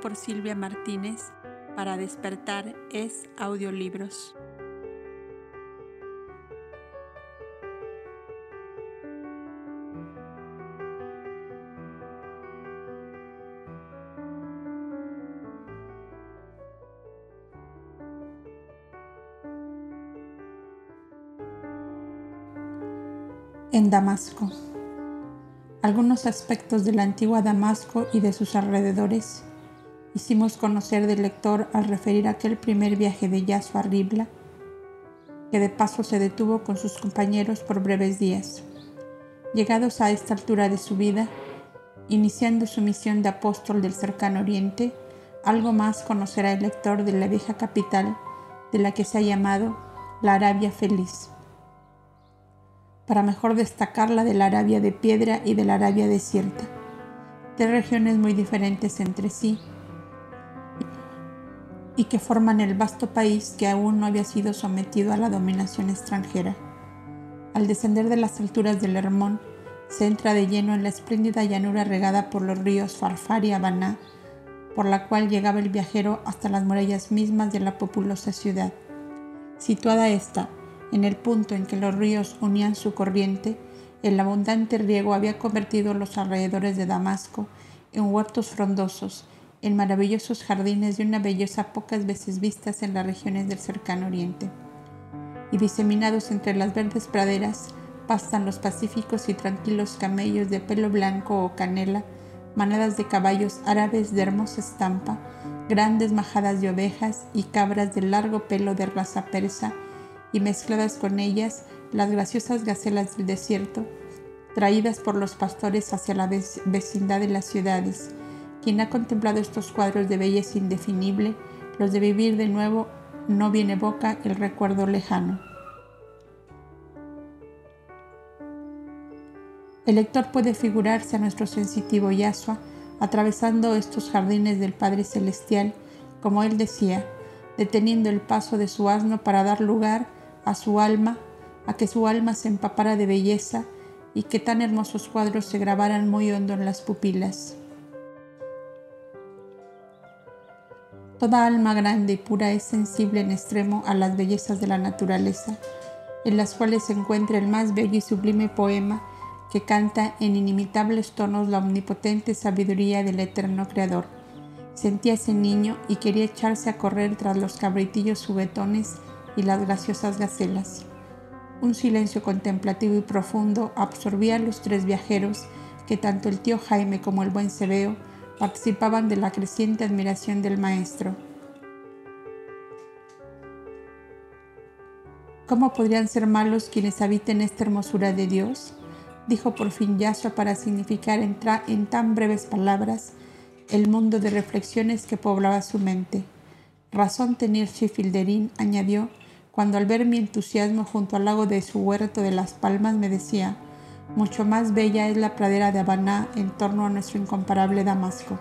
por Silvia Martínez para despertar es audiolibros. En Damasco algunos aspectos de la antigua Damasco y de sus alrededores hicimos conocer del lector al referir aquel primer viaje de Yaso a Ribla, que de paso se detuvo con sus compañeros por breves días. Llegados a esta altura de su vida, iniciando su misión de apóstol del cercano oriente, algo más conocerá el lector de la vieja capital de la que se ha llamado la Arabia Feliz para mejor destacarla de la Arabia de piedra y de la Arabia desierta, tres regiones muy diferentes entre sí y que forman el vasto país que aún no había sido sometido a la dominación extranjera. Al descender de las alturas del Hermón, se entra de lleno en la espléndida llanura regada por los ríos Farfar y Habaná, por la cual llegaba el viajero hasta las murallas mismas de la populosa ciudad. Situada esta en el punto en que los ríos unían su corriente, el abundante riego había convertido los alrededores de Damasco en huertos frondosos, en maravillosos jardines de una belleza pocas veces vistas en las regiones del cercano oriente. Y diseminados entre las verdes praderas pastan los pacíficos y tranquilos camellos de pelo blanco o canela, manadas de caballos árabes de hermosa estampa, grandes majadas de ovejas y cabras de largo pelo de raza persa, y mezcladas con ellas las graciosas gacelas del desierto, traídas por los pastores hacia la vecindad de las ciudades. Quien ha contemplado estos cuadros de belleza indefinible, los de vivir de nuevo, no viene boca el recuerdo lejano. El lector puede figurarse a nuestro sensitivo Yasua atravesando estos jardines del Padre Celestial, como él decía, deteniendo el paso de su asno para dar lugar a su alma, a que su alma se empapara de belleza y que tan hermosos cuadros se grabaran muy hondo en las pupilas. Toda alma grande y pura es sensible en extremo a las bellezas de la naturaleza, en las cuales se encuentra el más bello y sublime poema que canta en inimitables tonos la omnipotente sabiduría del eterno Creador. Sentía ese niño y quería echarse a correr tras los cabritillos juguetones y las graciosas gacelas. Un silencio contemplativo y profundo absorbía a los tres viajeros que tanto el tío Jaime como el buen Cebeo participaban de la creciente admiración del maestro. ¿Cómo podrían ser malos quienes habiten esta hermosura de Dios? dijo por fin Yasua para significar en, en tan breves palabras el mundo de reflexiones que poblaba su mente. Razón tenía Schifilderín, añadió, cuando al ver mi entusiasmo junto al lago de su huerto de las palmas me decía, mucho más bella es la pradera de Habaná en torno a nuestro incomparable Damasco.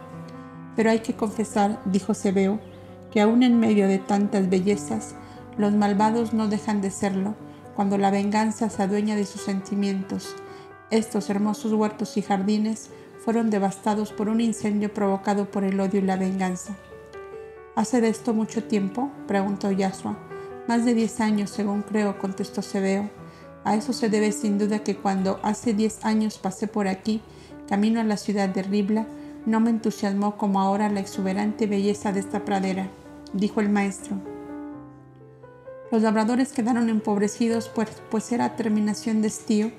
Pero hay que confesar, dijo Sebeo, que aún en medio de tantas bellezas, los malvados no dejan de serlo cuando la venganza se adueña de sus sentimientos. Estos hermosos huertos y jardines fueron devastados por un incendio provocado por el odio y la venganza. ¿Hace de esto mucho tiempo? preguntó Yasua. Más de diez años, según creo, contestó Sebeo. A eso se debe sin duda que cuando hace diez años pasé por aquí, camino a la ciudad de Ribla, no me entusiasmó como ahora la exuberante belleza de esta pradera, dijo el maestro. Los labradores quedaron empobrecidos, pues, pues era terminación de estío,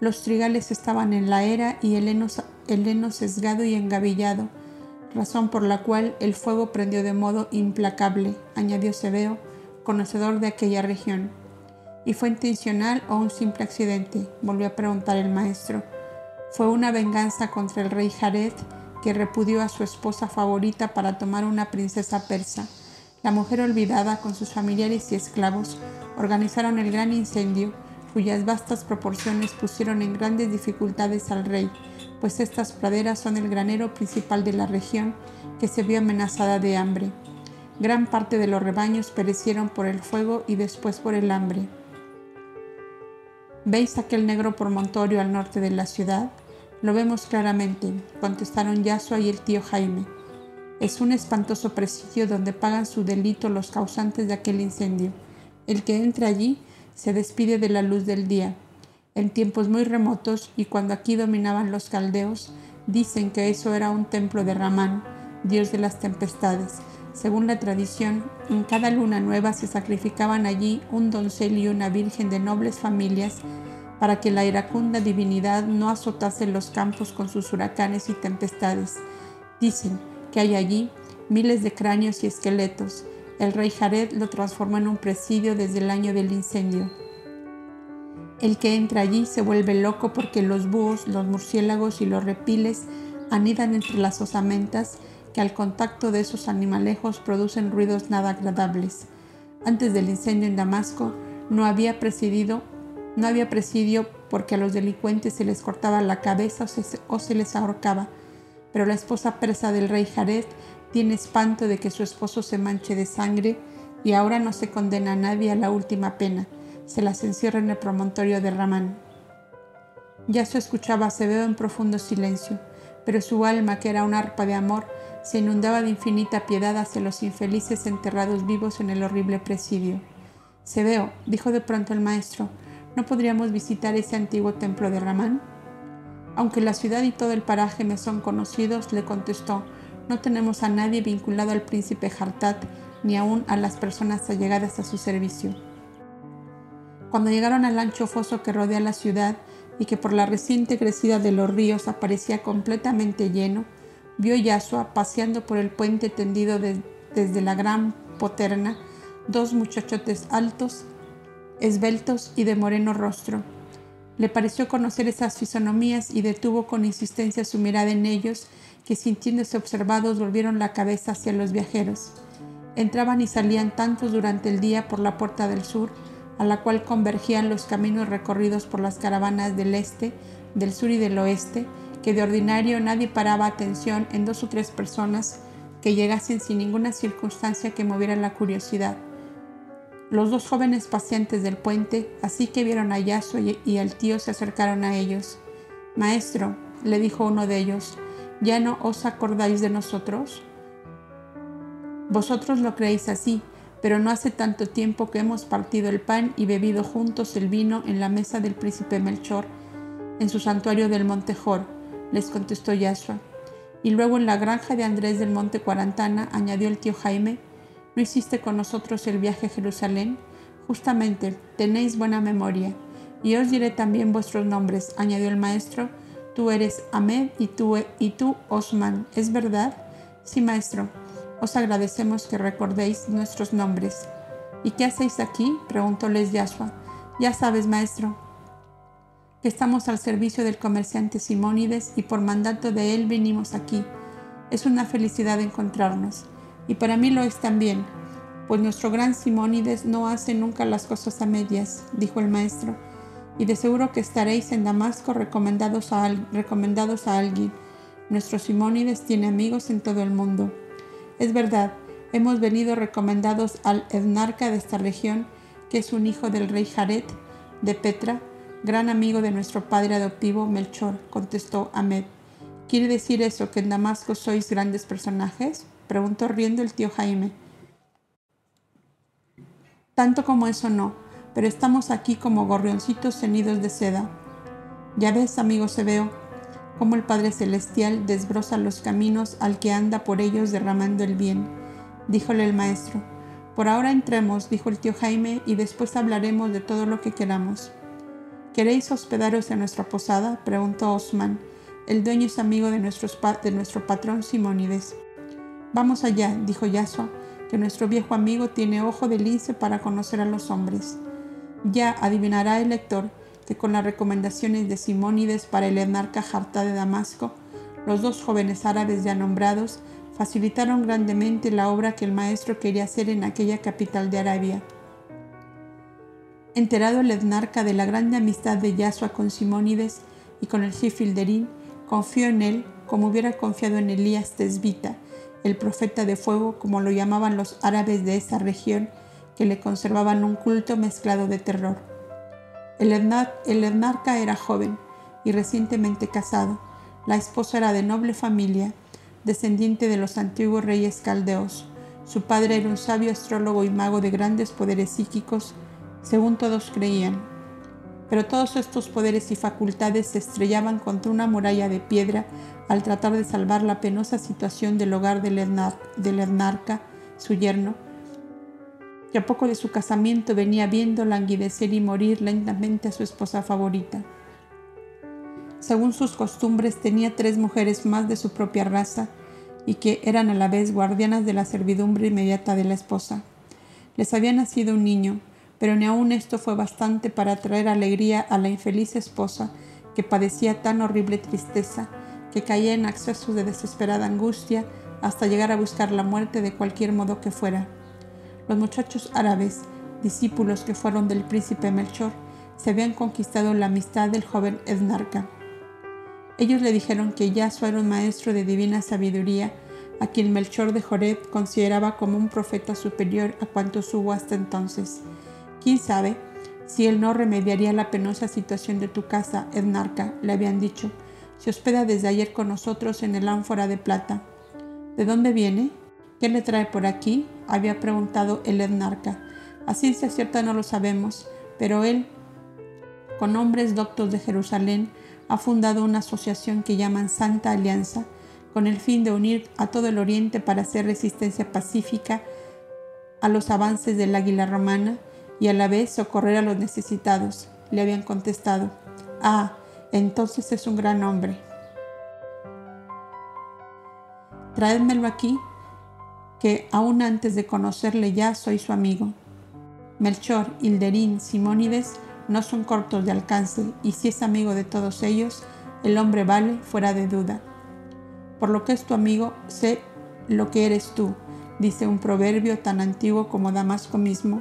los trigales estaban en la era y el heno, el heno sesgado y engavillado, razón por la cual el fuego prendió de modo implacable, añadió Sebeo, conocedor de aquella región. ¿Y fue intencional o un simple accidente? volvió a preguntar el maestro. Fue una venganza contra el rey Jared, que repudió a su esposa favorita para tomar una princesa persa. La mujer olvidada, con sus familiares y esclavos, organizaron el gran incendio, cuyas vastas proporciones pusieron en grandes dificultades al rey, pues estas praderas son el granero principal de la región, que se vio amenazada de hambre. Gran parte de los rebaños perecieron por el fuego y después por el hambre. ¿Veis aquel negro promontorio al norte de la ciudad? Lo vemos claramente, contestaron Yasua y el tío Jaime. Es un espantoso presidio donde pagan su delito los causantes de aquel incendio. El que entra allí se despide de la luz del día. En tiempos muy remotos y cuando aquí dominaban los caldeos, dicen que eso era un templo de Ramán, dios de las tempestades. Según la tradición, en cada luna nueva se sacrificaban allí un doncel y una virgen de nobles familias para que la iracunda divinidad no azotase los campos con sus huracanes y tempestades. Dicen que hay allí miles de cráneos y esqueletos. El rey Jared lo transformó en un presidio desde el año del incendio. El que entra allí se vuelve loco porque los búhos, los murciélagos y los repiles anidan entre las osamentas que al contacto de esos animalejos producen ruidos nada agradables. Antes del incendio en Damasco no había presidido, no había presidio porque a los delincuentes se les cortaba la cabeza o se, les ahorcaba, pero la esposa presa del rey Jared tiene espanto de que su esposo se manche de sangre y ahora no se condena a nadie a la última pena, se las encierra en el promontorio de Ramán. Ya se escuchaba Acevedo en profundo silencio, pero su alma, que era un arpa de amor, se inundaba de infinita piedad hacia los infelices enterrados vivos en el horrible presidio. Se veo, dijo de pronto el maestro, ¿no podríamos visitar ese antiguo templo de Ramán? Aunque la ciudad y todo el paraje me son conocidos, le contestó, no tenemos a nadie vinculado al príncipe Hartat, ni aún a las personas allegadas a su servicio. Cuando llegaron al ancho foso que rodea la ciudad y que por la reciente crecida de los ríos aparecía completamente lleno, vio Yasua paseando por el puente tendido desde la gran poterna dos muchachotes altos, esbeltos y de moreno rostro. Le pareció conocer esas fisonomías y detuvo con insistencia su mirada en ellos, que sintiéndose observados volvieron la cabeza hacia los viajeros. Entraban y salían tantos durante el día por la puerta del sur, a la cual convergían los caminos recorridos por las caravanas del este, del sur y del oeste, que de ordinario nadie paraba atención en dos o tres personas que llegasen sin ninguna circunstancia que moviera la curiosidad. Los dos jóvenes pacientes del puente, así que vieron a Yaso y al tío, se acercaron a ellos. Maestro, le dijo uno de ellos, ¿ya no os acordáis de nosotros? Vosotros lo creéis así, pero no hace tanto tiempo que hemos partido el pan y bebido juntos el vino en la mesa del príncipe Melchor, en su santuario del Montejor les contestó Yashua. Y luego en la granja de Andrés del Monte Cuarantana, añadió el tío Jaime, ¿no hiciste con nosotros el viaje a Jerusalén? Justamente, tenéis buena memoria. Y os diré también vuestros nombres, añadió el maestro. Tú eres Ahmed y tú, y tú Osman, ¿es verdad? Sí, maestro. Os agradecemos que recordéis nuestros nombres. ¿Y qué hacéis aquí? preguntóles Yashua. Ya sabes, maestro, estamos al servicio del comerciante Simónides y por mandato de él vinimos aquí. Es una felicidad encontrarnos, y para mí lo es también, pues nuestro gran Simónides no hace nunca las cosas a medias, dijo el maestro, y de seguro que estaréis en Damasco recomendados a, recomendados a alguien. Nuestro Simónides tiene amigos en todo el mundo. Es verdad, hemos venido recomendados al etnarca de esta región, que es un hijo del rey Jared de Petra, gran amigo de nuestro padre adoptivo Melchor, contestó Ahmed. ¿Quiere decir eso que en Damasco sois grandes personajes? preguntó riendo el tío Jaime. Tanto como eso no, pero estamos aquí como gorrioncitos cenidos de seda. Ya ves, amigo Sebeo, cómo el Padre Celestial desbroza los caminos al que anda por ellos derramando el bien, díjole el maestro. Por ahora entremos, dijo el tío Jaime, y después hablaremos de todo lo que queramos. ¿Queréis hospedaros en nuestra posada? preguntó Osman. El dueño es amigo de, nuestro patrón Simónides. Vamos allá, dijo Yasua, que nuestro viejo amigo tiene ojo de lince para conocer a los hombres. Ya adivinará el lector que con las recomendaciones de Simónides para el enarca Jarta de Damasco, los dos jóvenes árabes ya nombrados facilitaron grandemente la obra que el maestro quería hacer en aquella capital de Arabia. Enterado el etnarca de la grande amistad de Yasua con Simónides y con el Sifilderín, confió en él como hubiera confiado en Elías Tesbita, el profeta de fuego, como lo llamaban los árabes de esa región, que le conservaban un culto mezclado de terror. El, etnarca era joven y recientemente casado. La esposa era de noble familia, descendiente de los antiguos reyes caldeos. Su padre era un sabio astrólogo y mago de grandes poderes psíquicos, según todos creían. Pero todos estos poderes y facultades se estrellaban contra una muralla de piedra al tratar de salvar la penosa situación del hogar del, Ernarca, su yerno, que a poco de su casamiento venía viendo languidecer y morir lentamente a su esposa favorita. Según sus costumbres, tenía tres mujeres más de su propia raza y que eran a la vez guardianas de la servidumbre inmediata de la esposa. Les había nacido un niño, pero ni aun esto fue bastante para traer alegría a la infeliz esposa que padecía tan horrible tristeza que caía en accesos de desesperada angustia hasta llegar a buscar la muerte de cualquier modo que fuera. Los muchachos árabes, discípulos que fueron del príncipe Melchor, se habían conquistado la amistad del joven Ednarca. Ellos le dijeron que Yahshua era un maestro de divina sabiduría, a quien Melchor de Joreb consideraba como un profeta superior a cuantos hubo hasta entonces. ¿Quién sabe si él no remediaría la penosa situación de tu casa, Ednarca? le habían dicho se hospeda desde ayer con nosotros en el ánfora de plata. ¿De dónde viene? ¿Qué le trae por aquí? había preguntado el etnarca. A ciencia cierta no lo sabemos, pero él, con hombres doctos de Jerusalén, ha fundado una asociación que llaman Santa Alianza, con el fin de unir a todo el Oriente para hacer resistencia pacífica a los avances del águila romana y a la vez socorrer a los necesitados. Le habían contestado, ah, entonces es un gran hombre. Traédmelo aquí, que aún antes de conocerle ya soy su amigo. Melchor, Hilderín, Simónides no son cortos de alcance, y si es amigo de todos ellos, el hombre vale fuera de duda. Por lo que es tu amigo, sé lo que eres tú, dice un proverbio tan antiguo como Damasco mismo,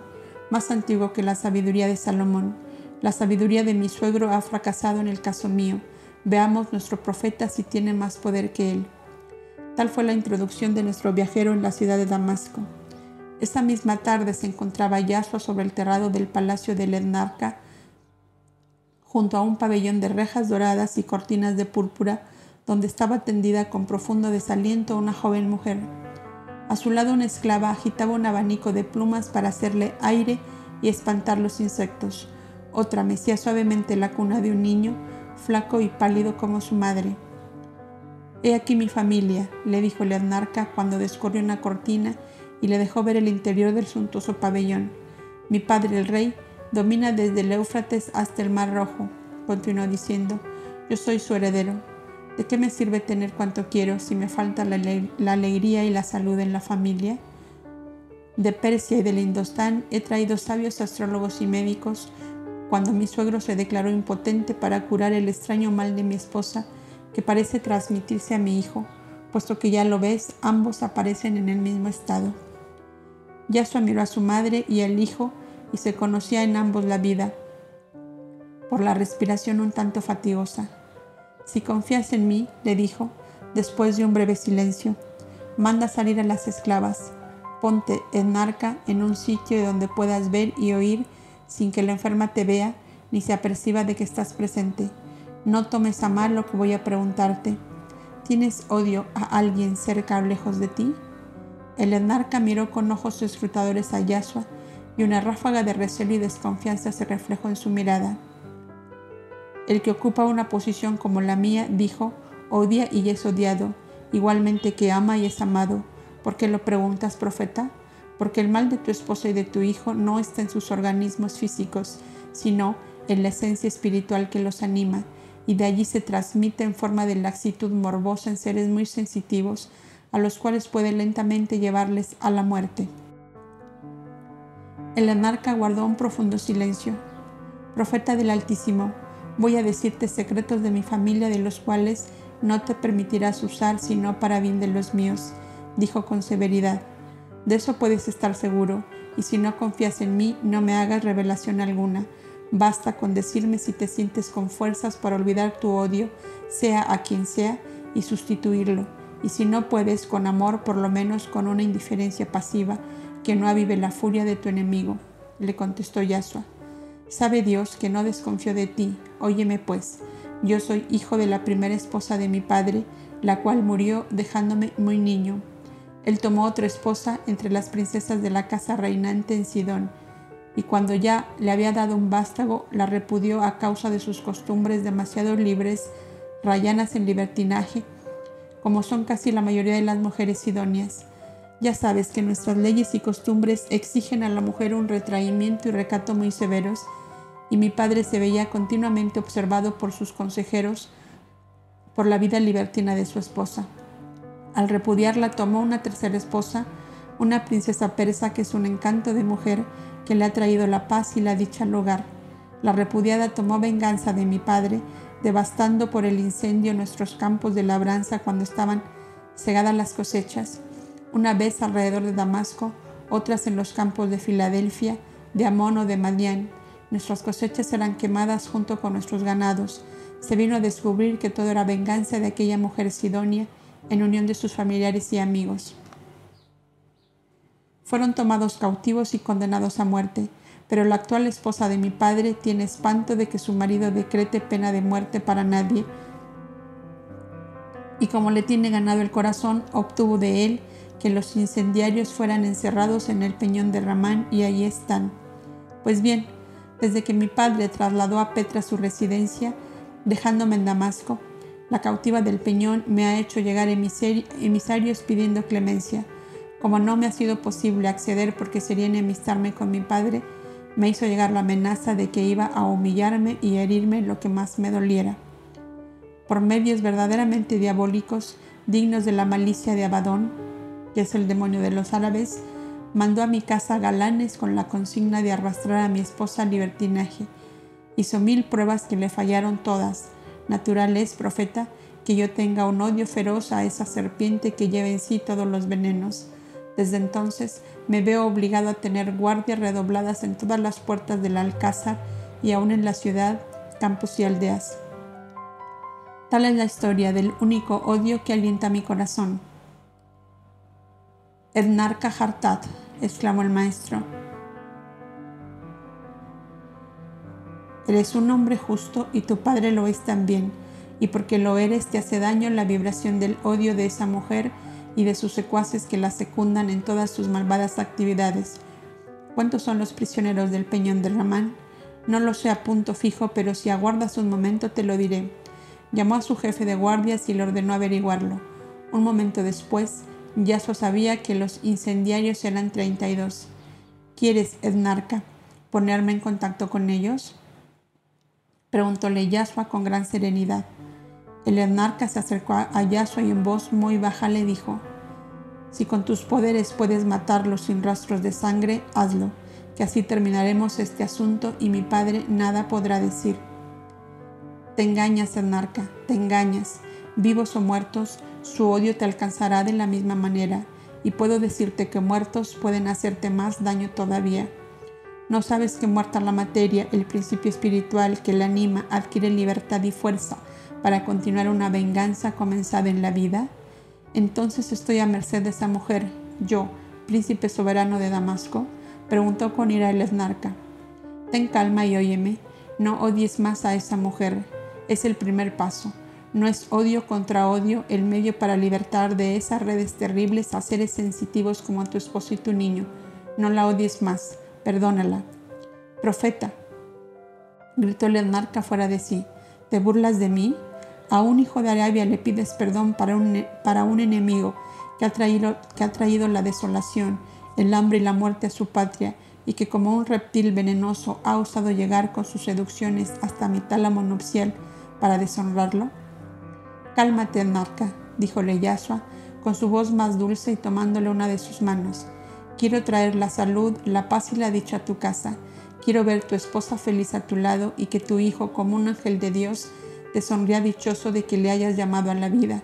más antiguo que la sabiduría de Salomón. La sabiduría de mi suegro ha fracasado en el caso mío. Veamos nuestro profeta si tiene más poder que él. Tal fue la introducción de nuestro viajero en la ciudad de Damasco. Esa misma tarde se encontraba Yahshua sobre el terrado del palacio de Lednarca, junto a un pabellón de rejas doradas y cortinas de púrpura, donde estaba tendida con profundo desaliento una joven mujer. A su lado una esclava agitaba un abanico de plumas para hacerle aire y espantar los insectos. Otra mecía suavemente la cuna de un niño, flaco y pálido como su madre. He aquí mi familia, le dijo el anarca cuando descorrió una cortina y le dejó ver el interior del suntuoso pabellón. Mi padre, el rey, domina desde el Éufrates hasta el Mar Rojo, continuó diciendo. Yo soy su heredero. ¿De qué me sirve tener cuanto quiero si me falta la, alegría y la salud en la familia? De Persia y del Indostán he traído sabios astrólogos y médicos cuando mi suegro se declaró impotente para curar el extraño mal de mi esposa que parece transmitirse a mi hijo, puesto que ya lo ves, ambos aparecen en el mismo estado. Yasua miró a su madre y al hijo y se conocía en ambos la vida, por la respiración un tanto fatigosa. Si confías en mí, le dijo, después de un breve silencio, manda salir a las esclavas, ponte en arca en un sitio donde puedas ver y oír sin que la enferma te vea ni se aperciba de que estás presente. No tomes a mal lo que voy a preguntarte. ¿Tienes odio a alguien cerca o lejos de ti? El enarca miró con ojos escrutadores a Yashua y una ráfaga de recelo y desconfianza se reflejó en su mirada. El que ocupa una posición como la mía dijo, odia y es odiado, igualmente que ama y es amado. ¿Por qué lo preguntas, profeta? porque el mal de tu esposo y de tu hijo no está en sus organismos físicos, sino en la esencia espiritual que los anima, y de allí se transmite en forma de laxitud morbosa en seres muy sensitivos, a los cuales puede lentamente llevarles a la muerte. El anarca guardó un profundo silencio. Profeta del Altísimo, voy a decirte secretos de mi familia de los cuales no te permitirás usar sino para bien de los míos, dijo con severidad. De eso puedes estar seguro, y si no confías en mí, no me hagas revelación alguna. Basta con decirme si te sientes con fuerzas para olvidar tu odio, sea a quien sea, y sustituirlo. Y si no puedes, con amor, por lo menos con una indiferencia pasiva, que no avive la furia de tu enemigo. Le contestó Yasua. Sabe Dios que no desconfío de ti. Óyeme pues. Yo soy hijo de la primera esposa de mi padre, la cual murió dejándome muy niño. Él tomó otra esposa entre las princesas de la casa reinante en Sidón, y cuando ya le había dado un vástago, la repudió a causa de sus costumbres demasiado libres, rayanas en libertinaje, como son casi la mayoría de las mujeres idóneas. Ya sabes que nuestras leyes y costumbres exigen a la mujer un retraimiento y recato muy severos, y mi padre se veía continuamente observado por sus consejeros por la vida libertina de su esposa. Al repudiarla tomó una tercera esposa, una princesa persa que es un encanto de mujer que le ha traído la paz y la dicha al hogar. La repudiada tomó venganza de mi padre, devastando por el incendio nuestros campos de labranza cuando estaban cegadas las cosechas, una vez alrededor de Damasco, otras en los campos de Filadelfia, de Amón o de Madián. Nuestras cosechas eran quemadas junto con nuestros ganados. Se vino a descubrir que todo era venganza de aquella mujer sidonia en unión de sus familiares y amigos. Fueron tomados cautivos y condenados a muerte, pero la actual esposa de mi padre tiene espanto de que su marido decrete pena de muerte para nadie, y como le tiene ganado el corazón, obtuvo de él que los incendiarios fueran encerrados en el peñón de Ramán y allí están. Pues bien, desde que mi padre trasladó a Petra su residencia, dejándome en Damasco, la cautiva del peñón me ha hecho llegar emisarios pidiendo clemencia. Como no me ha sido posible acceder porque sería enemistarme con mi padre, me hizo llegar la amenaza de que iba a humillarme y herirme lo que más me doliera. Por medios verdaderamente diabólicos, dignos de la malicia de Abadón, que es el demonio de los árabes, mandó a mi casa galanes con la consigna de arrastrar a mi esposa al libertinaje. Hizo mil pruebas que le fallaron todas. Natural es, profeta, que yo tenga un odio feroz a esa serpiente que lleva en sí todos los venenos. Desde entonces me veo obligado a tener guardias redobladas en todas las puertas del alcázar y aún en la ciudad, campos y aldeas. Tal es la historia del único odio que alienta mi corazón. Ednarca Hartat, exclamó el maestro. Eres un hombre justo y tu padre lo es también, y porque lo eres te hace daño la vibración del odio de esa mujer y de sus secuaces que la secundan en todas sus malvadas actividades. ¿Cuántos son los prisioneros del peñón de Ramán? No lo sé a punto fijo, pero si aguardas un momento te lo diré. Llamó a su jefe de guardias y le ordenó averiguarlo. Un momento después, Yasuo sabía que los incendiarios eran 32. ¿Quieres, Ednarca, ponerme en contacto con ellos? Preguntóle Yasua con gran serenidad. El Ednarca se acercó a Yasua y en voz muy baja le dijo, Si con tus poderes puedes matarlos sin rastros de sangre, hazlo, que así terminaremos este asunto y mi padre nada podrá decir. Te engañas, Ednarca, te engañas. Vivos o muertos, su odio te alcanzará de la misma manera, y puedo decirte que muertos pueden hacerte más daño todavía. ¿No sabes que muerta la materia, el principio espiritual que la anima adquiere libertad y fuerza para continuar una venganza comenzada en la vida? Entonces estoy a merced de esa mujer, yo, príncipe soberano de Damasco, preguntó con ira el esnarca. Ten calma y óyeme, no odies más a esa mujer, es el primer paso. No es odio contra odio el medio para libertar de esas redes terribles a seres sensitivos como tu esposo y tu niño. No la odies más, perdónala. Profeta, gritó el enarca fuera de sí, ¿te burlas de mí? A un hijo de Arabia le pides perdón para un, para un enemigo que ha, traído, que ha traído la desolación, el hambre y la muerte a su patria y que como un reptil venenoso ha osado llegar con sus seducciones hasta mi tálamo nupcial para deshonrarlo. Cálmate, Narca, díjole Yasua con su voz más dulce y tomándole una de sus manos. Quiero traer la salud, la paz y la dicha a tu casa. Quiero ver tu esposa feliz a tu lado y que tu hijo, como un ángel de Dios, te sonría dichoso de que le hayas llamado a la vida.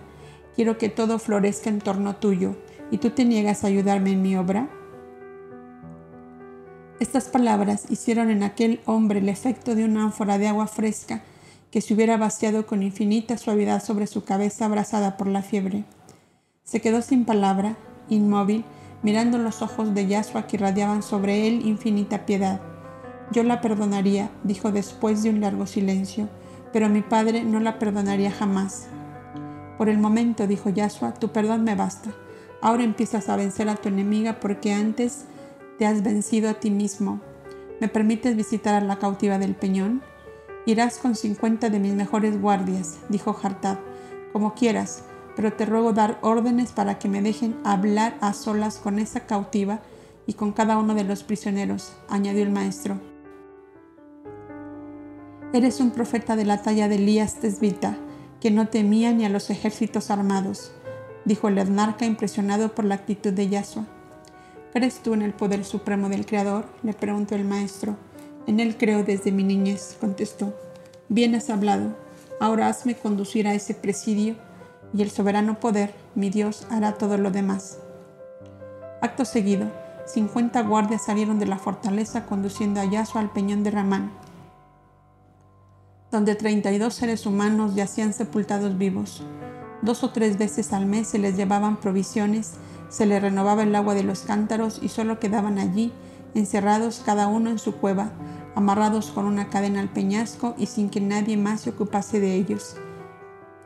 Quiero que todo florezca en torno tuyo. ¿Y tú te niegas a ayudarme en mi obra? Estas palabras hicieron en aquel hombre el efecto de una ánfora de agua fresca que se hubiera vaciado con infinita suavidad sobre su cabeza abrasada por la fiebre. Se quedó sin palabra, inmóvil, mirando los ojos de Yasua que irradiaban sobre él infinita piedad. Yo la perdonaría, dijo después de un largo silencio, pero mi padre no la perdonaría jamás. Por el momento, dijo Yashua, tu perdón me basta. Ahora empiezas a vencer a tu enemiga porque antes te has vencido a ti mismo. ¿Me permites visitar a la cautiva del peñón? Irás con cincuenta de mis mejores guardias, dijo Hartab, como quieras, pero te ruego dar órdenes para que me dejen hablar a solas con esa cautiva y con cada uno de los prisioneros, añadió el maestro. Eres un profeta de la talla de Elías Tesbita, que no temía ni a los ejércitos armados, dijo el etnarca impresionado por la actitud de Yasua. ¿Crees tú en el poder supremo del Creador? le preguntó el maestro. En él creo desde mi niñez, contestó. Bien has hablado. Ahora hazme conducir a ese presidio y el soberano poder, mi Dios, hará todo lo demás. Acto seguido, cincuenta guardias salieron de la fortaleza conduciendo a Yasua al peñón de Ramán, donde treinta y dos seres humanos yacían sepultados vivos. Dos o tres veces al mes se les llevaban provisiones, se les renovaba el agua de los cántaros y solo quedaban allí, encerrados cada uno en su cueva, amarrados con una cadena al peñasco y sin que nadie más se ocupase de ellos.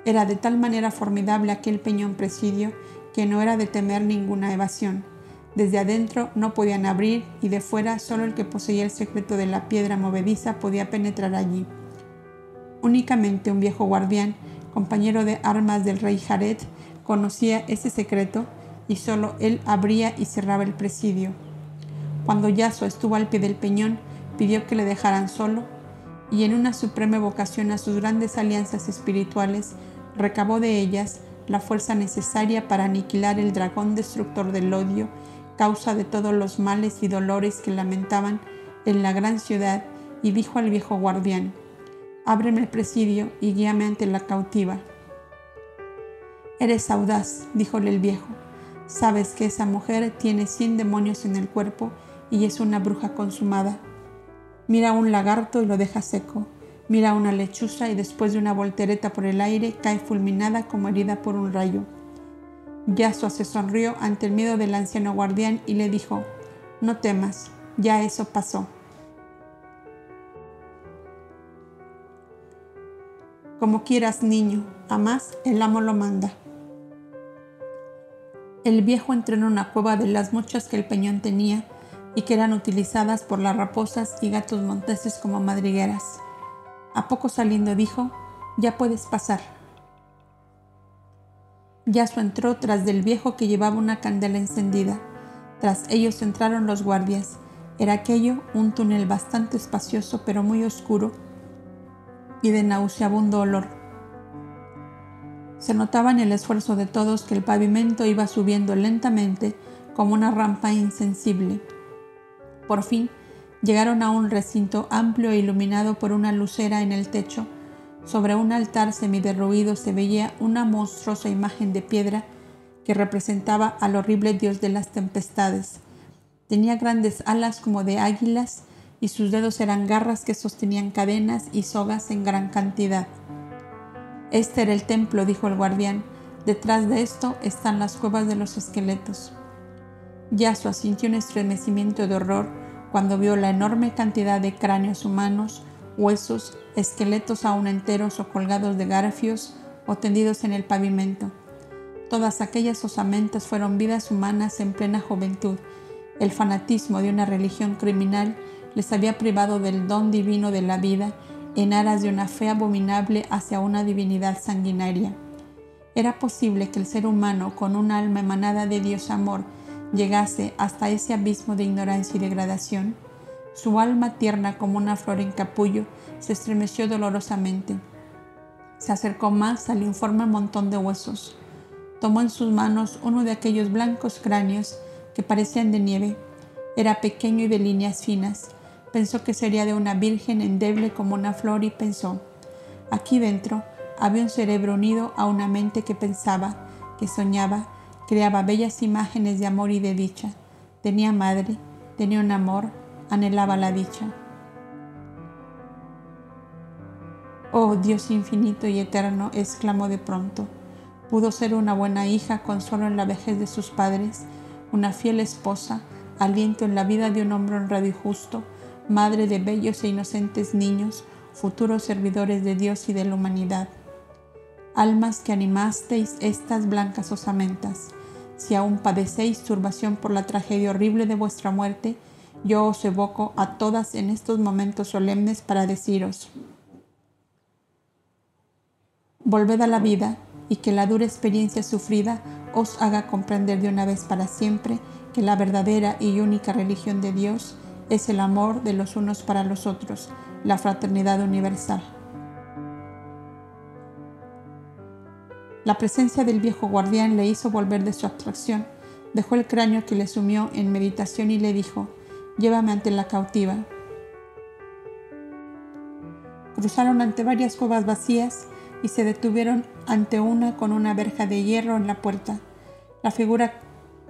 Era de tal manera formidable aquel peñón presidio que no era de temer ninguna evasión. Desde adentro no podían abrir y de fuera solo el que poseía el secreto de la piedra movediza podía penetrar allí. Únicamente un viejo guardián, compañero de armas del rey Jared, conocía ese secreto y solo él abría y cerraba el presidio. Cuando Yaso estuvo al pie del peñón, pidió que le dejaran solo y en una suprema evocación a sus grandes alianzas espirituales, recabó de ellas la fuerza necesaria para aniquilar el dragón destructor del odio, causa de todos los males y dolores que lamentaban en la gran ciudad, y dijo al viejo guardián, Ábreme el presidio y guíame ante la cautiva. Eres audaz, díjole el viejo. Sabes que esa mujer tiene cien demonios en el cuerpo y es una bruja consumada. Mira un lagarto y lo deja seco. Mira una lechuza y después de una voltereta por el aire cae fulminada como herida por un rayo. Yasua se sonrió ante el miedo del anciano guardián y le dijo, No temas, ya eso pasó. Como quieras, niño, a más el amo lo manda. El viejo entró en una cueva de las muchas que el peñón tenía y que eran utilizadas por las raposas y gatos monteses como madrigueras. A poco saliendo dijo, ya puedes pasar. Yaso entró tras del viejo que llevaba una candela encendida. Tras ellos entraron los guardias. Era aquello un túnel bastante espacioso pero muy oscuro y de nauseabundo olor. Se notaba en el esfuerzo de todos que el pavimento iba subiendo lentamente como una rampa insensible. Por fin Llegaron a un recinto amplio e iluminado por una lucera en el techo. Sobre un altar semiderruido se veía una monstruosa imagen de piedra que representaba al horrible dios de las tempestades. Tenía grandes alas como de águilas y sus dedos eran garras que sostenían cadenas y sogas en gran cantidad. Este era el templo, dijo el guardián. Detrás de esto están las cuevas de los esqueletos. Yasua sintió un estremecimiento de horror cuando vio la enorme cantidad de cráneos humanos, huesos, esqueletos aún enteros o colgados de garfios o tendidos en el pavimento. Todas aquellas osamentas fueron vidas humanas en plena juventud. El fanatismo de una religión criminal les había privado del don divino de la vida en aras de una fe abominable hacia una divinidad sanguinaria. ¿Era posible que el ser humano, con un alma emanada de Dios amor, llegase hasta ese abismo de ignorancia y degradación, su alma tierna como una flor en capullo se estremeció dolorosamente. Se acercó más al informe montón de huesos. Tomó en sus manos uno de aquellos blancos cráneos que parecían de nieve. Era pequeño y de líneas finas. Pensó que sería de una virgen endeble como una flor y pensó, aquí dentro había un cerebro unido a una mente que pensaba, que soñaba, Creaba bellas imágenes de amor y de dicha. Tenía madre, tenía un amor, anhelaba la dicha. Oh Dios infinito y eterno, exclamó de pronto. Pudo ser una buena hija, consuelo en la vejez de sus padres, una fiel esposa, aliento en la vida de un hombre honrado y justo, madre de bellos e inocentes niños, futuros servidores de Dios y de la humanidad. Almas que animasteis estas blancas osamentas, si aún padecéis turbación por la tragedia horrible de vuestra muerte, yo os evoco a todas en estos momentos solemnes para deciros, volved a la vida y que la dura experiencia sufrida os haga comprender de una vez para siempre que la verdadera y única religión de Dios es el amor de los unos para los otros, la fraternidad universal. La presencia del viejo guardián le hizo volver de su abstracción. Dejó el cráneo que le sumió en meditación y le dijo, llévame ante la cautiva. Cruzaron ante varias cuevas vacías y se detuvieron ante una con una verja de hierro en la puerta. La figura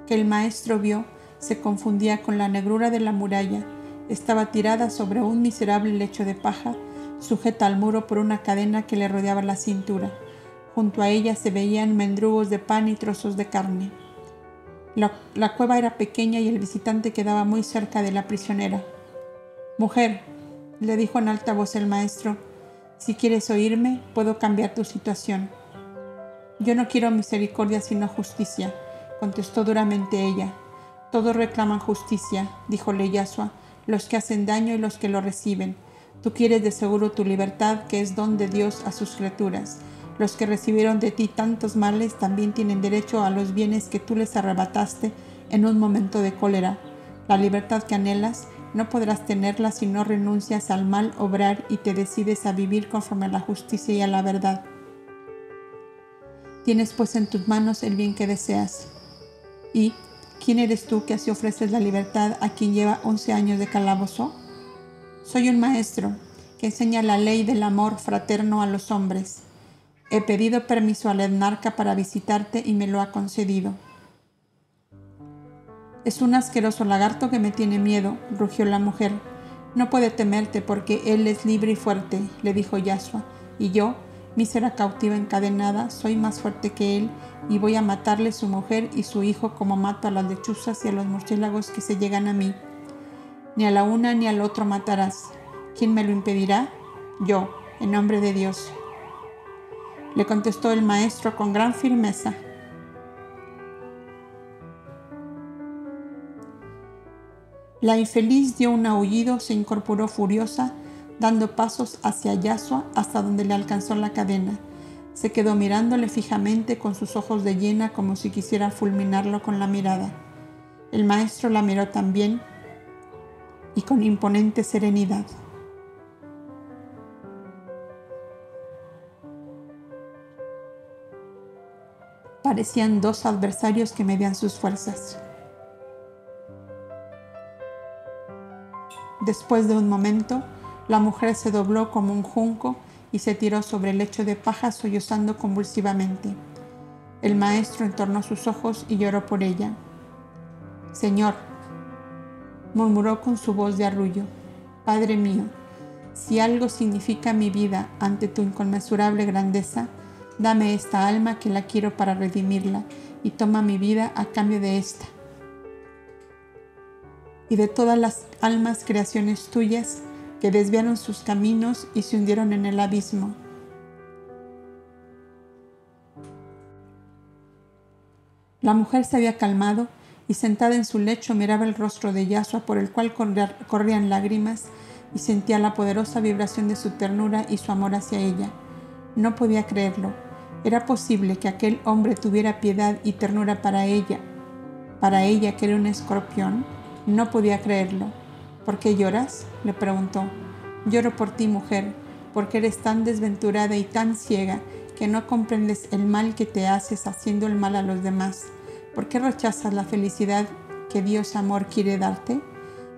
que el maestro vio se confundía con la negrura de la muralla. Estaba tirada sobre un miserable lecho de paja, sujeta al muro por una cadena que le rodeaba la cintura. Junto a ella se veían mendrugos de pan y trozos de carne. La, cueva era pequeña y el visitante quedaba muy cerca de la prisionera. Mujer, le dijo en alta voz el maestro, si quieres oírme, puedo cambiar tu situación. Yo no quiero misericordia sino justicia, contestó duramente ella. Todos reclaman justicia, dijo Yasua, los que hacen daño y los que lo reciben. Tú quieres de seguro tu libertad, que es don de Dios a sus criaturas. Los que recibieron de ti tantos males también tienen derecho a los bienes que tú les arrebataste en un momento de cólera. La libertad que anhelas no podrás tenerla si no renuncias al mal obrar y te decides a vivir conforme a la justicia y a la verdad. Tienes pues en tus manos el bien que deseas. ¿Y quién eres tú que así ofreces la libertad a quien lleva once años de calabozo? Soy un maestro que enseña la ley del amor fraterno a los hombres He pedido permiso al etnarca para visitarte y me lo ha concedido. Es un asqueroso lagarto que me tiene miedo, rugió la mujer. No puede temerte porque él es libre y fuerte, le dijo Yasua, y yo, mísera cautiva encadenada, soy más fuerte que él y voy a matarle su mujer y su hijo como mato a las lechuzas y a los murciélagos que se llegan a mí. Ni a la una ni al otro matarás. ¿Quién me lo impedirá? Yo, en nombre de Dios le contestó el maestro con gran firmeza. La infeliz dio un aullido, se incorporó furiosa, dando pasos hacia Yasua hasta donde le alcanzó la cadena. Se quedó mirándole fijamente con sus ojos de llena como si quisiera fulminarlo con la mirada. El maestro la miró también y con imponente serenidad. Parecían dos adversarios que medían sus fuerzas. Después de un momento, la mujer se dobló como un junco y se tiró sobre el lecho de paja sollozando convulsivamente. El maestro entornó sus ojos y lloró por ella. Señor, murmuró con su voz de arrullo, Padre mío, si algo significa mi vida ante tu inconmensurable grandeza, Dame esta alma que la quiero para redimirla y toma mi vida a cambio de esta. Y de todas las almas creaciones tuyas que desviaron sus caminos y se hundieron en el abismo. La mujer se había calmado y sentada en su lecho miraba el rostro de Yasua por el cual corrían lágrimas y sentía la poderosa vibración de su ternura y su amor hacia ella. No podía creerlo. ¿Era posible que aquel hombre tuviera piedad y ternura para ella? Para ella que era un escorpión. No podía creerlo. ¿Por qué lloras? le preguntó. Lloro por ti, mujer, porque eres tan desventurada y tan ciega que no comprendes el mal que te haces haciendo el mal a los demás. ¿Por qué rechazas la felicidad que Dios amor quiere darte?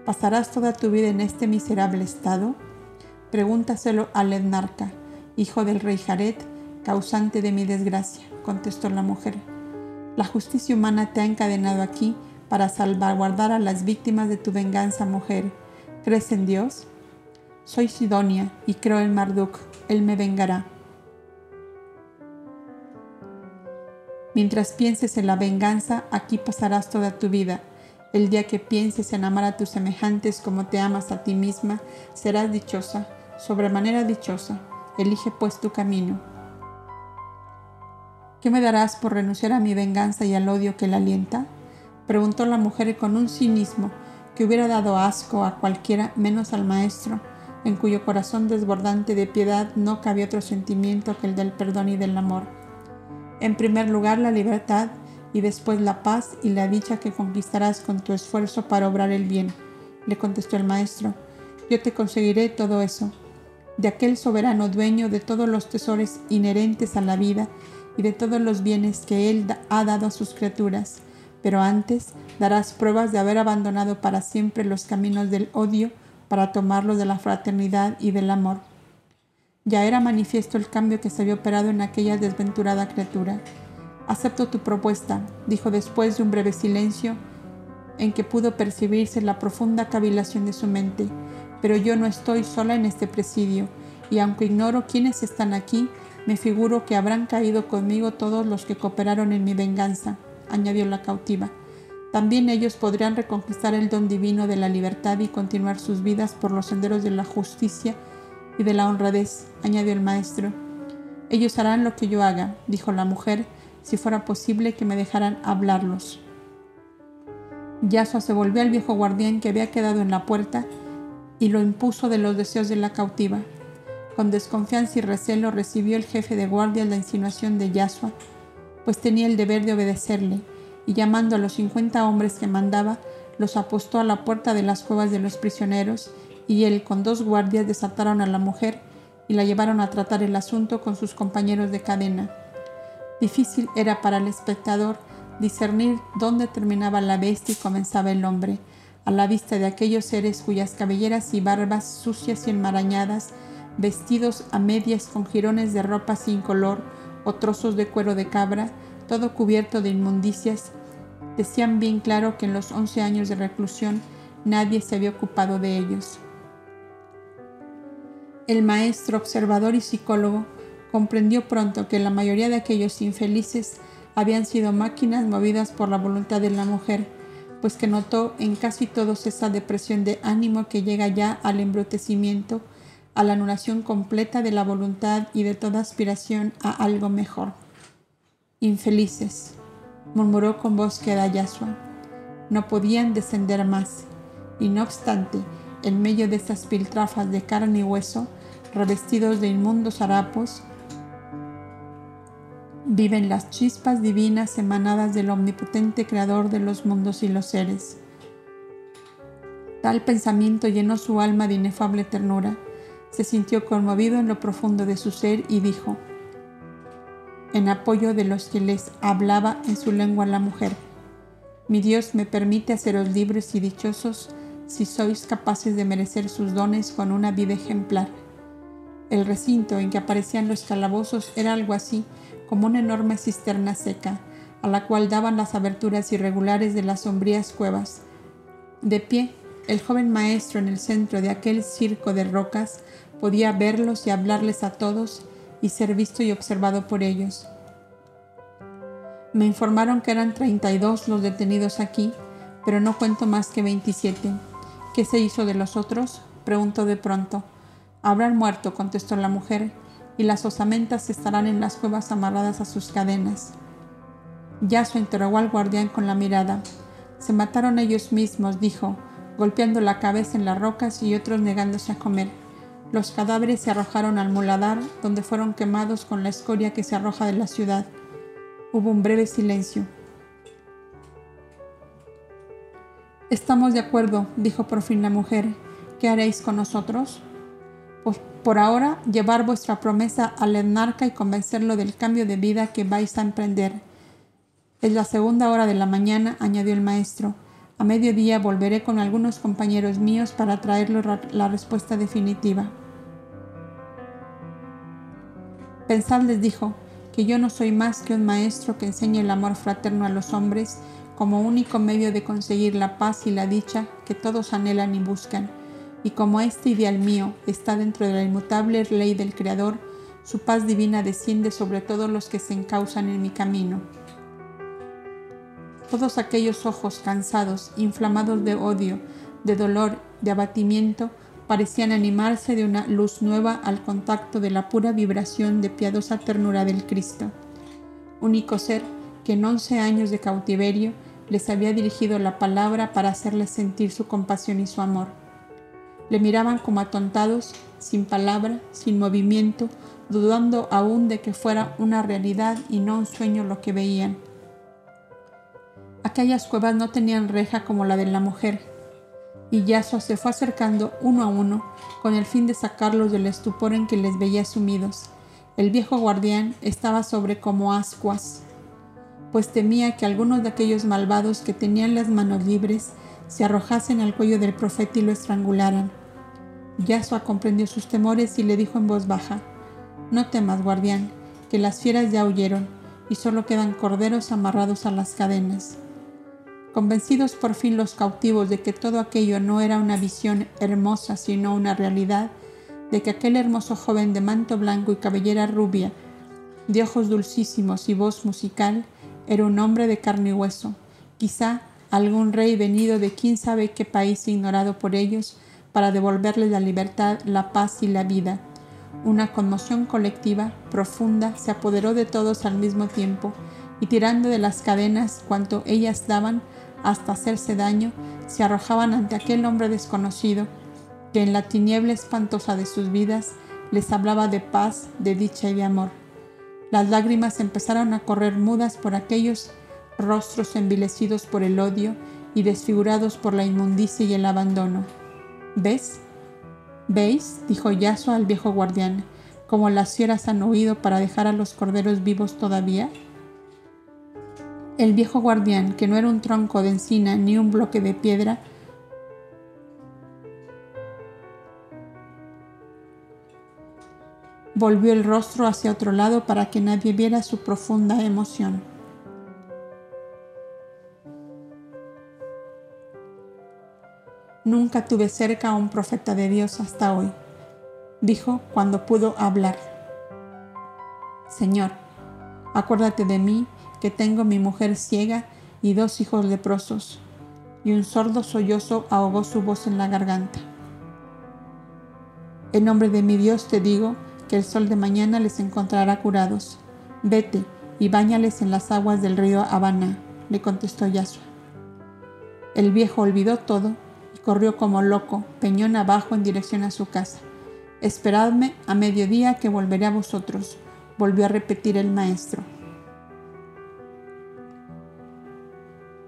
¿Pasarás toda tu vida en este miserable estado? Pregúntaselo al Ednarca hijo del rey Jared, causante de mi desgracia, contestó la mujer. La justicia humana te ha encadenado aquí para salvaguardar a las víctimas de tu venganza, mujer. ¿Crees en Dios? Soy Sidonia y creo en Marduk. Él me vengará. Mientras pienses en la venganza, aquí pasarás toda tu vida. El día que pienses en amar a tus semejantes como te amas a ti misma, serás dichosa, sobremanera dichosa. Elige pues tu camino. ¿Qué me darás por renunciar a mi venganza y al odio que la alienta? preguntó la mujer con un cinismo que hubiera dado asco a cualquiera menos al maestro, en cuyo corazón desbordante de piedad no cabía otro sentimiento que el del perdón y del amor. En primer lugar la libertad y después la paz y la dicha que conquistarás con tu esfuerzo para obrar el bien, le contestó el maestro. Yo te conseguiré todo eso, de aquel soberano dueño de todos los tesoros inherentes a la vida y de todos los bienes que Él ha dado a sus criaturas, pero antes darás pruebas de haber abandonado para siempre los caminos del odio para tomarlos de la fraternidad y del amor. Ya era manifiesto el cambio que se había operado en aquella desventurada criatura. Acepto tu propuesta, dijo después de un breve silencio en que pudo percibirse la profunda cavilación de su mente. Pero yo no estoy sola en este presidio, y aunque ignoro quiénes están aquí, me figuro que habrán caído conmigo todos los que cooperaron en mi venganza, añadió la cautiva. También ellos podrían reconquistar el don divino de la libertad y continuar sus vidas por los senderos de la justicia y de la honradez, añadió el maestro. Ellos harán lo que yo haga, dijo la mujer, si fuera posible que me dejaran hablarlos. Yasua se volvió al viejo guardián que había quedado en la puerta y lo impuso de los deseos de la cautiva. Con desconfianza y recelo recibió el jefe de guardia la insinuación de Yasua, pues tenía el deber de obedecerle, y llamando a los cincuenta hombres que mandaba, los apostó a la puerta de las cuevas de los prisioneros, y él con dos guardias desataron a la mujer y la llevaron a tratar el asunto con sus compañeros de cadena. Difícil era para el espectador discernir dónde terminaba la bestia y comenzaba el hombre, a la vista de aquellos seres cuyas cabelleras y barbas sucias y enmarañadas vestidos a medias con jirones de ropa sin color o trozos de cuero de cabra, todo cubierto de inmundicias, decían bien claro que en los once años de reclusión nadie se había ocupado de ellos. El maestro, observador y psicólogo comprendió pronto que la mayoría de aquellos infelices habían sido máquinas movidas por la voluntad de la mujer, pues que notó en casi todos esa depresión de ánimo que llega ya al embrutecimiento a la anulación completa de la voluntad y de toda aspiración a algo mejor. Infelices, murmuró con voz que da Yasua, no podían descender más, y no obstante, en medio de estas piltrafas de carne y hueso, revestidos de inmundos harapos, viven las chispas divinas emanadas del omnipotente creador de los mundos y los seres. Tal pensamiento llenó su alma de inefable ternura, se sintió conmovido en lo profundo de su ser y dijo, en apoyo de los que les hablaba en su lengua la mujer, mi Dios me permite haceros libres y dichosos si sois capaces de merecer sus dones con una vida ejemplar. El recinto en que aparecían los calabozos era algo así como una enorme cisterna seca, a la cual daban las aberturas irregulares de las sombrías cuevas. De pie, el joven maestro en el centro de aquel circo de rocas Podía verlos y hablarles a todos y ser visto y observado por ellos. Me informaron que eran 32 los detenidos aquí, pero no cuento más que 27. ¿Qué se hizo de los otros? preguntó de pronto. Habrán muerto, contestó la mujer, y las osamentas estarán en las cuevas amarradas a sus cadenas. Yaso interrogó al guardián con la mirada. Se mataron ellos mismos, dijo, golpeando la cabeza en las rocas y otros negándose a comer. Los cadáveres se arrojaron al muladar, donde fueron quemados con la escoria que se arroja de la ciudad. Hubo un breve silencio. Estamos de acuerdo, dijo por fin la mujer. ¿Qué haréis con nosotros? Pues por ahora, llevar vuestra promesa al enarca y convencerlo del cambio de vida que vais a emprender. Es la segunda hora de la mañana, añadió el maestro. A mediodía volveré con algunos compañeros míos para traerles la respuesta definitiva. Pensad, les dijo, que yo no soy más que un maestro que enseña el amor fraterno a los hombres como único medio de conseguir la paz y la dicha que todos anhelan y buscan. Y como este ideal mío está dentro de la inmutable ley del Creador, su paz divina desciende sobre todos los que se encausan en mi camino. Todos aquellos ojos cansados, inflamados de odio, de dolor, de abatimiento, parecían animarse de una luz nueva al contacto de la pura vibración de piadosa ternura del Cristo. único ser que en once años de cautiverio les había dirigido la palabra para hacerles sentir su compasión y su amor. Le miraban como atontados, sin palabra, sin movimiento, dudando aún de que fuera una realidad y no un sueño lo que veían. Aquellas cuevas no tenían reja como la de la mujer, y Yasua se fue acercando uno a uno con el fin de sacarlos del estupor en que les veía sumidos. El viejo guardián estaba sobre como ascuas, pues temía que algunos de aquellos malvados que tenían las manos libres se arrojasen al cuello del profeta y lo estrangularan. Yasua comprendió sus temores y le dijo en voz baja, No temas, guardián, que las fieras ya huyeron y solo quedan corderos amarrados a las cadenas. Convencidos por fin los cautivos de que todo aquello no era una visión hermosa sino una realidad, de que aquel hermoso joven de manto blanco y cabellera rubia, de ojos dulcísimos y voz musical, era un hombre de carne y hueso, quizá algún rey venido de quién sabe qué país ignorado por ellos para devolverles la libertad, la paz y la vida. Una conmoción colectiva, profunda, se apoderó de todos al mismo tiempo, y tirando de las cadenas cuanto ellas daban hasta hacerse daño, se arrojaban ante aquel hombre desconocido, que en la tiniebla espantosa de sus vidas les hablaba de paz, de dicha y de amor. Las lágrimas empezaron a correr mudas por aquellos rostros envilecidos por el odio y desfigurados por la inmundicia y el abandono. ¿Ves? ¿Veis? dijo Yasua al viejo guardián, como las fieras han huido para dejar a los corderos vivos todavía. El viejo guardián, que no era un tronco de encina ni un bloque de piedra, Volvió el rostro hacia otro lado para que nadie viera su profunda emoción. Nunca tuve cerca a un profeta de Dios hasta hoy, dijo cuando pudo hablar. Señor, acuérdate de mí que tengo mi mujer ciega y dos hijos leprosos. Y un sordo sollozo ahogó su voz en la garganta. En nombre de mi Dios te digo que el sol de mañana les encontrará curados. Vete y báñales en las aguas del río Habana, le contestó Yasua. El viejo olvidó todo corrió como loco, peñón abajo en dirección a su casa. Esperadme a mediodía que volveré a vosotros, volvió a repetir el maestro.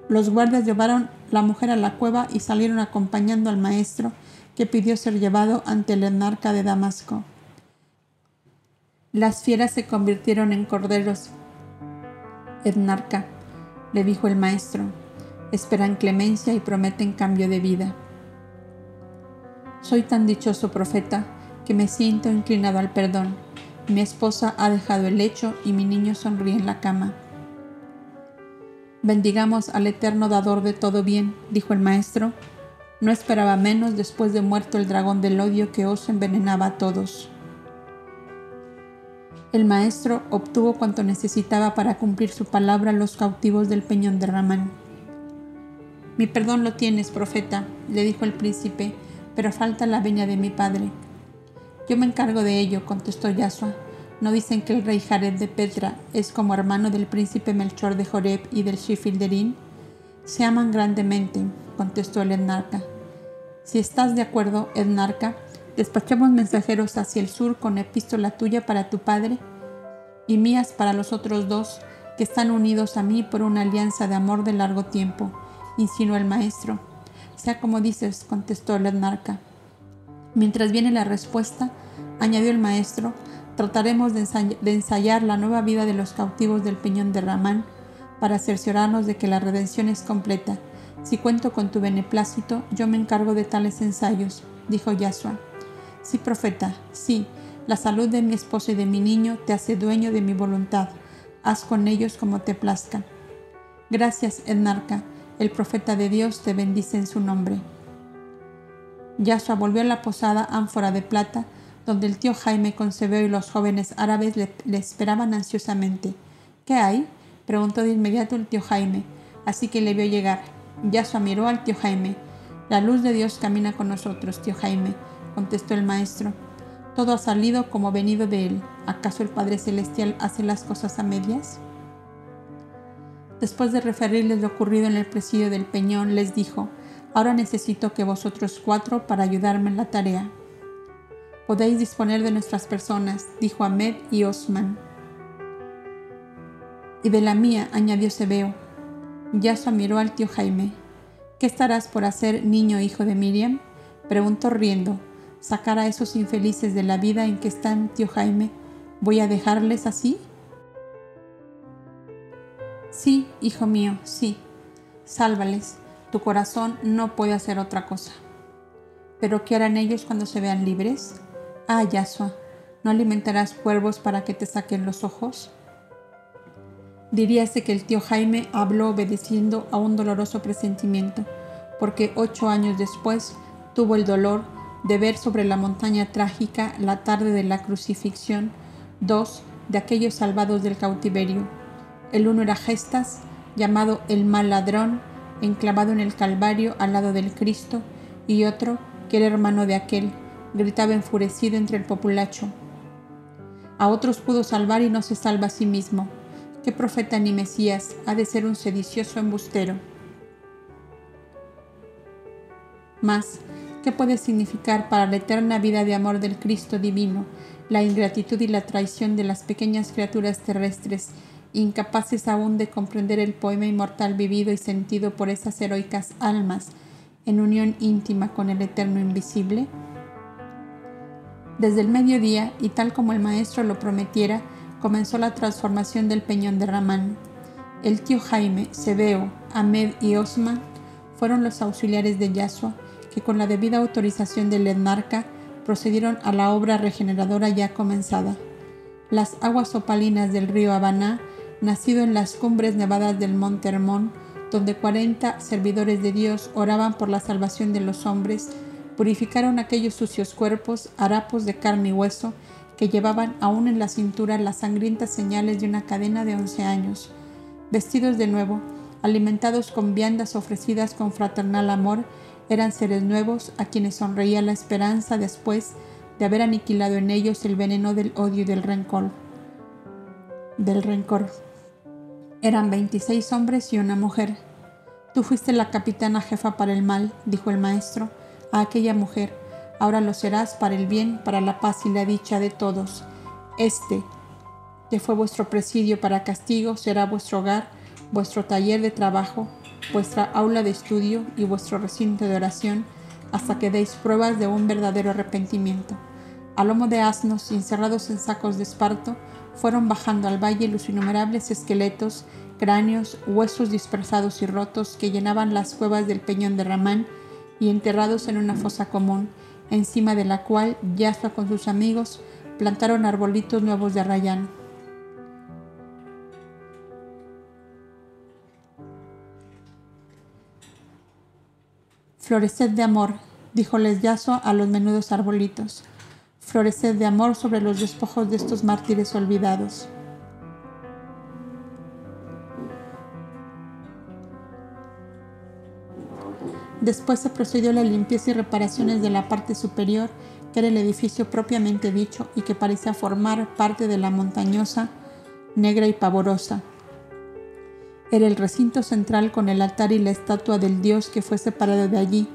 Los guardias llevaron la mujer a la cueva y salieron acompañando al maestro, que pidió ser llevado ante el enarca de Damasco. Las fieras se convirtieron en corderos. Ednarca, le dijo el maestro, esperan clemencia y prometen cambio de vida. Soy tan dichoso profeta que me siento inclinado al perdón. Mi esposa ha dejado el lecho y mi niño sonríe en la cama. Bendigamos al eterno dador de todo bien, dijo el maestro. No esperaba menos después de muerto el dragón del odio que os envenenaba a todos. El maestro obtuvo cuanto necesitaba para cumplir su palabra a los cautivos del peñón de Ramán. Mi perdón lo tienes, profeta, le dijo el príncipe, pero falta la veña de mi padre. Yo me encargo de ello, contestó Yasua. ¿No dicen que el rey Jared de Petra es como hermano del príncipe Melchor de Joreb y del Shifilderín? Se aman grandemente, contestó el Ednarca. Si estás de acuerdo, Ednarca, Despachamos mensajeros hacia el sur con epístola tuya para tu padre y mías para los otros dos que están unidos a mí por una alianza de amor de largo tiempo, insinuó el maestro. Sea como dices, contestó el etnarca. Mientras viene la respuesta, añadió el maestro, trataremos de, ensayar la nueva vida de los cautivos del peñón de Ramán para cerciorarnos de que la redención es completa. Si cuento con tu beneplácito, yo me encargo de tales ensayos, dijo Yasua. Sí, profeta, sí, la salud de mi esposo y de mi niño te hace dueño de mi voluntad. Haz con ellos como te plazca. Gracias, Ednarca. El profeta de Dios te bendice en su nombre. Yasua volvió a la posada ánfora de plata, donde el tío Jaime concebeo y los jóvenes árabes le, esperaban ansiosamente. ¿Qué hay? preguntó de inmediato el tío Jaime, así que le vio llegar. Yasua miró al tío Jaime. La luz de Dios camina con nosotros, tío Jaime contestó el maestro. Todo ha salido como venido de él. ¿Acaso el Padre Celestial hace las cosas a medias? Después de referirles lo ocurrido en el presidio del Peñón, les dijo, Ahora necesito que vosotros cuatro para ayudarme en la tarea. Podéis disponer de nuestras personas, dijo Ahmed y Osman. Y de la mía, añadió Sebeo. Yasua miró al tío Jaime. ¿Qué estarás por hacer, niño hijo de Miriam? Preguntó riendo. ¿Sacar a esos infelices de la vida en que están, tío Jaime? ¿Voy a dejarles así? Sí, hijo mío, sí. Sálvales. Tu corazón no puede hacer otra cosa. ¿Pero qué harán ellos cuando se vean libres? Ah, Yasua, ¿no alimentarás cuervos para que te saquen los ojos? Diríase que el tío Jaime habló obedeciendo a un doloroso presentimiento, porque ocho años después tuvo el dolor de ver sobre la montaña trágica la tarde de la crucifixión dos de aquellos salvados del cautiverio. El uno era Gestas, llamado el mal ladrón, enclavado en el Calvario al lado del Cristo, y otro, que era hermano de aquel, gritaba enfurecido entre el populacho. A otros pudo salvar y no se salva a sí mismo ¿Qué profeta ni Mesías ha de ser un sedicioso embustero? Mas, ¿qué puede significar para la eterna vida de amor del Cristo divino la ingratitud y la traición de las pequeñas criaturas terrestres, incapaces aún de comprender el poema inmortal vivido y sentido por esas heroicas almas en unión íntima con el eterno invisible? Desde el mediodía, y tal como el Maestro lo prometiera, comenzó la transformación del peñón de Ramán. El tío Jaime, Sebeo, Ahmed y Osman fueron los auxiliares de Yasua que con la debida autorización del etnarca procedieron a la obra regeneradora ya comenzada. Las aguas opalinas del río Habaná, nacido en las cumbres nevadas del monte Hermón, donde cuarenta servidores de Dios oraban por la salvación de los hombres, purificaron aquellos sucios cuerpos, harapos de carne y hueso, que llevaban aún en la cintura las sangrientas señales de una cadena de once años. Vestidos de nuevo, alimentados con viandas ofrecidas con fraternal amor, eran seres nuevos a quienes sonreía la esperanza después de haber aniquilado en ellos el veneno del odio y del rencor. Del rencor. Eran veintiséis hombres y una mujer. Tú fuiste la capitana jefa para el mal, dijo el maestro a aquella mujer ahora lo serás para el bien, para la paz y la dicha de todos. Este, que fue vuestro presidio para castigo, será vuestro hogar, vuestro taller de trabajo, vuestra aula de estudio y vuestro recinto de oración, hasta que deis pruebas de un verdadero arrepentimiento. A lomo de asnos, encerrados en sacos de esparto, fueron bajando al valle los innumerables esqueletos, cráneos, huesos dispersados y rotos que llenaban las cuevas del peñón de Ramán y enterrados en una fosa común, encima de la cual Yasua con sus amigos plantaron arbolitos nuevos de arrayán. Floreced de amor, díjoles Yasua a los menudos arbolitos. Floreced de amor sobre los despojos de estos mártires olvidados. Después se procedió a la limpieza y reparaciones de la parte superior, que era el edificio propiamente dicho y que parecía formar parte de la montañosa, negra y pavorosa. Era el recinto central con el altar y la estatua del dios que fue separado de allí.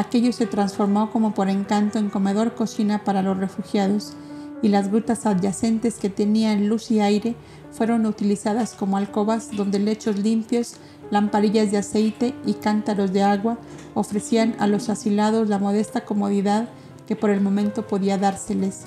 Aquello se transformó como por encanto en comedor cocina para los refugiados y las grutas adyacentes que tenían luz y aire fueron utilizadas como alcobas donde lechos limpios, lamparillas de aceite y cántaros de agua ofrecían a los asilados la modesta comodidad que por el momento podía dárseles.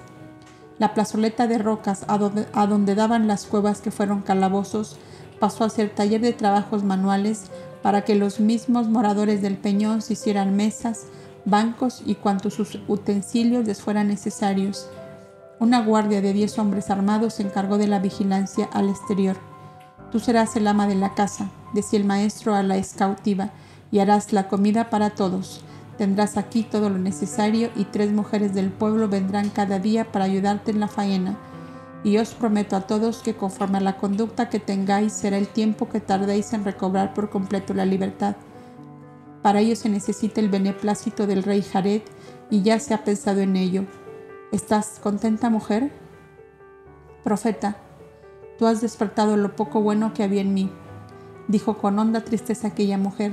La plazoleta de rocas a donde, daban las cuevas que fueron calabozos pasó a ser taller de trabajos manuales para que los mismos moradores del peñón se hicieran mesas, bancos y cuantos sus utensilios les fueran necesarios. Una guardia de diez hombres armados se encargó de la vigilancia al exterior. Tú serás el ama de la casa, decía el maestro a la escautiva, y harás la comida para todos. Tendrás aquí todo lo necesario y tres mujeres del pueblo vendrán cada día para ayudarte en la faena. Y os prometo a todos que conforme a la conducta que tengáis será el tiempo que tardéis en recobrar por completo la libertad. Para ello se necesita el beneplácito del rey Jared y ya se ha pensado en ello. ¿Estás contenta, mujer? Profeta, tú has despertado lo poco bueno que había en mí. dijo con honda tristeza aquella mujer,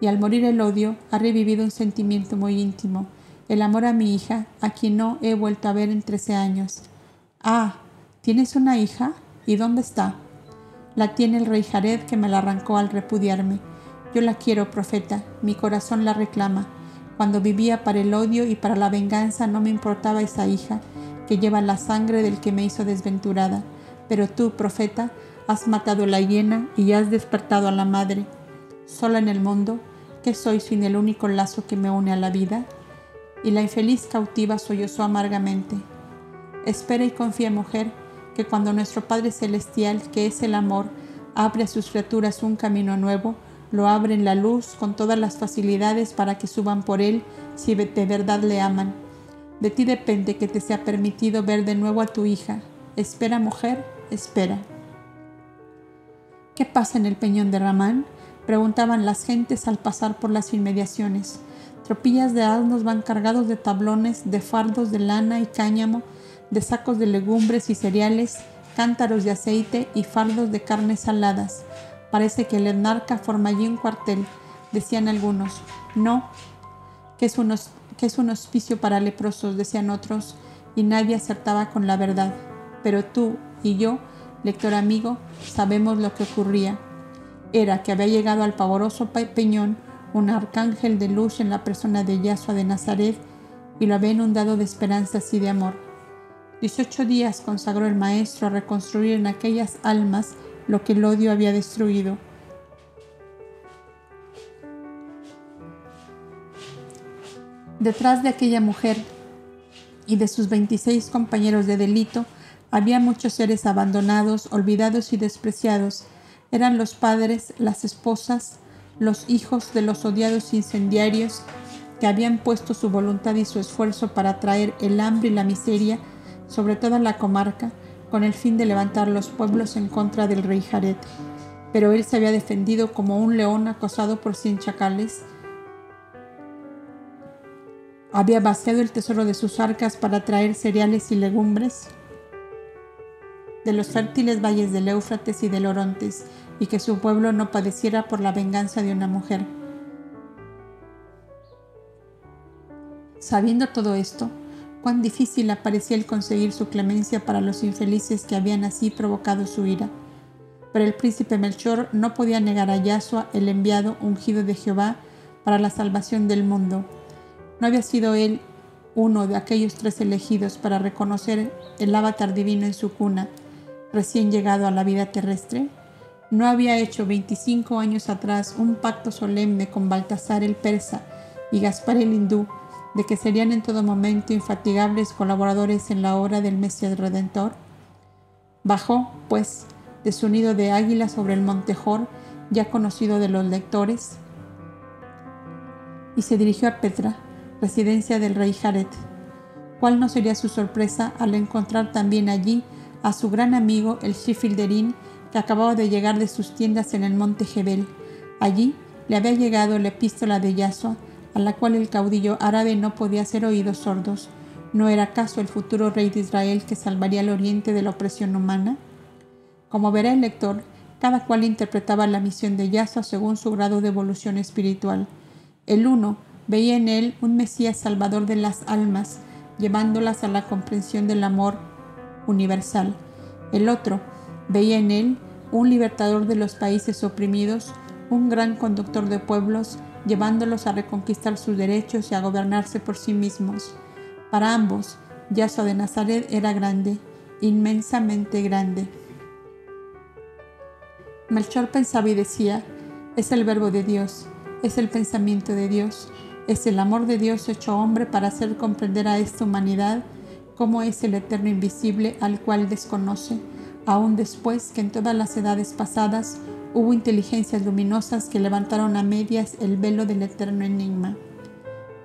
y al morir el odio ha revivido un sentimiento muy íntimo, el amor a mi hija, a quien no he vuelto a ver en trece años. Ah, ¿tienes una hija? ¿Y dónde está? La tiene el rey Jared que me la arrancó al repudiarme. Yo la quiero, profeta, mi corazón la reclama. Cuando vivía para el odio y para la venganza no me importaba esa hija, que lleva la sangre del que me hizo desventurada. Pero tú, profeta, has matado la hiena y has despertado a la madre. Sola en el mundo, ¿qué soy sin el único lazo que me une a la vida? Y la infeliz cautiva sollozó amargamente. Espera y confía, mujer, que cuando nuestro Padre Celestial, que es el amor, abre a sus criaturas un camino nuevo, lo abre en la luz con todas las facilidades para que suban por él si de verdad le aman. De ti depende que te sea permitido ver de nuevo a tu hija. Espera, mujer, espera. ¿Qué pasa en el peñón de Ramán? preguntaban las gentes al pasar por las inmediaciones. Tropillas de asnos van cargados de tablones, de fardos de lana y cáñamo, de sacos de legumbres y cereales, cántaros de aceite y fardos de carnes saladas. Parece que el enarca forma allí un cuartel, decían algunos. No, que es, un, que es un hospicio para leprosos, decían otros, y nadie acertaba con la verdad. Pero tú y yo, lector amigo, sabemos lo que ocurría. Era que había llegado al pavoroso peñón un arcángel de luz en la persona de Yahshua de Nazaret y lo había inundado de esperanzas y de amor. Dieciocho días consagró el Maestro a reconstruir en aquellas almas lo que el odio había destruido. Detrás de aquella mujer y de sus 26 compañeros de delito había muchos seres abandonados, olvidados y despreciados. Eran los padres, las esposas, los hijos de los odiados incendiarios que habían puesto su voluntad y su esfuerzo para traer el hambre y la miseria sobre toda la comarca, con el fin de levantar los pueblos en contra del rey Jared. Pero él se había defendido como un león acosado por cien chacales. Había vaciado el tesoro de sus arcas para traer cereales y legumbres de los fértiles valles del Éufrates y del Orontes, y que su pueblo no padeciera por la venganza de una mujer. Sabiendo todo esto, cuán difícil aparecía el conseguir su clemencia para los infelices que habían así provocado su ira. Pero el príncipe Melchor no podía negar a Yahshua el enviado ungido de Jehová para la salvación del mundo. ¿No había sido él uno de aquellos tres elegidos para reconocer el avatar divino en su cuna, recién llegado a la vida terrestre? ¿No había hecho 25 años atrás un pacto solemne con Baltasar el persa y Gaspar el hindú de que serían en todo momento infatigables colaboradores en la obra del Mesías Redentor? Bajó, pues, de su nido de águila sobre el monte Jor, ya conocido de los lectores, y se dirigió a Petra, residencia del rey Jared. ¿Cuál no sería su sorpresa al encontrar también allí a su gran amigo el Shifilderín, que acababa de llegar de sus tiendas en el monte Jebel? Allí le había llegado la epístola de Yahshua, a la cual el caudillo árabe no podía hacer oídos sordos. ¿No era acaso el futuro rey de Israel que salvaría al oriente de la opresión humana? Como verá el lector, cada cual interpretaba la misión de Yahshua según su grado de evolución espiritual. El uno veía en él un Mesías salvador de las almas, llevándolas a la comprensión del amor universal. El otro veía en él un libertador de los países oprimidos, un gran conductor de pueblos, llevándolos a reconquistar sus derechos y a gobernarse por sí mismos. Para ambos, Yahshua de Nazaret era grande, inmensamente grande. Melchor pensaba y decía, es el verbo de Dios, es el pensamiento de Dios, es el amor de Dios hecho hombre para hacer comprender a esta humanidad cómo es el eterno invisible al cual desconoce, aun después que en todas las edades pasadas Hubo inteligencias luminosas que levantaron a medias el velo del eterno enigma.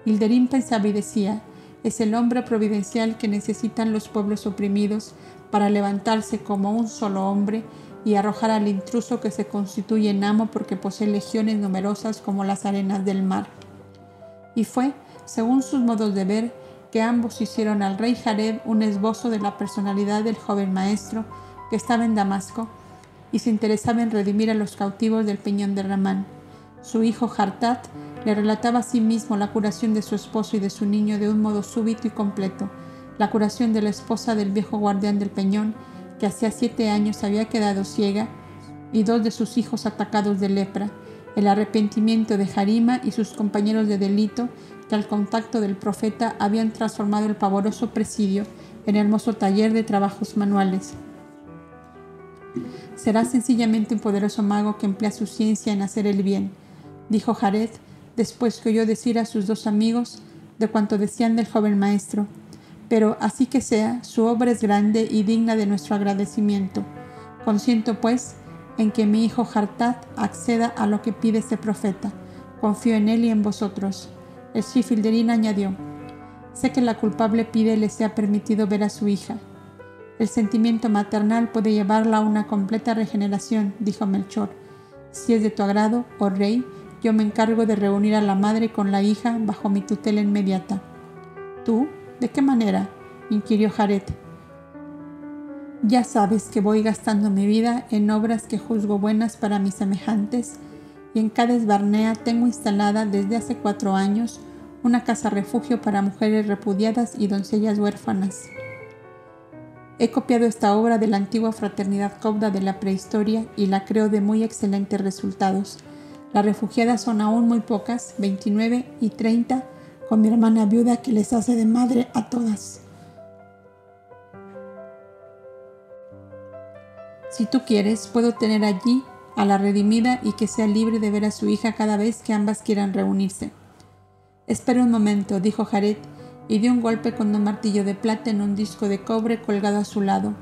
Hilderín pensaba y decía, es el hombre providencial que necesitan los pueblos oprimidos para levantarse como un solo hombre y arrojar al intruso que se constituye en amo porque posee legiones numerosas como las arenas del mar. Y fue, según sus modos de ver, que ambos hicieron al rey Jared un esbozo de la personalidad del joven maestro que estaba en Damasco y se interesaba en redimir a los cautivos del peñón de Ramán. Su hijo Hartat le relataba a sí mismo la curación de su esposo y de su niño de un modo súbito y completo, la curación de la esposa del viejo guardián del peñón, que hacía siete años había quedado ciega, y dos de sus hijos atacados de lepra, el arrepentimiento de Jarima y sus compañeros de delito, que al contacto del profeta habían transformado el pavoroso presidio en hermoso taller de trabajos manuales. Será sencillamente un poderoso mago que emplea su ciencia en hacer el bien, dijo Jared, después que oyó decir a sus dos amigos de cuanto decían del joven maestro. Pero así que sea, su obra es grande y digna de nuestro agradecimiento. Consiento, pues, en que mi hijo Hartat acceda a lo que pide este profeta. Confío en él y en vosotros. El Shifilderín añadió, sé que la culpable pide le sea permitido ver a su hija. El sentimiento maternal puede llevarla a una completa regeneración, dijo Melchor. Si es de tu agrado, oh rey, yo me encargo de reunir a la madre con la hija bajo mi tutela inmediata. ¿Tú? ¿De qué manera? inquirió Jared. Ya sabes que voy gastando mi vida en obras que juzgo buenas para mis semejantes, y en Cades Barnea tengo instalada desde hace cuatro años una casa refugio para mujeres repudiadas y doncellas huérfanas. He copiado esta obra de la antigua fraternidad copda de la prehistoria y la creo de muy excelentes resultados. Las refugiadas son aún muy pocas, 29 y 30, con mi hermana viuda que les hace de madre a todas. Si tú quieres, puedo tener allí a la redimida y que sea libre de ver a su hija cada vez que ambas quieran reunirse. Espera un momento, dijo Jared, y dio un golpe con un martillo de plata en un disco de cobre colgado a su lado.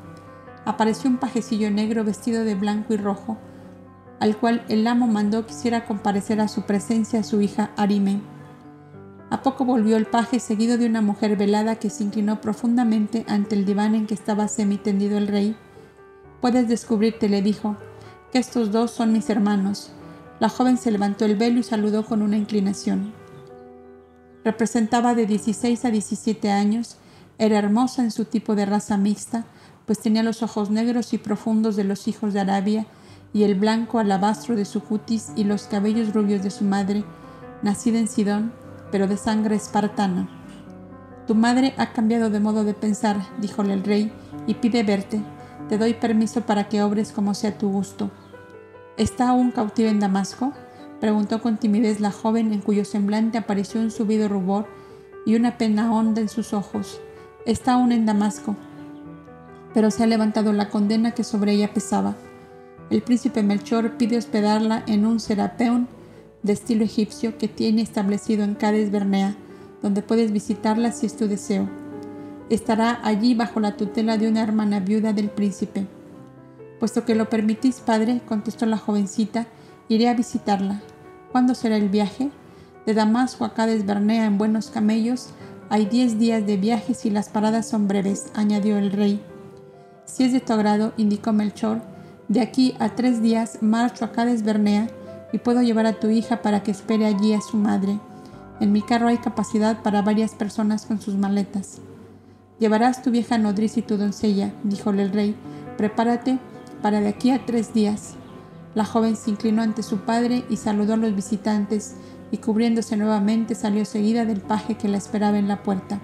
Apareció un pajecillo negro vestido de blanco y rojo, al cual el amo mandó quisiera comparecer a su presencia a su hija Arime. A poco volvió el paje seguido de una mujer velada que se inclinó profundamente ante el diván en que estaba semitendido el rey. Puedes descubrirte, le dijo, que estos dos son mis hermanos. La joven se levantó el velo y saludó con una inclinación. Representaba de 16 a 17 años, era hermosa en su tipo de raza mixta, pues tenía los ojos negros y profundos de los hijos de Arabia y el blanco alabastro de su cutis y los cabellos rubios de su madre, nacida en Sidón, pero de sangre espartana. Tu madre ha cambiado de modo de pensar, díjole el rey, y pide verte. Te doy permiso para que obres como sea tu gusto. ¿Está aún cautiva en Damasco? Preguntó con timidez la joven en cuyo semblante apareció un subido rubor y una pena honda en sus ojos. Está aún en Damasco, pero se ha levantado la condena que sobre ella pesaba. El príncipe Melchor pide hospedarla en un serapeón de estilo egipcio que tiene establecido en Cades Bernea, donde puedes visitarla si es tu deseo. Estará allí bajo la tutela de una hermana viuda del príncipe. Puesto que lo permitís, padre, contestó la jovencita, iré a visitarla. ¿Cuándo será el viaje? De Damasco a Cades Bernea en buenos camellos hay diez días de viaje si las paradas son breves, añadió el rey. Si es de tu agrado, indicó Melchor, de aquí a tres días marcho a Cades Bernea y puedo llevar a tu hija para que espere allí a su madre. En mi carro hay capacidad para varias personas con sus maletas. Llevarás tu vieja nodriz y tu doncella, díjole el rey. Prepárate para de aquí a tres días. La joven se inclinó ante su padre y saludó a los visitantes, y cubriéndose nuevamente salió seguida del paje que la esperaba en la puerta.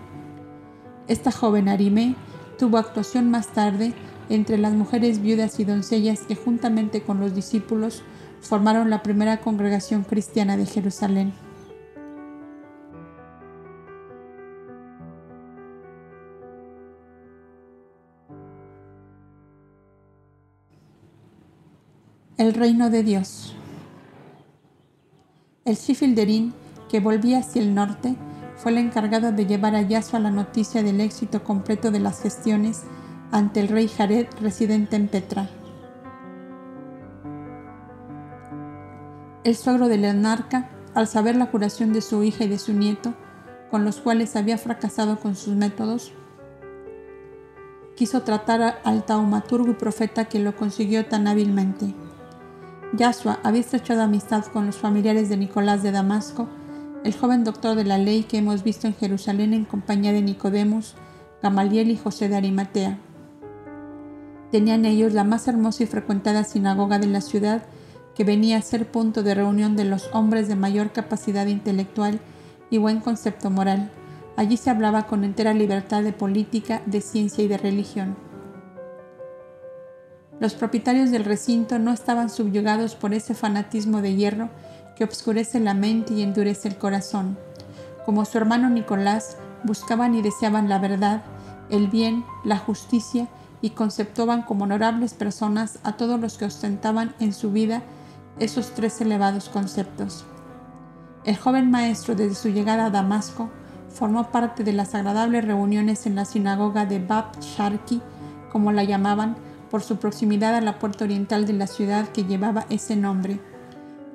Esta joven Arimé tuvo actuación más tarde entre las mujeres viudas y doncellas que juntamente con los discípulos formaron la primera congregación cristiana de Jerusalén. El reino de Dios. El Shifilderín, que volvía hacia el norte, fue el encargado de llevar a Yasua la noticia del éxito completo de las gestiones ante el rey Jared residente en Petra. El suegro del anarca, al saber la curación de su hija y de su nieto, con los cuales había fracasado con sus métodos, quiso tratar al taumaturgo y profeta que lo consiguió tan hábilmente. Yasua había estrechado amistad con los familiares de Nicolás de Damasco, el joven doctor de la ley que hemos visto en Jerusalén en compañía de Nicodemus, Gamaliel y José de Arimatea. Tenían ellos la más hermosa y frecuentada sinagoga de la ciudad, que venía a ser punto de reunión de los hombres de mayor capacidad intelectual y buen concepto moral. Allí se hablaba con entera libertad de política, de ciencia y de religión. Los propietarios del recinto no estaban subyugados por ese fanatismo de hierro que obscurece la mente y endurece el corazón. Como su hermano Nicolás, buscaban y deseaban la verdad, el bien, la justicia y conceptuaban como honorables personas a todos los que ostentaban en su vida esos tres elevados conceptos. El joven maestro desde su llegada a Damasco formó parte de las agradables reuniones en la sinagoga de Bab Sharki, como la llamaban, por su proximidad a la puerta oriental de la ciudad que llevaba ese nombre.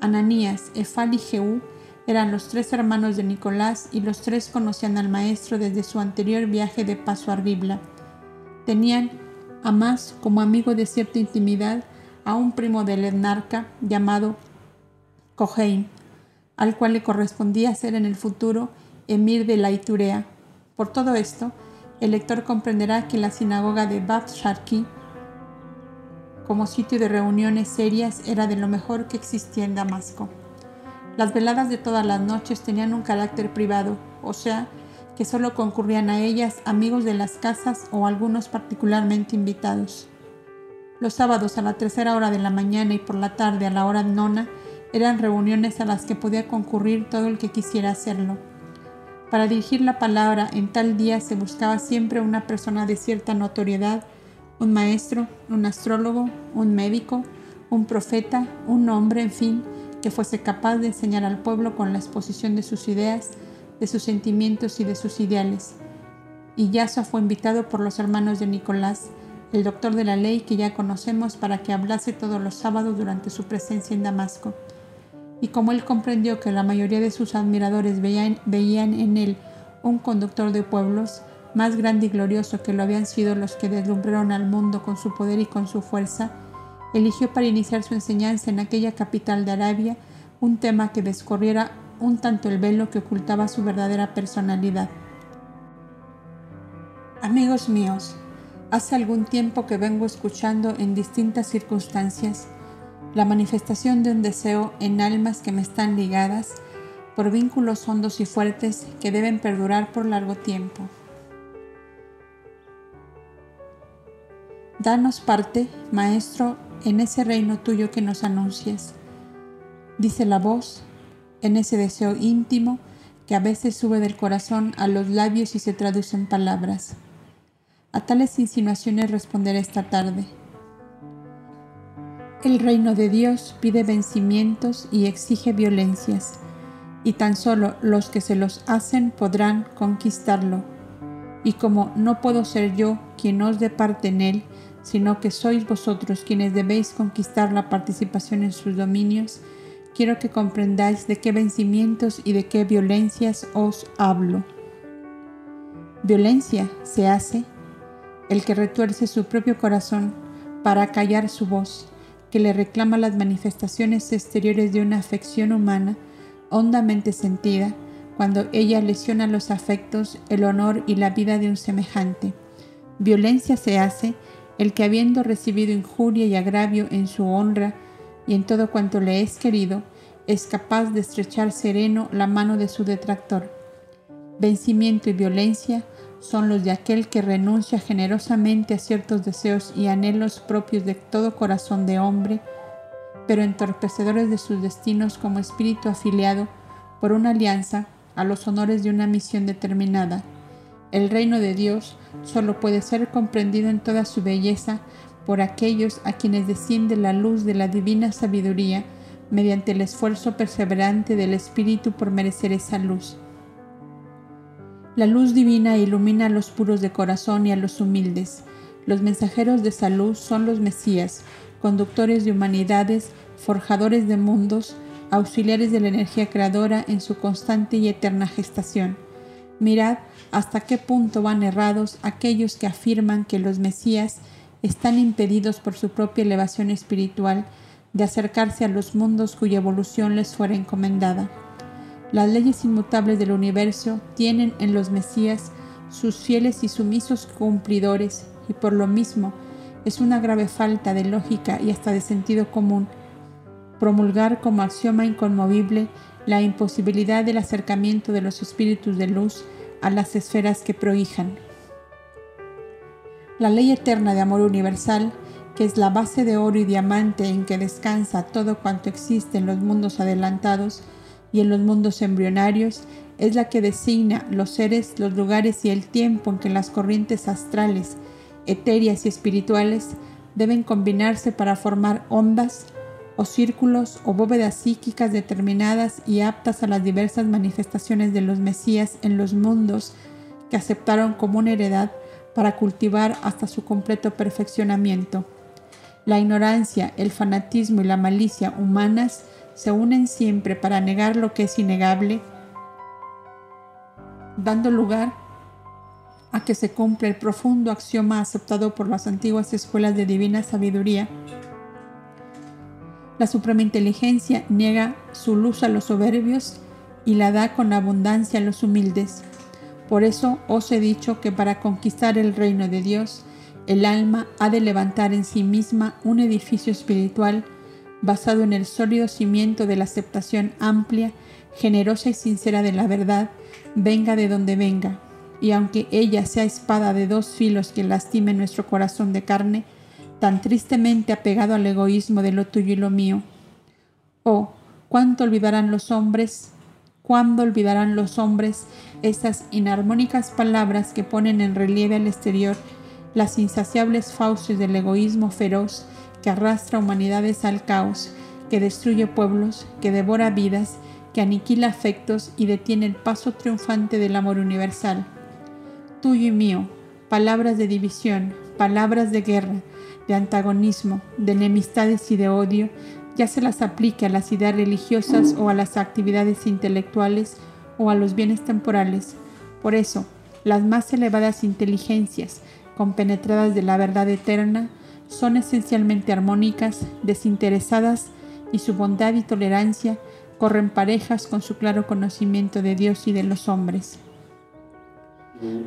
Ananías, Efal y Jehú eran los tres hermanos de Nicolás y los tres conocían al maestro desde su anterior viaje de paso a Ribla. Tenían a más como amigo de cierta intimidad a un primo del etnarca llamado Coheim, al cual le correspondía ser en el futuro emir de la Iturea. Por todo esto, el lector comprenderá que la sinagoga de Bab Sharki como sitio de reuniones serias era de lo mejor que existía en Damasco. Las veladas de todas las noches tenían un carácter privado, o sea, que solo concurrían a ellas amigos de las casas o algunos particularmente invitados. Los sábados a la tercera hora de la mañana y por la tarde a la hora nona eran reuniones a las que podía concurrir todo el que quisiera hacerlo. Para dirigir la palabra en tal día se buscaba siempre una persona de cierta notoriedad un maestro, un astrólogo, un médico, un profeta, un hombre, en fin, que fuese capaz de enseñar al pueblo con la exposición de sus ideas, de sus sentimientos y de sus ideales. Y Yasua fue invitado por los hermanos de Nicolás, el doctor de la ley que ya conocemos, para que hablase todos los sábados durante su presencia en Damasco. Y como él comprendió que la mayoría de sus admiradores veían, veían en él un conductor de pueblos, más grande y glorioso que lo habían sido los que deslumbraron al mundo con su poder y con su fuerza, eligió para iniciar su enseñanza en aquella capital de Arabia un tema que descorriera un tanto el velo que ocultaba su verdadera personalidad. Amigos míos, hace algún tiempo que vengo escuchando en distintas circunstancias la manifestación de un deseo en almas que me están ligadas por vínculos hondos y fuertes que deben perdurar por largo tiempo. Danos parte, Maestro, en ese reino tuyo que nos anuncias. Dice la voz, en ese deseo íntimo que a veces sube del corazón a los labios y se traduce en palabras. A tales insinuaciones responderé esta tarde. El reino de Dios pide vencimientos y exige violencias, y tan solo los que se los hacen podrán conquistarlo. Y como no puedo ser yo quien os dé parte en él, sino que sois vosotros quienes debéis conquistar la participación en sus dominios, quiero que comprendáis de qué vencimientos y de qué violencias os hablo. Violencia se hace el que retuerce su propio corazón para callar su voz, que le reclama las manifestaciones exteriores de una afección humana hondamente sentida, cuando ella lesiona los afectos, el honor y la vida de un semejante. Violencia se hace el que habiendo recibido injuria y agravio en su honra y en todo cuanto le es querido, es capaz de estrechar sereno la mano de su detractor. Vencimiento y violencia son los de aquel que renuncia generosamente a ciertos deseos y anhelos propios de todo corazón de hombre, pero entorpecedores de sus destinos como espíritu afiliado por una alianza a los honores de una misión determinada. El reino de Dios solo puede ser comprendido en toda su belleza por aquellos a quienes desciende la luz de la divina sabiduría mediante el esfuerzo perseverante del Espíritu por merecer esa luz. La luz divina ilumina a los puros de corazón y a los humildes. Los mensajeros de salud son los Mesías, conductores de humanidades, forjadores de mundos, auxiliares de la energía creadora en su constante y eterna gestación. Mirad hasta qué punto van errados aquellos que afirman que los Mesías están impedidos por su propia elevación espiritual de acercarse a los mundos cuya evolución les fuera encomendada. Las leyes inmutables del universo tienen en los Mesías sus fieles y sumisos cumplidores y por lo mismo Es una grave falta de lógica y hasta de sentido común promulgar como axioma inconmovible la imposibilidad del acercamiento de los espíritus de luz a las esferas que prohijan. La ley eterna de amor universal, que es la base de oro y diamante en que descansa todo cuanto existe en los mundos adelantados y en los mundos embrionarios, es la que designa los seres, los lugares y el tiempo en que las corrientes astrales, etéreas y espirituales deben combinarse para formar ondas, o círculos o bóvedas psíquicas determinadas y aptas a las diversas manifestaciones de los Mesías en los mundos que aceptaron como una heredad para cultivar hasta su completo perfeccionamiento. La ignorancia, el fanatismo y la malicia humanas se unen siempre para negar lo que es innegable, dando lugar a que se cumpla el profundo axioma aceptado por las antiguas escuelas de divina sabiduría la suprema inteligencia niega su luz a los soberbios y la da con abundancia a los humildes. Por eso os he dicho que para conquistar el reino de Dios, el alma ha de levantar en sí misma un edificio espiritual basado en el sólido cimiento de la aceptación amplia, generosa y sincera de la verdad, venga de donde venga. Y aunque ella sea espada de dos filos que lastime nuestro corazón de carne, tan tristemente apegado al egoísmo de lo tuyo y lo mío. Oh, cuánto olvidarán los hombres, cuándo olvidarán los hombres esas inarmónicas palabras que ponen en relieve al exterior las insaciables fauces del egoísmo feroz que arrastra humanidades al caos, que destruye pueblos, que devora vidas, que aniquila afectos y detiene el paso triunfante del amor universal. Tuyo y mío, palabras de división, palabras de guerra, de antagonismo, de enemistades y de odio, ya se las aplique a las ideas religiosas o a las actividades intelectuales o a los bienes temporales. Por eso, las más elevadas inteligencias, compenetradas de la verdad eterna, son esencialmente armónicas, desinteresadas y su bondad y tolerancia corren parejas con su claro conocimiento de Dios y de los hombres.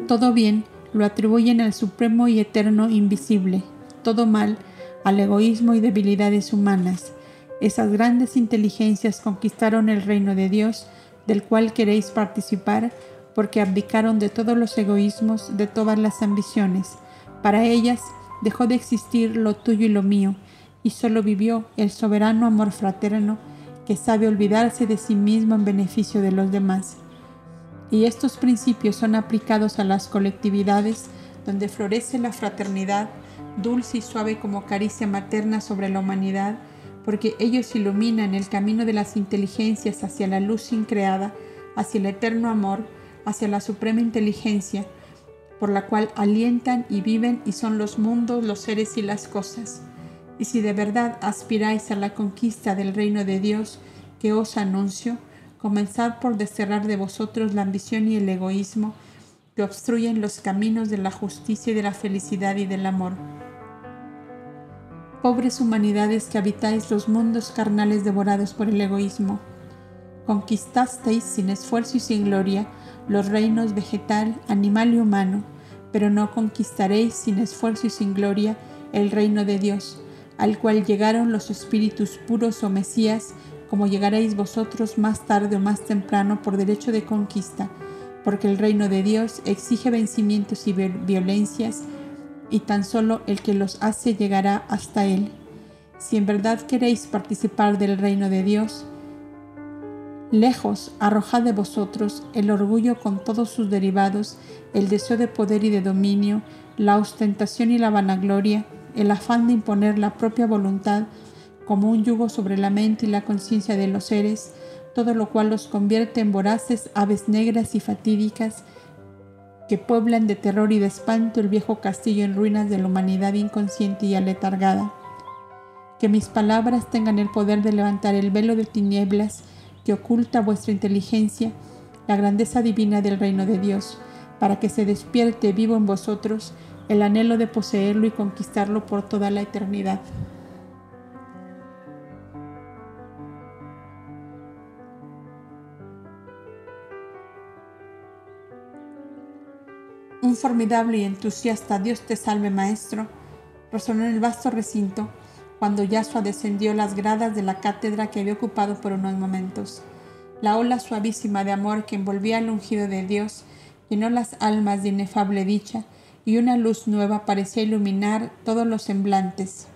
Todo bien lo atribuyen al supremo y eterno invisible, todo mal al egoísmo y debilidades humanas. Esas grandes inteligencias conquistaron el reino de Dios, del cual queréis participar, porque abdicaron de todos los egoísmos, de todas las ambiciones. Para ellas dejó de existir lo tuyo y lo mío, y solo vivió el soberano amor fraterno que sabe olvidarse de sí mismo en beneficio de los demás. Y estos principios son aplicados a las colectividades donde florece la fraternidad, dulce y suave como caricia materna sobre la humanidad, porque ellos iluminan el camino de las inteligencias hacia la luz increada, hacia el eterno amor, hacia la suprema inteligencia, por la cual alientan y viven y son los mundos, los seres y las cosas. Y si de verdad aspiráis a la conquista del reino de Dios que os anuncio, comenzad por desterrar de vosotros la ambición y el egoísmo que obstruyen los caminos de la justicia y de la felicidad y del amor. Pobres humanidades que habitáis los mundos carnales devorados por el egoísmo, conquistasteis sin esfuerzo y sin gloria los reinos vegetal, animal y humano, pero no conquistaréis sin esfuerzo y sin gloria el reino de Dios, al cual llegaron los espíritus puros o mesías, como llegaréis vosotros más tarde o más temprano por derecho de conquista, porque el reino de Dios exige vencimientos y violencias, y tan solo el que los hace llegará hasta él. Si en verdad queréis participar del reino de Dios, lejos arrojad de vosotros el orgullo con todos sus derivados, el deseo de poder y de dominio, la ostentación y la vanagloria, el afán de imponer la propia voluntad como un yugo sobre la mente y la conciencia de los seres, todo lo cual los convierte en voraces aves negras y fatídicas, que pueblan de terror y de espanto el viejo castillo en ruinas de la humanidad inconsciente y aletargada. Que mis palabras tengan el poder de levantar el velo de tinieblas que oculta vuestra inteligencia, la grandeza divina del reino de Dios, para que se despierte vivo en vosotros el anhelo de poseerlo y conquistarlo por toda la eternidad. Un formidable y entusiasta Dios te salve Maestro, Resonó en el vasto recinto cuando Yasua descendió las gradas de la cátedra que había ocupado por unos momentos. La ola suavísima de amor que envolvía al ungido de Dios llenó las almas de inefable dicha y una luz nueva parecía iluminar todos los semblantes.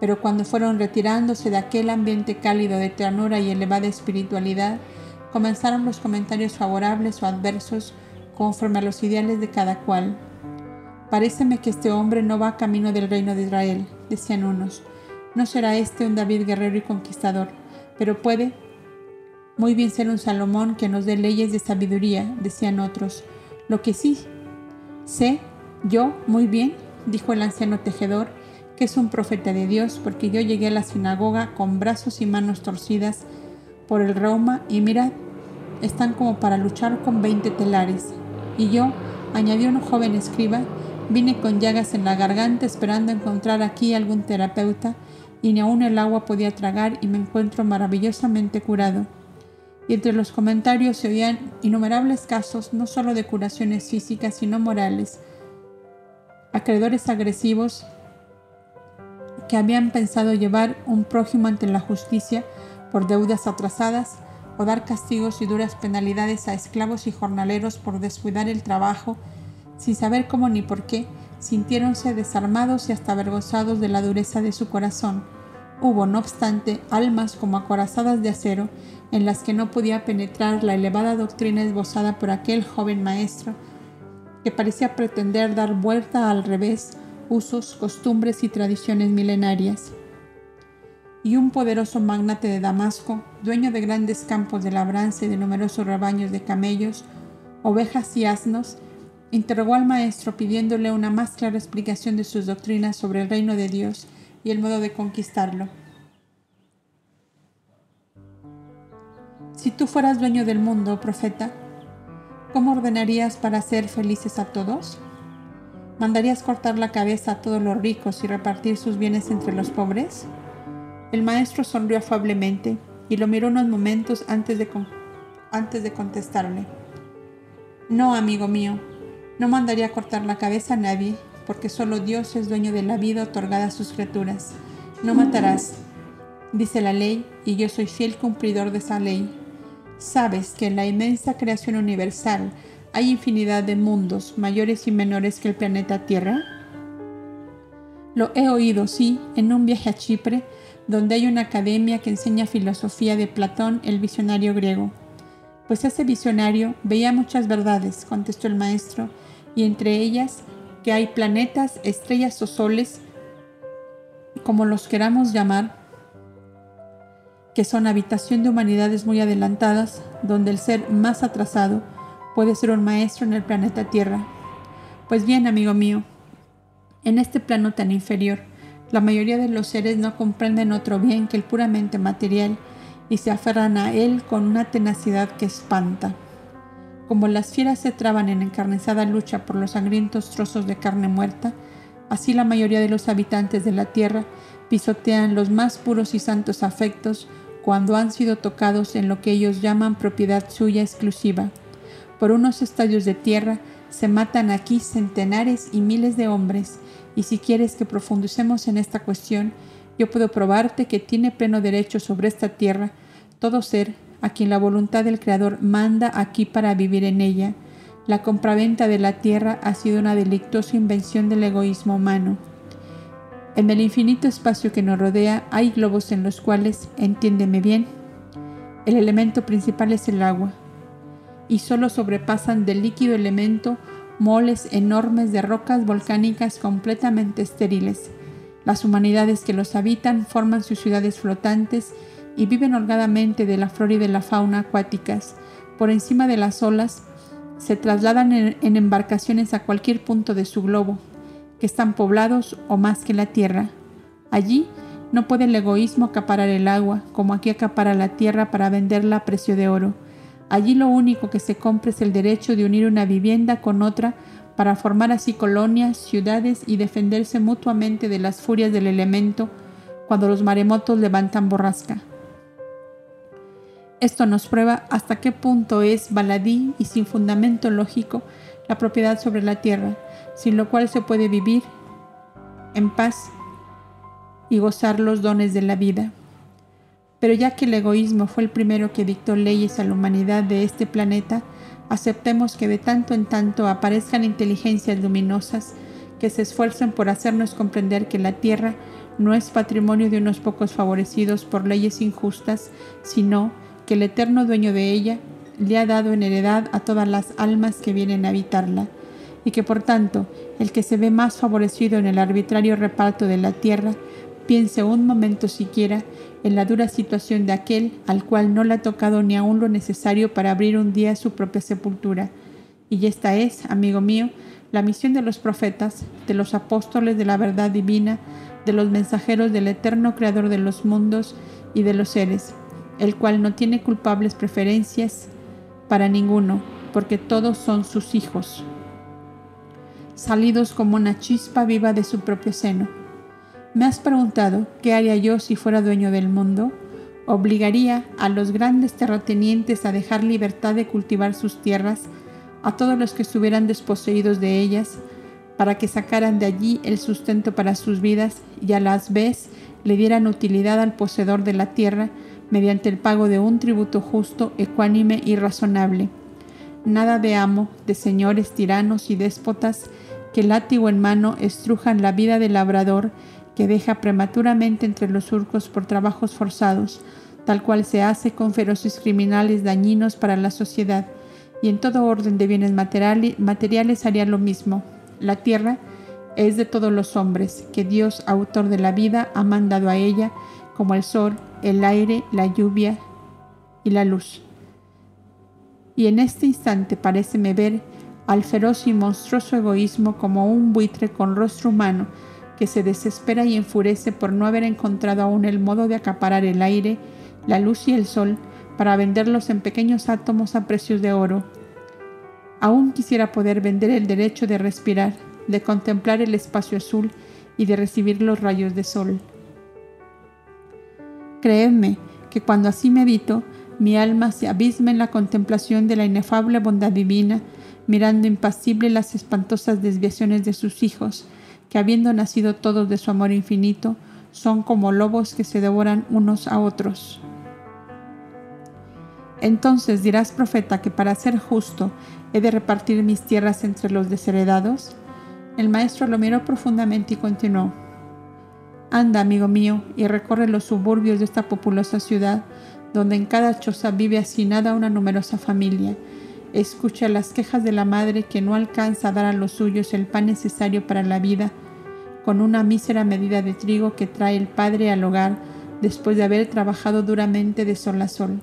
Pero cuando fueron retirándose de aquel ambiente cálido de ternura y elevada espiritualidad, comenzaron los comentarios favorables o adversos conforme a los ideales de cada cual. Paréceme que este hombre no va camino del reino de Israel, decían unos. No será este un David guerrero y conquistador, pero puede muy bien ser un Salomón que nos dé leyes de sabiduría, decían otros. Lo que sí sé, yo muy bien, dijo el anciano tejedor, que es un profeta de Dios, porque yo llegué a la sinagoga con brazos y manos torcidas por el reuma y mirad, están como para luchar con veinte telares. Y yo, añadió un joven escriba, vine con llagas en la garganta esperando encontrar aquí algún terapeuta y ni aun el agua podía tragar y me encuentro maravillosamente curado. Y entre los comentarios se oían innumerables casos no solo de curaciones físicas sino morales, acreedores agresivos que habían pensado llevar un prójimo ante la justicia por deudas atrasadas o dar castigos y duras penalidades a esclavos y jornaleros por descuidar el trabajo, sin saber cómo ni por qué, sintiéronse desarmados y hasta avergonzados de la dureza de su corazón. Hubo, no obstante, almas como acorazadas de acero, en las que no podía penetrar la elevada doctrina esbozada por aquel joven maestro, que parecía pretender dar vuelta al revés usos, costumbres y tradiciones milenarias. Y un poderoso magnate de Damasco, dueño de grandes campos de labranza y de numerosos rebaños de camellos, ovejas y asnos, interrogó al maestro pidiéndole una más clara explicación de sus doctrinas sobre el reino de Dios y el modo de conquistarlo. Si tú fueras dueño del mundo, profeta, ¿cómo ordenarías para ser felices a todos? ¿Mandarías cortar la cabeza a todos los ricos y repartir sus bienes entre los pobres? El maestro sonrió afablemente y lo miró unos momentos antes de, antes de contestarle. No, amigo mío, no mandaría cortar la cabeza a nadie, porque solo Dios es dueño de la vida otorgada a sus criaturas. No matarás, dice la ley, y yo soy fiel cumplidor de esa ley. Sabes que en la inmensa creación universal ¿Hay infinidad de mundos mayores y menores que el planeta Tierra? Lo he oído, sí, en un viaje a Chipre, donde hay una academia que enseña filosofía de Platón, el visionario griego. Pues ese visionario veía muchas verdades, contestó el maestro, y entre ellas que hay planetas, estrellas o soles, como los queramos llamar, que son habitación de humanidades muy adelantadas, donde el ser más atrasado puede ser un maestro en el planeta Tierra. Pues bien, amigo mío, en este plano tan inferior, la mayoría de los seres no comprenden otro bien que el puramente material y se aferran a él con una tenacidad que espanta. Como las fieras se traban en encarnizada lucha por los sangrientos trozos de carne muerta, así la mayoría de los habitantes de la tierra pisotean los más puros y santos afectos cuando han sido tocados en lo que ellos llaman propiedad suya exclusiva por unos estadios de tierra se matan aquí centenares y miles de hombres, y si quieres que profundicemos en esta cuestión, yo puedo probarte que tiene pleno derecho sobre esta tierra todo ser a quien la voluntad del Creador manda aquí para vivir en ella. La compraventa de la tierra ha sido una delictuosa invención del egoísmo humano. En el infinito espacio que nos rodea hay globos en los cuales, entiéndeme bien, el elemento principal es el agua, y solo sobrepasan del líquido elemento moles enormes de rocas volcánicas completamente estériles. Las humanidades que los habitan forman sus ciudades flotantes y viven holgadamente de la flora y de la fauna acuáticas. Por encima de las olas se trasladan en, en embarcaciones a cualquier punto de su globo, que están poblados o más que la tierra. Allí no puede el egoísmo acaparar el agua, como aquí acapara la tierra para venderla a precio de oro. Allí lo único que se compra es el derecho de unir una vivienda con otra para formar así colonias, ciudades y defenderse mutuamente de las furias del elemento cuando los maremotos levantan borrasca. Esto nos prueba hasta qué punto es baladí y sin fundamento lógico la propiedad sobre la tierra, sin lo cual se puede vivir en paz y gozar los dones de la vida. Pero ya que el egoísmo fue el primero que dictó leyes a la humanidad de este planeta, aceptemos que de tanto en tanto aparezcan inteligencias luminosas que se esfuercen por hacernos comprender que la Tierra no es patrimonio de unos pocos favorecidos por leyes injustas, sino que el eterno dueño de ella le ha dado en heredad a todas las almas que vienen a habitarla, y que por tanto el que se ve más favorecido en el arbitrario reparto de la tierra, piense un momento siquiera en la dura situación de aquel al cual no le ha tocado ni aún lo necesario para abrir un día su propia sepultura. Y esta es, amigo mío, la misión de los profetas, de los apóstoles de la verdad divina, de los mensajeros del eterno Creador de los mundos y de los seres, el cual no tiene culpables preferencias para ninguno, porque todos son sus hijos, salidos como una chispa viva de su propio seno. ¿Me has preguntado qué haría yo si fuera dueño del mundo? Obligaría a los grandes terratenientes a dejar libertad de cultivar sus tierras, a todos los que estuvieran desposeídos de ellas, para que sacaran de allí el sustento para sus vidas y a las vez le dieran utilidad al poseedor de la tierra mediante el pago de un tributo justo, ecuánime y razonable. Nada de amo, de señores tiranos y déspotas que látigo en mano estrujan la vida del labrador que deja prematuramente entre los surcos por trabajos forzados, tal cual se hace con feroces criminales dañinos para la sociedad, y en todo orden de bienes materiales haría lo mismo. La tierra es de todos los hombres, que Dios, autor de la vida, ha mandado a ella, como el sol, el aire, la lluvia y la luz. Y en este instante paréceme ver al feroz y monstruoso egoísmo como un buitre con rostro humano que se desespera y enfurece por no haber encontrado aún el modo de acaparar el aire, la luz y el sol para venderlos en pequeños átomos a precios de oro. Aún quisiera poder vender el derecho de respirar, de contemplar el espacio azul y de recibir los rayos de sol. Creedme que cuando así medito, mi alma se abisma en la contemplación de la inefable bondad divina, mirando impasible las espantosas desviaciones de sus hijos, que habiendo nacido todos de su amor infinito, son como lobos que se devoran unos a otros. Entonces dirás, profeta, que para ser justo he de repartir mis tierras entre los desheredados. El maestro lo miró profundamente y continuó. Anda, amigo mío, y recorre los suburbios de esta populosa ciudad, donde en cada choza vive hacinada una numerosa familia. Escucha las quejas de la madre que no alcanza a dar a los suyos el pan necesario para la vida, con una mísera medida de trigo que trae el padre al hogar después de haber trabajado duramente de sol a sol.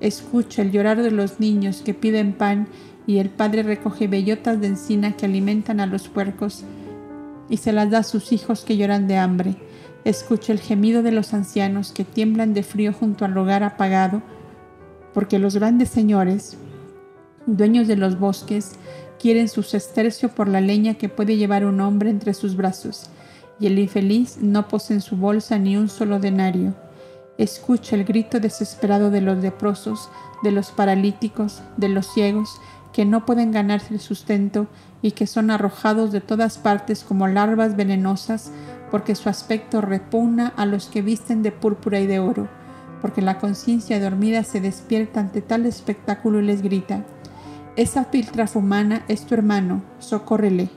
Escucha el llorar de los niños que piden pan y el padre recoge bellotas de encina que alimentan a los puercos y se las da a sus hijos que lloran de hambre. Escucha el gemido de los ancianos que tiemblan de frío junto al hogar apagado, porque los grandes señores, dueños de los bosques, quieren su sestercio por la leña que puede llevar un hombre entre sus brazos, y el infeliz no posee en su bolsa ni un solo denario. Escucha el grito desesperado de los leprosos, de los paralíticos, de los ciegos, que no pueden ganarse el sustento y que son arrojados de todas partes como larvas venenosas porque su aspecto repugna a los que visten de púrpura y de oro, porque la conciencia dormida se despierta ante tal espectáculo y les grita, esa filtrafa humana es tu hermano, socórrele.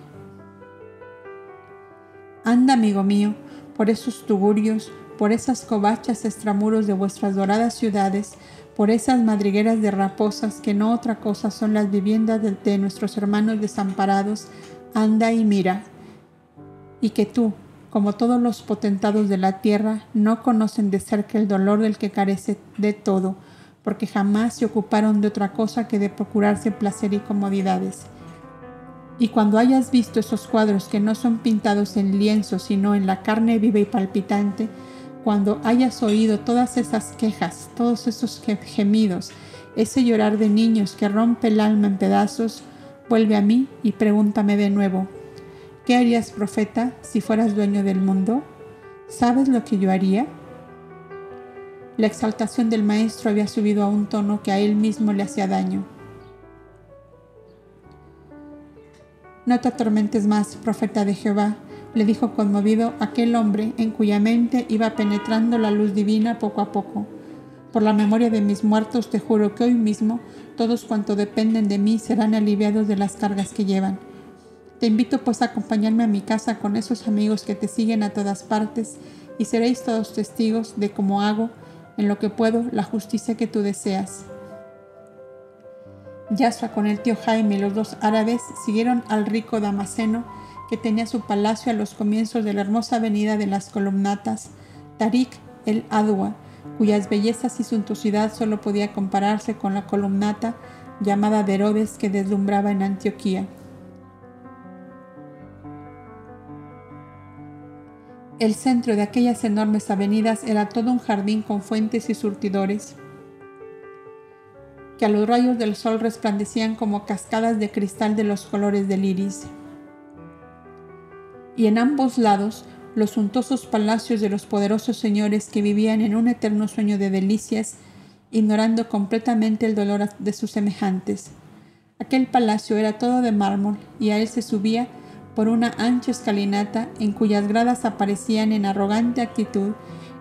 Anda, amigo mío, por esos tugurios, por esas covachas extramuros de vuestras doradas ciudades, por esas madrigueras de raposas que no otra cosa son las viviendas de, de nuestros hermanos desamparados, anda y mira. Y que tú, como todos los potentados de la tierra, no conocen de cerca el dolor del que carece de todo, porque jamás se ocuparon de otra cosa que de procurarse placer y comodidades. Y cuando hayas visto esos cuadros que no son pintados en lienzo, sino en la carne viva y palpitante, cuando hayas oído todas esas quejas, todos esos gemidos, ese llorar de niños que rompe el alma en pedazos, vuelve a mí y pregúntame de nuevo, ¿Qué harías, profeta, si fueras dueño del mundo? ¿Sabes lo que yo haría? La exaltación del maestro había subido a un tono que a él mismo le hacía daño. No te atormentes más, profeta de Jehová, le dijo conmovido aquel hombre en cuya mente iba penetrando la luz divina poco a poco. Por la memoria de mis muertos te juro que hoy mismo todos cuanto dependen de mí serán aliviados de las cargas que llevan. Te invito pues a acompañarme a mi casa con esos amigos que te siguen a todas partes y seréis todos testigos de cómo hago, en lo que puedo, la justicia que tú deseas. Yasua con el tío Jaime y los dos árabes siguieron al rico Damasceno que tenía su palacio a los comienzos de la hermosa avenida de las columnatas, Tariq el Adwa, cuyas bellezas y suntuosidad solo podía compararse con la columnata llamada de Herodes que deslumbraba en Antioquía. El centro de aquellas enormes avenidas era todo un jardín con fuentes y surtidores, que a los rayos del sol resplandecían como cascadas de cristal de los colores del iris y en ambos lados los suntuosos palacios de los poderosos señores que vivían en un eterno sueño de delicias, ignorando completamente el dolor de sus semejantes. Aquel palacio era todo de mármol y a él se subía por una ancha escalinata en cuyas gradas aparecían en arrogante actitud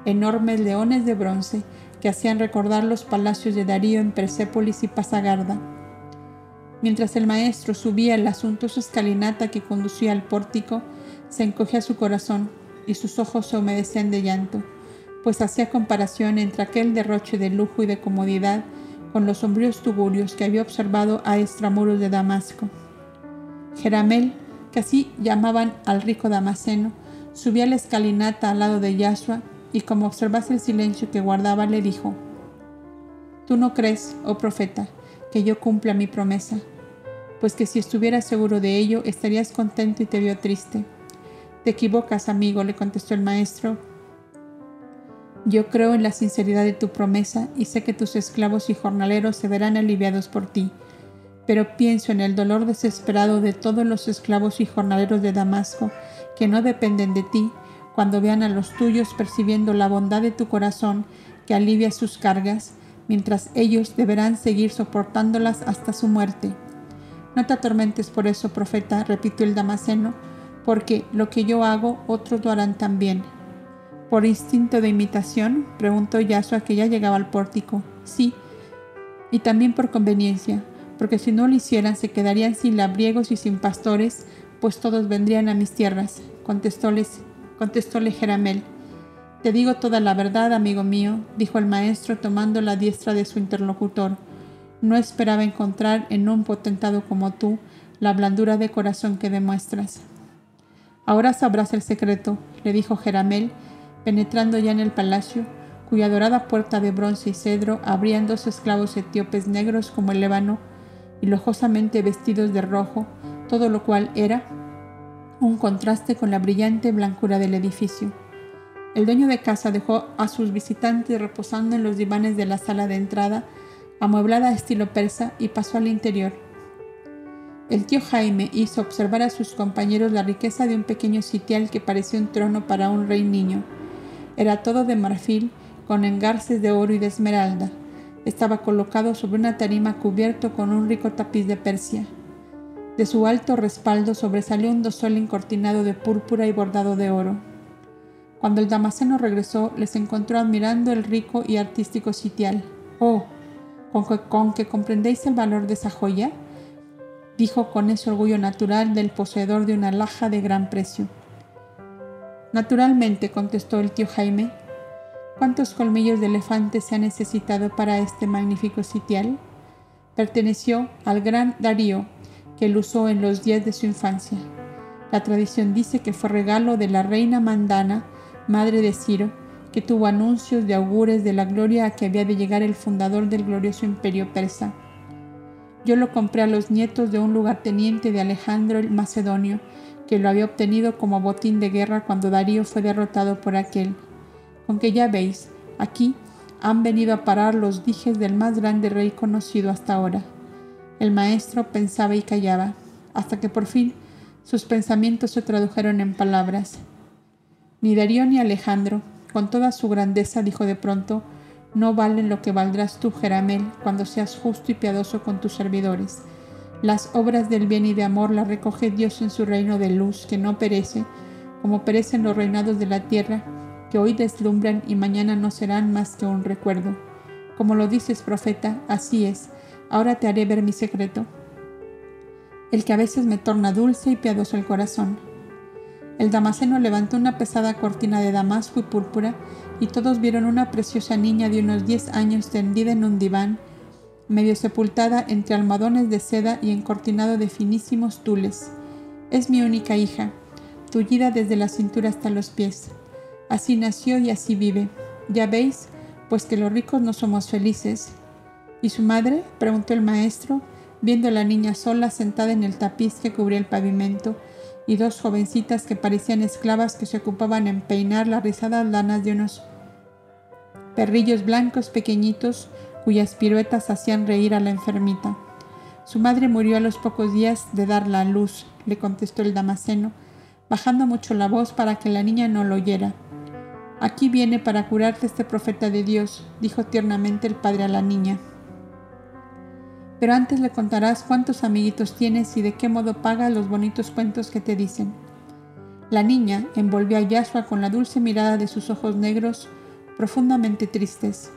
enormes leones de bronce que hacían recordar los palacios de Darío en Persépolis y Pasagarda. Mientras el maestro subía la suntuosa escalinata que conducía al pórtico, se encogía su corazón y sus ojos se humedecían de llanto, pues hacía comparación entre aquel derroche de lujo y de comodidad con los sombríos tuburios que había observado a extramuros de Damasco. Jeramel, que así llamaban al rico Damasceno, subía la escalinata al lado de Yahshua y como observase el silencio que guardaba, le dijo, Tú no crees, oh profeta, que yo cumpla mi promesa, pues que si estuvieras seguro de ello estarías contento y te vio triste te equivocas, amigo, le contestó el maestro. Yo creo en la sinceridad de tu promesa y sé que tus esclavos y jornaleros se verán aliviados por ti, pero pienso en el dolor desesperado de todos los esclavos y jornaleros de Damasco que no dependen de ti cuando vean a los tuyos percibiendo la bondad de tu corazón que alivia sus cargas, mientras ellos deberán seguir soportándolas hasta su muerte. No te atormentes por eso, profeta, repitió el Damasceno, porque lo que yo hago otros lo harán también. ¿Por instinto de imitación? preguntó Yasua que ya llegaba al pórtico. Sí, y también por conveniencia, porque si no lo hicieran se quedarían sin labriegos y sin pastores, pues todos vendrían a mis tierras, contestóles, contestóle Jeramel. Te digo toda la verdad, amigo mío, dijo el maestro tomando la diestra de su interlocutor. No esperaba encontrar en un potentado como tú la blandura de corazón que demuestras. Ahora sabrás el secreto, le dijo Jeramel, penetrando ya en el palacio, cuya dorada puerta de bronce y cedro abrían dos esclavos etíopes negros como el ébano y lujosamente vestidos de rojo, todo lo cual era un contraste con la brillante blancura del edificio. El dueño de casa dejó a sus visitantes reposando en los divanes de la sala de entrada, amueblada a estilo persa, y pasó al interior. El tío Jaime hizo observar a sus compañeros la riqueza de un pequeño sitial que parecía un trono para un rey niño. Era todo de marfil, con engarces de oro y de esmeralda. Estaba colocado sobre una tarima cubierto con un rico tapiz de Persia. De su alto respaldo sobresalió un dosol encortinado de púrpura y bordado de oro. Cuando el damasceno regresó, les encontró admirando el rico y artístico sitial. Oh, ¿con que, con que comprendéis el valor de esa joya? dijo con ese orgullo natural del poseedor de una alhaja de gran precio. Naturalmente, contestó el tío Jaime, ¿cuántos colmillos de elefante se ha necesitado para este magnífico sitial? Perteneció al gran Darío, que lo usó en los días de su infancia. La tradición dice que fue regalo de la reina Mandana, madre de Ciro, que tuvo anuncios de augures de la gloria a que había de llegar el fundador del glorioso imperio persa. Yo lo compré a los nietos de un lugarteniente de Alejandro el Macedonio, que lo había obtenido como botín de guerra cuando Darío fue derrotado por aquel. Con que ya veis, aquí han venido a parar los dijes del más grande rey conocido hasta ahora. El maestro pensaba y callaba, hasta que por fin sus pensamientos se tradujeron en palabras. Ni Darío ni Alejandro, con toda su grandeza, dijo de pronto, no valen lo que valdrás tú, Jeramel, cuando seas justo y piadoso con tus servidores. Las obras del bien y de amor las recoge Dios en su reino de luz que no perece, como perecen los reinados de la tierra, que hoy deslumbran y mañana no serán más que un recuerdo. Como lo dices, profeta, así es. Ahora te haré ver mi secreto, el que a veces me torna dulce y piadoso el corazón. El damasceno levantó una pesada cortina de damasco y púrpura, y todos vieron una preciosa niña de unos diez años tendida en un diván, medio sepultada entre almohadones de seda y encortinado de finísimos tules. Es mi única hija, tullida desde la cintura hasta los pies. Así nació y así vive. Ya veis, pues que los ricos no somos felices. ¿Y su madre? preguntó el maestro, viendo a la niña sola sentada en el tapiz que cubría el pavimento, y dos jovencitas que parecían esclavas que se ocupaban en peinar las rizadas lanas de unos perrillos blancos pequeñitos cuyas piruetas hacían reír a la enfermita. Su madre murió a los pocos días de darla a luz, le contestó el damasceno, bajando mucho la voz para que la niña no lo oyera. Aquí viene para curarte este profeta de Dios, dijo tiernamente el padre a la niña. Pero antes le contarás cuántos amiguitos tienes y de qué modo paga los bonitos cuentos que te dicen. La niña envolvió a Yashua con la dulce mirada de sus ojos negros, profundamente tristes.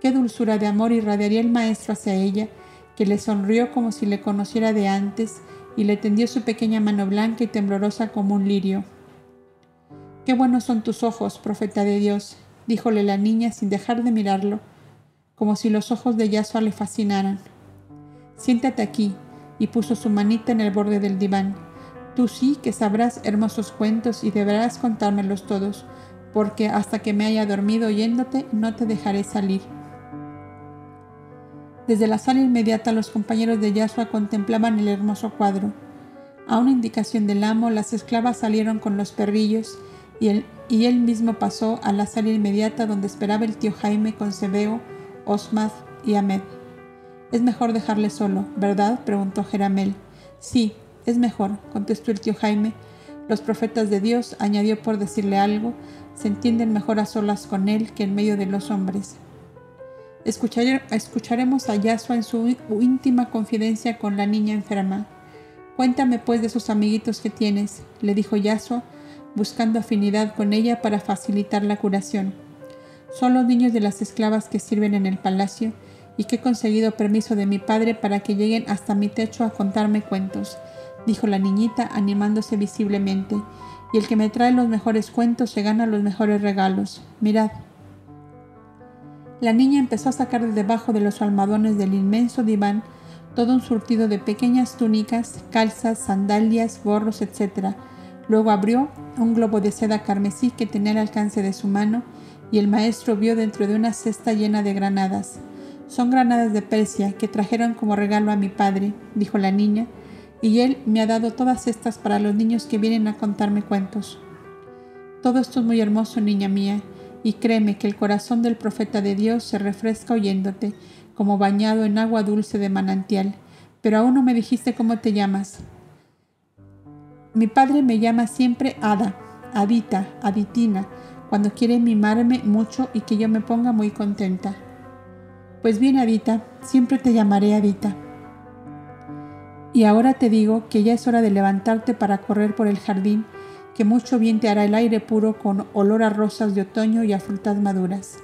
Qué dulzura de amor irradiaría el maestro hacia ella, que le sonrió como si le conociera de antes y le tendió su pequeña mano blanca y temblorosa como un lirio. Qué buenos son tus ojos, profeta de Dios, díjole la niña sin dejar de mirarlo, como si los ojos de Yasua le fascinaran. Siéntate aquí, y puso su manita en el borde del diván. Tú sí que sabrás hermosos cuentos y deberás contármelos todos, porque hasta que me haya dormido oyéndote no te dejaré salir. Desde la sala inmediata los compañeros de Yasua contemplaban el hermoso cuadro. A una indicación del amo, las esclavas salieron con los perrillos y él, mismo pasó a la sala inmediata donde esperaba el tío Jaime con Sebeo, Osmaz y Ahmed. Es mejor dejarle solo, ¿verdad? preguntó Jeramel. Sí, es mejor, contestó el tío Jaime. Los profetas de Dios, añadió por decirle algo, se entienden mejor a solas con él que en medio de los hombres. escucharemos a Yasua en su íntima confidencia con la niña enferma. Cuéntame pues de esos amiguitos que tienes, le dijo Yasua, buscando afinidad con ella para facilitar la curación. Son los niños de las esclavas que sirven en el palacio y que he conseguido permiso de mi padre para que lleguen hasta mi techo a contarme cuentos, dijo la niñita animándose visiblemente, y el que me trae los mejores cuentos se gana los mejores regalos. Mirad. La niña empezó a sacar de debajo de los almohadones del inmenso diván todo un surtido de pequeñas túnicas, calzas, sandalias, gorros, etc. Luego abrió un globo de seda carmesí que tenía al alcance de su mano y el maestro vio dentro de una cesta llena de granadas. Son granadas de Persia que trajeron como regalo a mi padre, dijo la niña, y él me ha dado todas estas para los niños que vienen a contarme cuentos. Todo esto es muy hermoso, niña mía, y créeme que el corazón del profeta de Dios se refresca oyéndote, como bañado en agua dulce de manantial. Pero aún no me dijiste cómo te llamas. Mi padre me llama siempre Ada, Adita, Aditina, cuando quiere mimarme mucho y que yo me ponga muy contenta. Pues bien, Adita, siempre te llamaré Adita. Y ahora te digo que ya es hora de levantarte para correr por el jardín, que mucho bien te hará el aire puro con olor a rosas de otoño y a frutas maduras.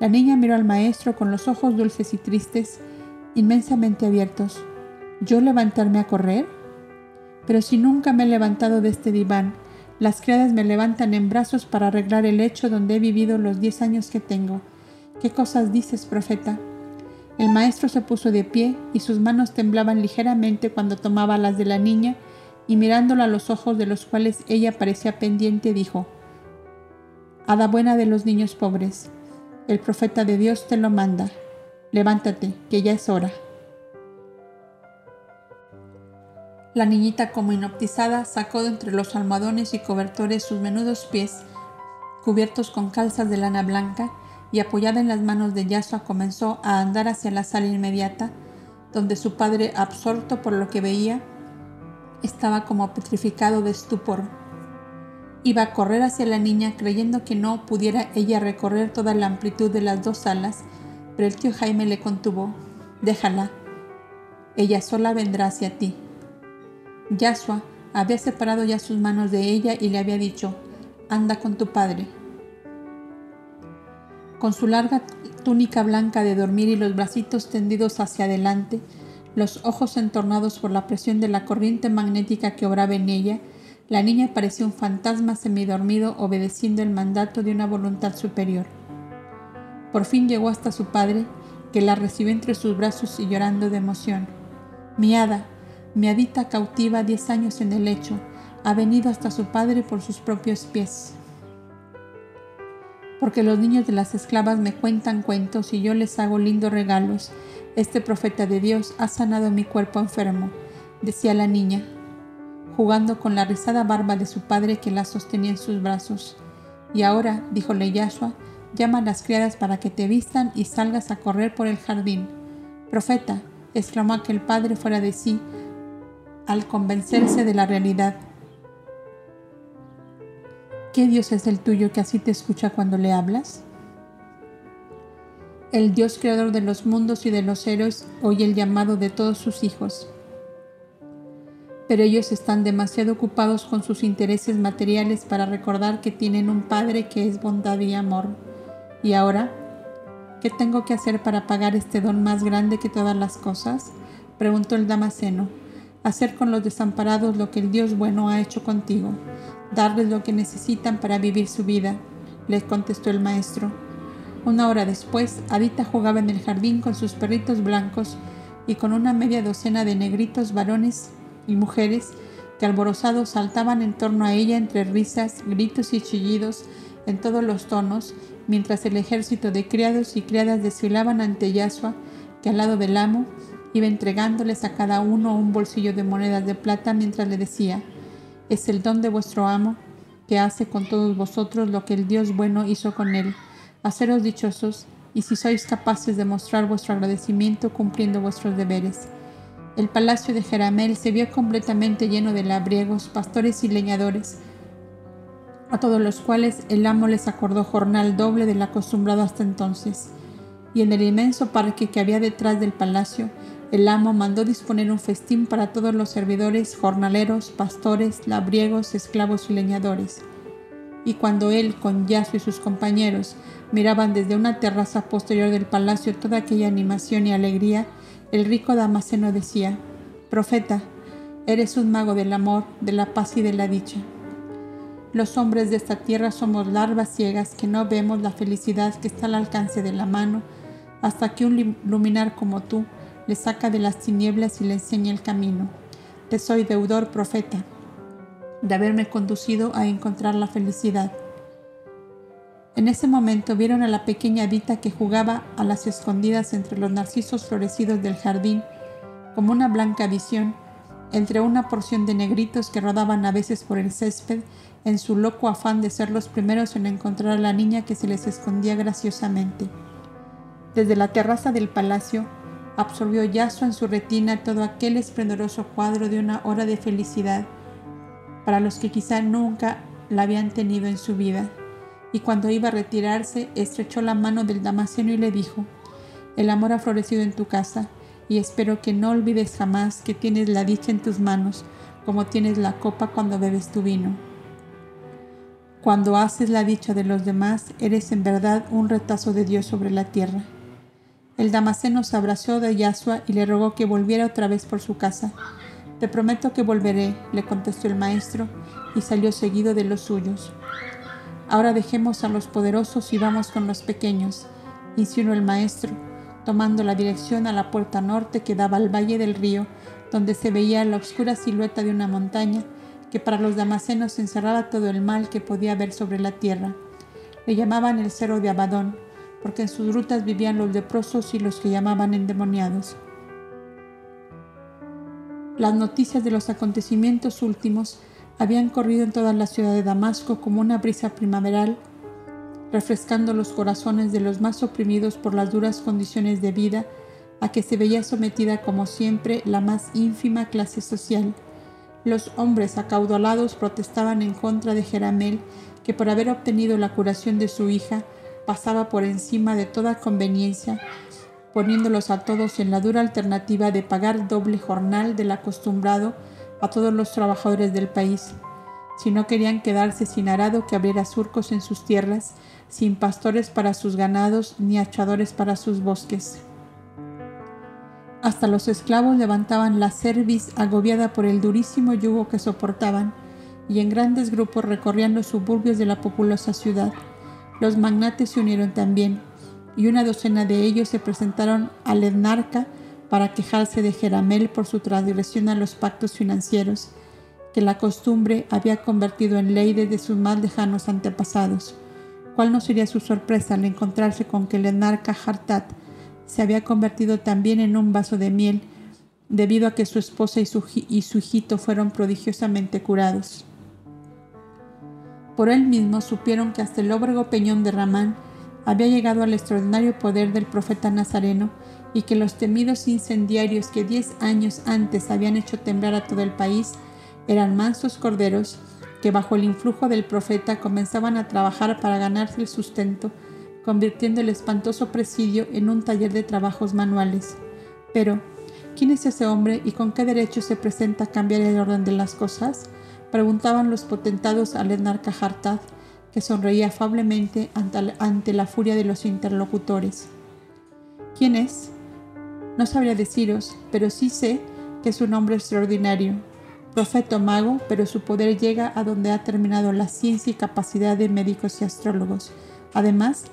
La niña miró al maestro con los ojos dulces y tristes, inmensamente abiertos. ¿Yo levantarme a correr? Pero si nunca me he levantado de este diván, las criadas me levantan en brazos para arreglar el lecho donde he vivido los diez años que tengo. ¿Qué cosas dices, profeta? El maestro se puso de pie y sus manos temblaban ligeramente cuando tomaba las de la niña y mirándola a los ojos de los cuales ella parecía pendiente, dijo, Hada buena de los niños pobres, el profeta de Dios te lo manda. Levántate, que ya es hora. La niñita, como inoptizada, sacó de entre los almohadones y cobertores sus menudos pies, cubiertos con calzas de lana blanca, y apoyada en las manos de Yasua comenzó a andar hacia la sala inmediata, donde su padre, absorto por lo que veía, estaba como petrificado de estupor. Iba a correr hacia la niña creyendo que no pudiera ella recorrer toda la amplitud de las dos salas, pero el tío Jaime le contuvo. Déjala. Ella sola vendrá hacia ti. Yasua, Había separado ya sus manos de ella y le había dicho, anda con tu padre. Con su larga túnica blanca de dormir y los bracitos tendidos hacia adelante, los ojos entornados por la presión de la corriente magnética que obraba en ella, la niña parecía un fantasma semidormido obedeciendo el mandato de una voluntad superior. Por fin llegó hasta su padre, que la recibió entre sus brazos y llorando de emoción. Mi hada, mi hadita cautiva diez años en el lecho, ha venido hasta su padre por sus propios pies. Porque los niños de las esclavas me cuentan cuentos y yo les hago lindos regalos. Este profeta de Dios ha sanado mi cuerpo enfermo, decía la niña, jugando con la rizada barba de su padre que la sostenía en sus brazos. Y ahora, díjole Yahshua, llama a las criadas para que te vistan y salgas a correr por el jardín. Profeta, exclamó aquel padre fuera de sí, al convencerse de la realidad. ¿Qué Dios es el tuyo que así te escucha cuando le hablas? El Dios creador de los mundos y de los héroes oye el llamado de todos sus hijos pero ellos están demasiado ocupados con sus intereses materiales para recordar que tienen un Padre que es bondad y amor. ¿Y ahora? ¿Qué tengo que hacer para pagar este don más grande que todas las cosas? preguntó el Damaseno. Hacer con los desamparados lo que el Dios bueno ha hecho contigo, darles lo que necesitan para vivir su vida, les contestó el maestro. Una hora después, Adita jugaba en el jardín con sus perritos blancos y con una media docena de negritos varones y mujeres que alborozados saltaban en torno a ella entre risas, gritos y chillidos en todos los tonos, mientras el ejército de criados y criadas desfilaban ante Yahshua, que al lado del amo iba entregándoles a cada uno un bolsillo de monedas de plata mientras le decía, es el don de vuestro amo que hace con todos vosotros lo que el Dios bueno hizo con él. Haceros dichosos y si sois capaces de mostrar vuestro agradecimiento cumpliendo vuestros deberes. El palacio de Jeramel se vio completamente lleno de labriegos, pastores y leñadores, a todos los cuales el amo les acordó jornal doble del acostumbrado hasta entonces. Y en el inmenso parque que había detrás del palacio, el amo mandó disponer un festín para todos los servidores, jornaleros, pastores, labriegos, esclavos y leñadores. Y cuando él, con Yasu y sus compañeros, miraban desde una terraza posterior del palacio toda aquella animación y alegría, el rico Damaseno decía, Profeta, eres un mago del amor, de la paz y de la dicha. Los hombres de esta tierra somos larvas ciegas que no vemos la felicidad que está al alcance de la mano hasta que un luminar como tú le saca de las tinieblas y le enseña el camino. Te soy deudor, profeta, de haberme conducido a encontrar la felicidad. En ese momento vieron a la pequeña Dita que jugaba a las escondidas entre los narcisos florecidos del jardín, como una blanca visión, entre una porción de negritos que rodaban a veces por el césped en su loco afán de ser los primeros en encontrar a la niña que se les escondía graciosamente. Desde la terraza del palacio absorbió Yaso en su retina todo aquel esplendoroso cuadro de una hora de felicidad para los que quizá nunca la habían tenido en su vida y cuando iba a retirarse estrechó la mano del Damasceno y le dijo, El amor ha florecido en tu casa, y espero que no olvides jamás que tienes la dicha en tus manos, como tienes la copa cuando bebes tu vino. Cuando haces la dicha de los demás, eres en verdad un retazo de Dios sobre la tierra. El Damasceno se abrazó de Yasua y le rogó que volviera otra vez por su casa. Te prometo que volveré, le contestó el maestro, y salió seguido de los suyos. Ahora dejemos a los poderosos y vamos con los pequeños, insinuó el maestro, tomando la dirección a la puerta norte que daba al valle del río, donde se veía la oscura silueta de una montaña que para los damasenos encerraba todo el mal que podía haber sobre la tierra. Le llamaban el Cerro de Abadón, porque en sus rutas vivían los leprosos y los que llamaban endemoniados. Las noticias de los acontecimientos últimos habían corrido en toda la ciudad de Damasco como una brisa primaveral, refrescando los corazones de los más oprimidos por las duras condiciones de vida a que se veía sometida como siempre la más ínfima clase social. Los hombres acaudalados protestaban en contra de Jeramel, que por haber obtenido la curación de su hija pasaba por encima de toda conveniencia, poniéndolos a todos en la dura alternativa de pagar doble jornal del acostumbrado a todos los trabajadores del país. Si no querían quedarse sin arado que abriera surcos en sus tierras, sin pastores para sus ganados ni achadores para sus bosques. Hasta los esclavos levantaban la cerviz agobiada por el durísimo yugo que soportaban, y en grandes grupos recorrían los suburbios de la populosa ciudad. Los magnates se unieron también, y una docena de ellos se presentaron al Ednarca para quejarse de Jeramel por su transgresión a los pactos financieros, que la costumbre había convertido en ley desde sus más lejanos antepasados. ¿Cuál no sería su sorpresa al encontrarse con que el Ednarca Hartat se había convertido también en un vaso de miel, debido a que su esposa y su, y su hijito fueron prodigiosamente curados? Por él mismo supieron que hasta el óbrego peñón de Ramán había llegado al extraordinario poder del profeta Nazareno y que los temidos incendiarios que diez años antes habían hecho temblar a todo el país eran mansos corderos que bajo el influjo del profeta comenzaban a trabajar para ganarse el sustento, convirtiendo el espantoso presidio en un taller de trabajos manuales. Pero, ¿quién es ese hombre y con qué derecho se presenta a cambiar el orden de las cosas? Preguntaban los potentados al enarca Hartad, que sonreía afablemente ante la furia de los interlocutores. ¿Quién es? No sabría deciros, pero sí sé que es un hombre extraordinario, profeta mago, pero su poder llega a donde ha terminado la ciencia y capacidad de médicos y astrólogos. Además,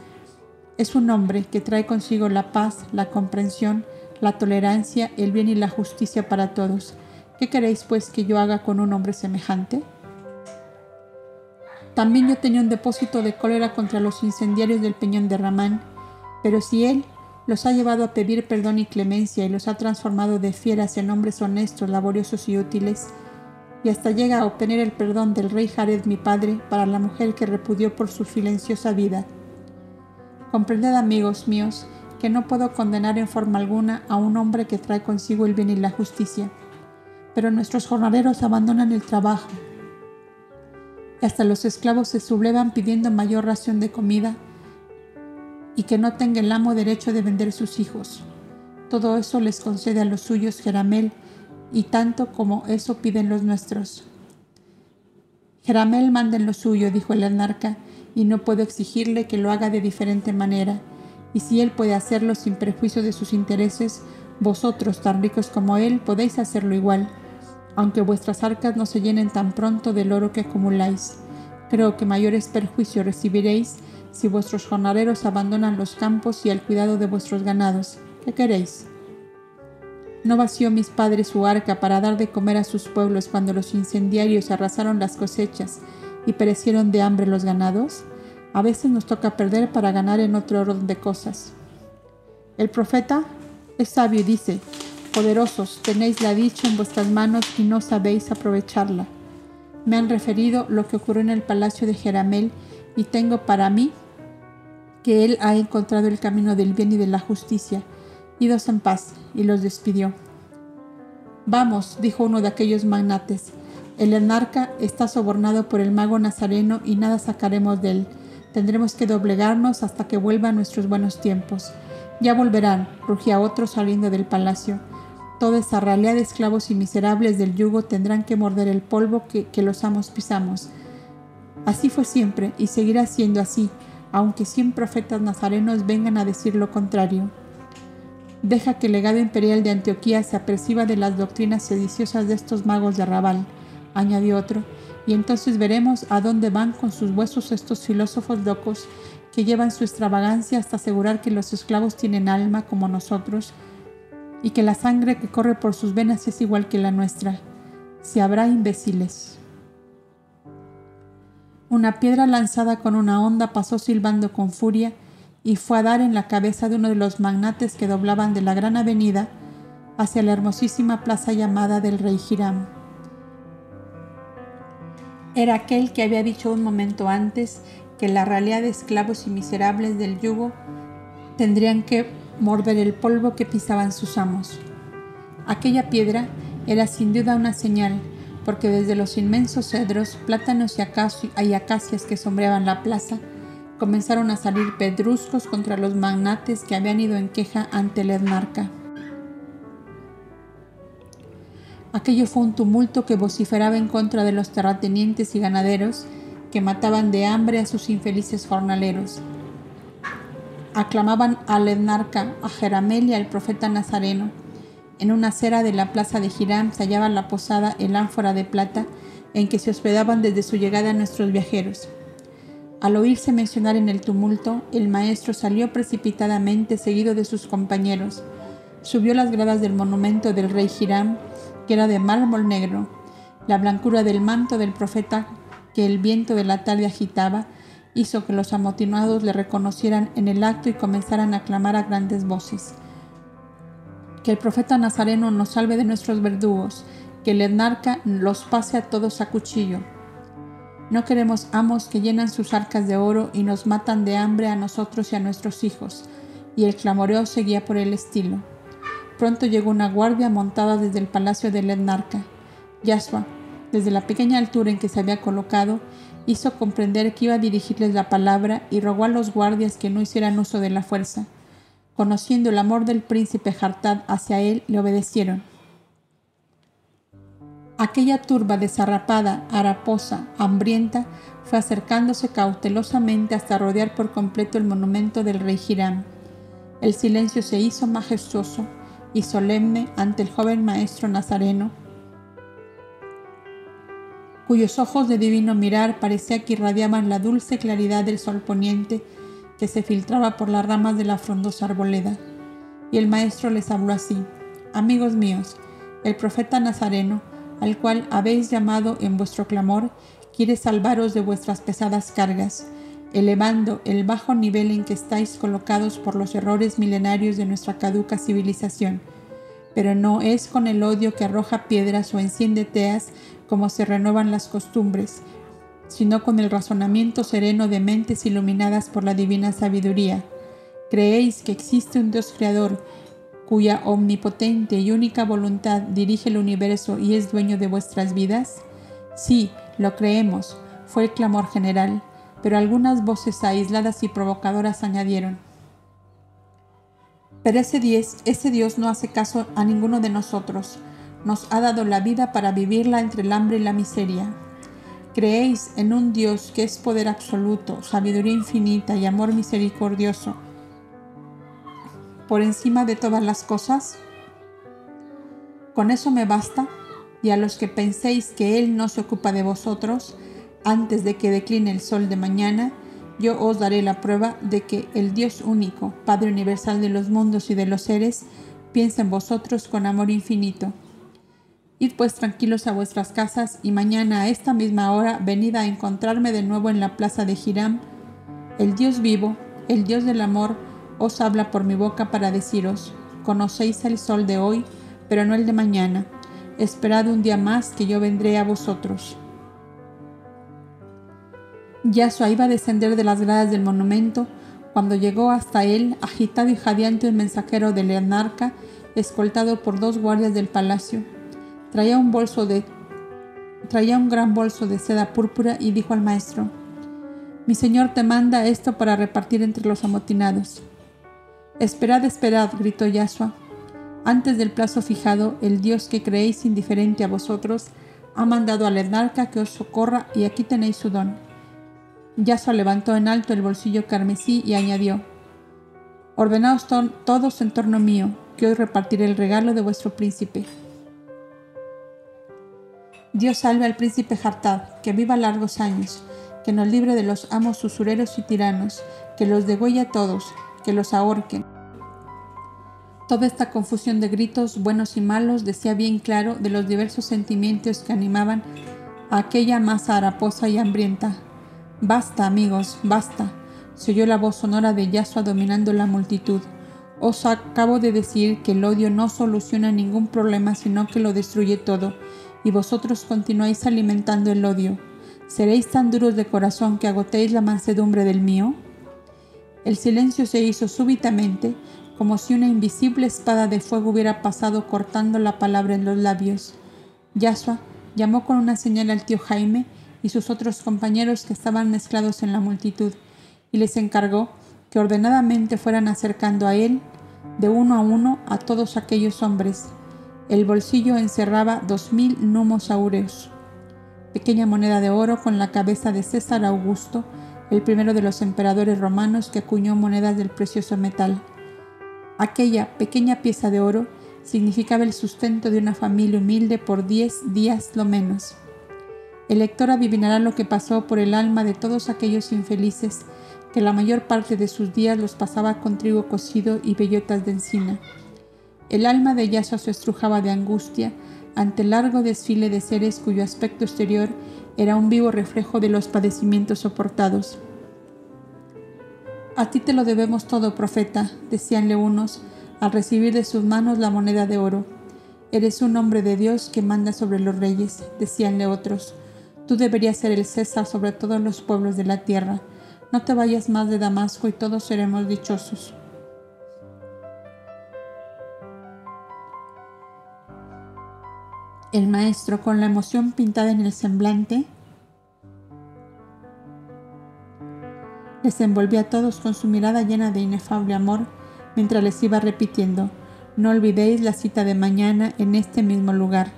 es un hombre que trae consigo la paz, la comprensión, la tolerancia, el bien y la justicia para todos ¿Qué queréis pues que yo haga con un hombre semejante? También yo tenía un depósito de cólera contra los incendiarios del peñón de Ramán, pero si él los ha llevado a pedir perdón y clemencia y los ha transformado de fieras en hombres honestos, laboriosos y útiles, y hasta llega a obtener el perdón del rey Jared mi padre para la mujer que repudió por su silenciosa vida. Comprended amigos míos que no puedo condenar en forma alguna a un hombre que trae consigo el bien y la justicia pero nuestros jornaleros abandonan el trabajo y hasta los esclavos se sublevan pidiendo mayor ración de comida y que no tenga el amo derecho de vender sus hijos. Todo eso les concede a los suyos Jeramel y tanto como eso piden los nuestros. Jeramel manda en lo suyo, dijo el anarca, y no puedo exigirle que lo haga de diferente manera, y si él puede hacerlo sin perjuicio de sus intereses, vosotros, tan ricos como él, podéis hacerlo igual aunque vuestras arcas no se llenen tan pronto del oro que acumuláis. Creo que mayores perjuicios recibiréis si vuestros jornaleros abandonan los campos y el cuidado de vuestros ganados. ¿Qué queréis? ¿No vació mis padres su arca para dar de comer a sus pueblos cuando los incendiarios arrasaron las cosechas y perecieron de hambre los ganados? A veces nos toca perder para ganar en otro orden de cosas. El profeta es sabio y dice, Poderosos, tenéis la dicha en vuestras manos y no sabéis aprovecharla. Me han referido lo que ocurrió en el palacio de Jeramel y tengo para mí que él ha encontrado el camino del bien y de la justicia. Idos en paz, y los despidió. Vamos, dijo uno de aquellos magnates, el enarca está sobornado por el mago nazareno y nada sacaremos de él. Tendremos que doblegarnos hasta que vuelvan nuestros buenos tiempos. Ya volverán, rugía otro saliendo del palacio. Toda esa ralea de esclavos y miserables del yugo tendrán que morder el polvo que, los amos pisamos. Así fue siempre y seguirá siendo así, aunque cien profetas nazarenos vengan a decir lo contrario. Deja que el legado imperial de Antioquía se aperciba de las doctrinas sediciosas de estos magos de Rabal, añadió otro, y entonces veremos a dónde van con sus huesos estos filósofos locos que llevan su extravagancia hasta asegurar que los esclavos tienen alma como nosotros y que la sangre que corre por sus venas es igual que la nuestra. Si habrá imbéciles. Una piedra lanzada con una onda pasó silbando con furia y fue a dar en la cabeza de uno de los magnates que doblaban de la gran avenida hacia la hermosísima plaza llamada del rey Hiram. Era aquel que había dicho un momento antes que la ralea de esclavos y miserables del yugo tendrían que morder el polvo que pisaban sus amos. Aquella piedra era sin duda una señal, porque desde los inmensos cedros, plátanos y, acacias que sombreaban la plaza, comenzaron a salir pedruscos contra los magnates que habían ido en queja ante el Ednarca. Aquello fue un tumulto que vociferaba en contra de los terratenientes y ganaderos que mataban de hambre a sus infelices jornaleros. Aclamaban al Ednarca, a Jeramel y al profeta Nazareno. En una acera de la plaza de Hiram se hallaba la posada El Ánfora de Plata, en que se hospedaban desde su llegada nuestros viajeros. Al oírse mencionar en el tumulto, el maestro salió precipitadamente seguido de sus compañeros. Subió las gradas del monumento del rey Hiram, que era de mármol negro. La blancura del manto del profeta que el viento de la tarde agitaba hizo que los amotinados le reconocieran en el acto y comenzaran a clamar a grandes voces. Que el profeta Nazareno nos salve de nuestros verdugos, que el etnarca los pase a todos a cuchillo. No queremos amos que llenan sus arcas de oro y nos matan de hambre a nosotros y a nuestros hijos. Y el clamoreo seguía por el estilo. Pronto llegó una guardia montada desde el palacio del etnarca. Yasua, desde la pequeña altura en que se había colocado, hizo comprender que iba a dirigirles la palabra y rogó a los guardias que no hicieran uso de la fuerza. Conociendo el amor del príncipe Hartad hacia él, le obedecieron. Aquella turba desarrapada, haraposa, hambrienta, fue acercándose cautelosamente hasta rodear por completo el monumento del rey Hiram. El silencio se hizo majestuoso y solemne ante el joven maestro nazareno, cuyos ojos de divino mirar parecía que irradiaban la dulce claridad del sol poniente que se filtraba por las ramas de la frondosa arboleda. Y el maestro les habló así, Amigos míos, el profeta Nazareno, al cual habéis llamado en vuestro clamor, quiere salvaros de vuestras pesadas cargas, elevando el bajo nivel en que estáis colocados por los errores milenarios de nuestra caduca civilización. Pero no es con el odio que arroja piedras o enciende teas como se renuevan las costumbres, sino con el razonamiento sereno de mentes iluminadas por la divina sabiduría. ¿Creéis que existe un Dios creador cuya omnipotente y única voluntad dirige el universo y es dueño de vuestras vidas? Sí, lo creemos, fue el clamor general, pero algunas voces aisladas y provocadoras añadieron. Pero ese, diez, ese Dios no hace caso a ninguno de nosotros, nos ha dado la vida para vivirla entre el hambre y la miseria. ¿Creéis en un Dios que es poder absoluto, sabiduría infinita y amor misericordioso, por encima de todas las cosas? Con eso me basta, y a los que penséis que Él no se ocupa de vosotros, antes de que decline el sol de mañana, yo os daré la prueba de que el Dios único, Padre universal de los mundos y de los seres, piensa en vosotros con amor infinito. Id pues tranquilos a vuestras casas y mañana a esta misma hora venid a encontrarme de nuevo en la plaza de Hiram. El Dios vivo, el Dios del amor, os habla por mi boca para deciros, conocéis el sol de hoy, pero no el de mañana. Esperad un día más que yo vendré a vosotros. Yasua iba a descender de las gradas del monumento cuando llegó hasta él, agitado y jadeante, un mensajero de Leonarca, escoltado por dos guardias del palacio. Traía un bolso de traía un gran bolso de seda púrpura y dijo al maestro: Mi señor te manda esto para repartir entre los amotinados. Esperad, esperad, gritó Yasua. Antes del plazo fijado, el Dios que creéis indiferente a vosotros ha mandado al Ednarca que os socorra y aquí tenéis su don. Yasua levantó en alto el bolsillo carmesí y añadió, Ordenaos todos en torno mío, que hoy repartiré el regalo de vuestro príncipe. Dios salve al príncipe Hartad, que viva largos años, que nos libre de los amos usureros y tiranos, que los degüelle a todos, que los ahorquen. Toda esta confusión de gritos buenos y malos decía bien claro de los diversos sentimientos que animaban a aquella masa haraposa y hambrienta. Basta, amigos, basta. Se oyó la voz sonora de Yasua dominando la multitud. Os acabo de decir que el odio no soluciona ningún problema, sino que lo destruye todo, y vosotros continuáis alimentando el odio. ¿Seréis tan duros de corazón que agotéis la mansedumbre del mío? El silencio se hizo súbitamente, como si una invisible espada de fuego hubiera pasado cortando la palabra en los labios. Yasua llamó con una señal al tío Jaime y sus otros compañeros que estaban mezclados en la multitud, y les encargó que ordenadamente fueran acercando a él de uno a uno a todos aquellos hombres. El bolsillo encerraba dos mil numos aureos, pequeña moneda de oro con la cabeza de César Augusto, el primero de los emperadores romanos que acuñó monedas del precioso metal. Aquella pequeña pieza de oro significaba el sustento de una familia humilde por diez días lo menos. El lector adivinará lo que pasó por el alma de todos aquellos infelices que la mayor parte de sus días los pasaba con trigo cocido y bellotas de encina. El alma de Yasua se estrujaba de angustia ante el largo desfile de seres cuyo aspecto exterior era un vivo reflejo de los padecimientos soportados. A ti te lo debemos todo, profeta, decíanle unos, al recibir de sus manos la moneda de oro. Eres un hombre de Dios que manda sobre los reyes, decíanle otros. Tú deberías ser el César sobre todos los pueblos de la tierra. No te vayas más de Damasco y todos seremos dichosos. El maestro, con la emoción pintada en el semblante, les envolvía a todos con su mirada llena de inefable amor mientras les iba repitiendo, no olvidéis la cita de mañana en este mismo lugar.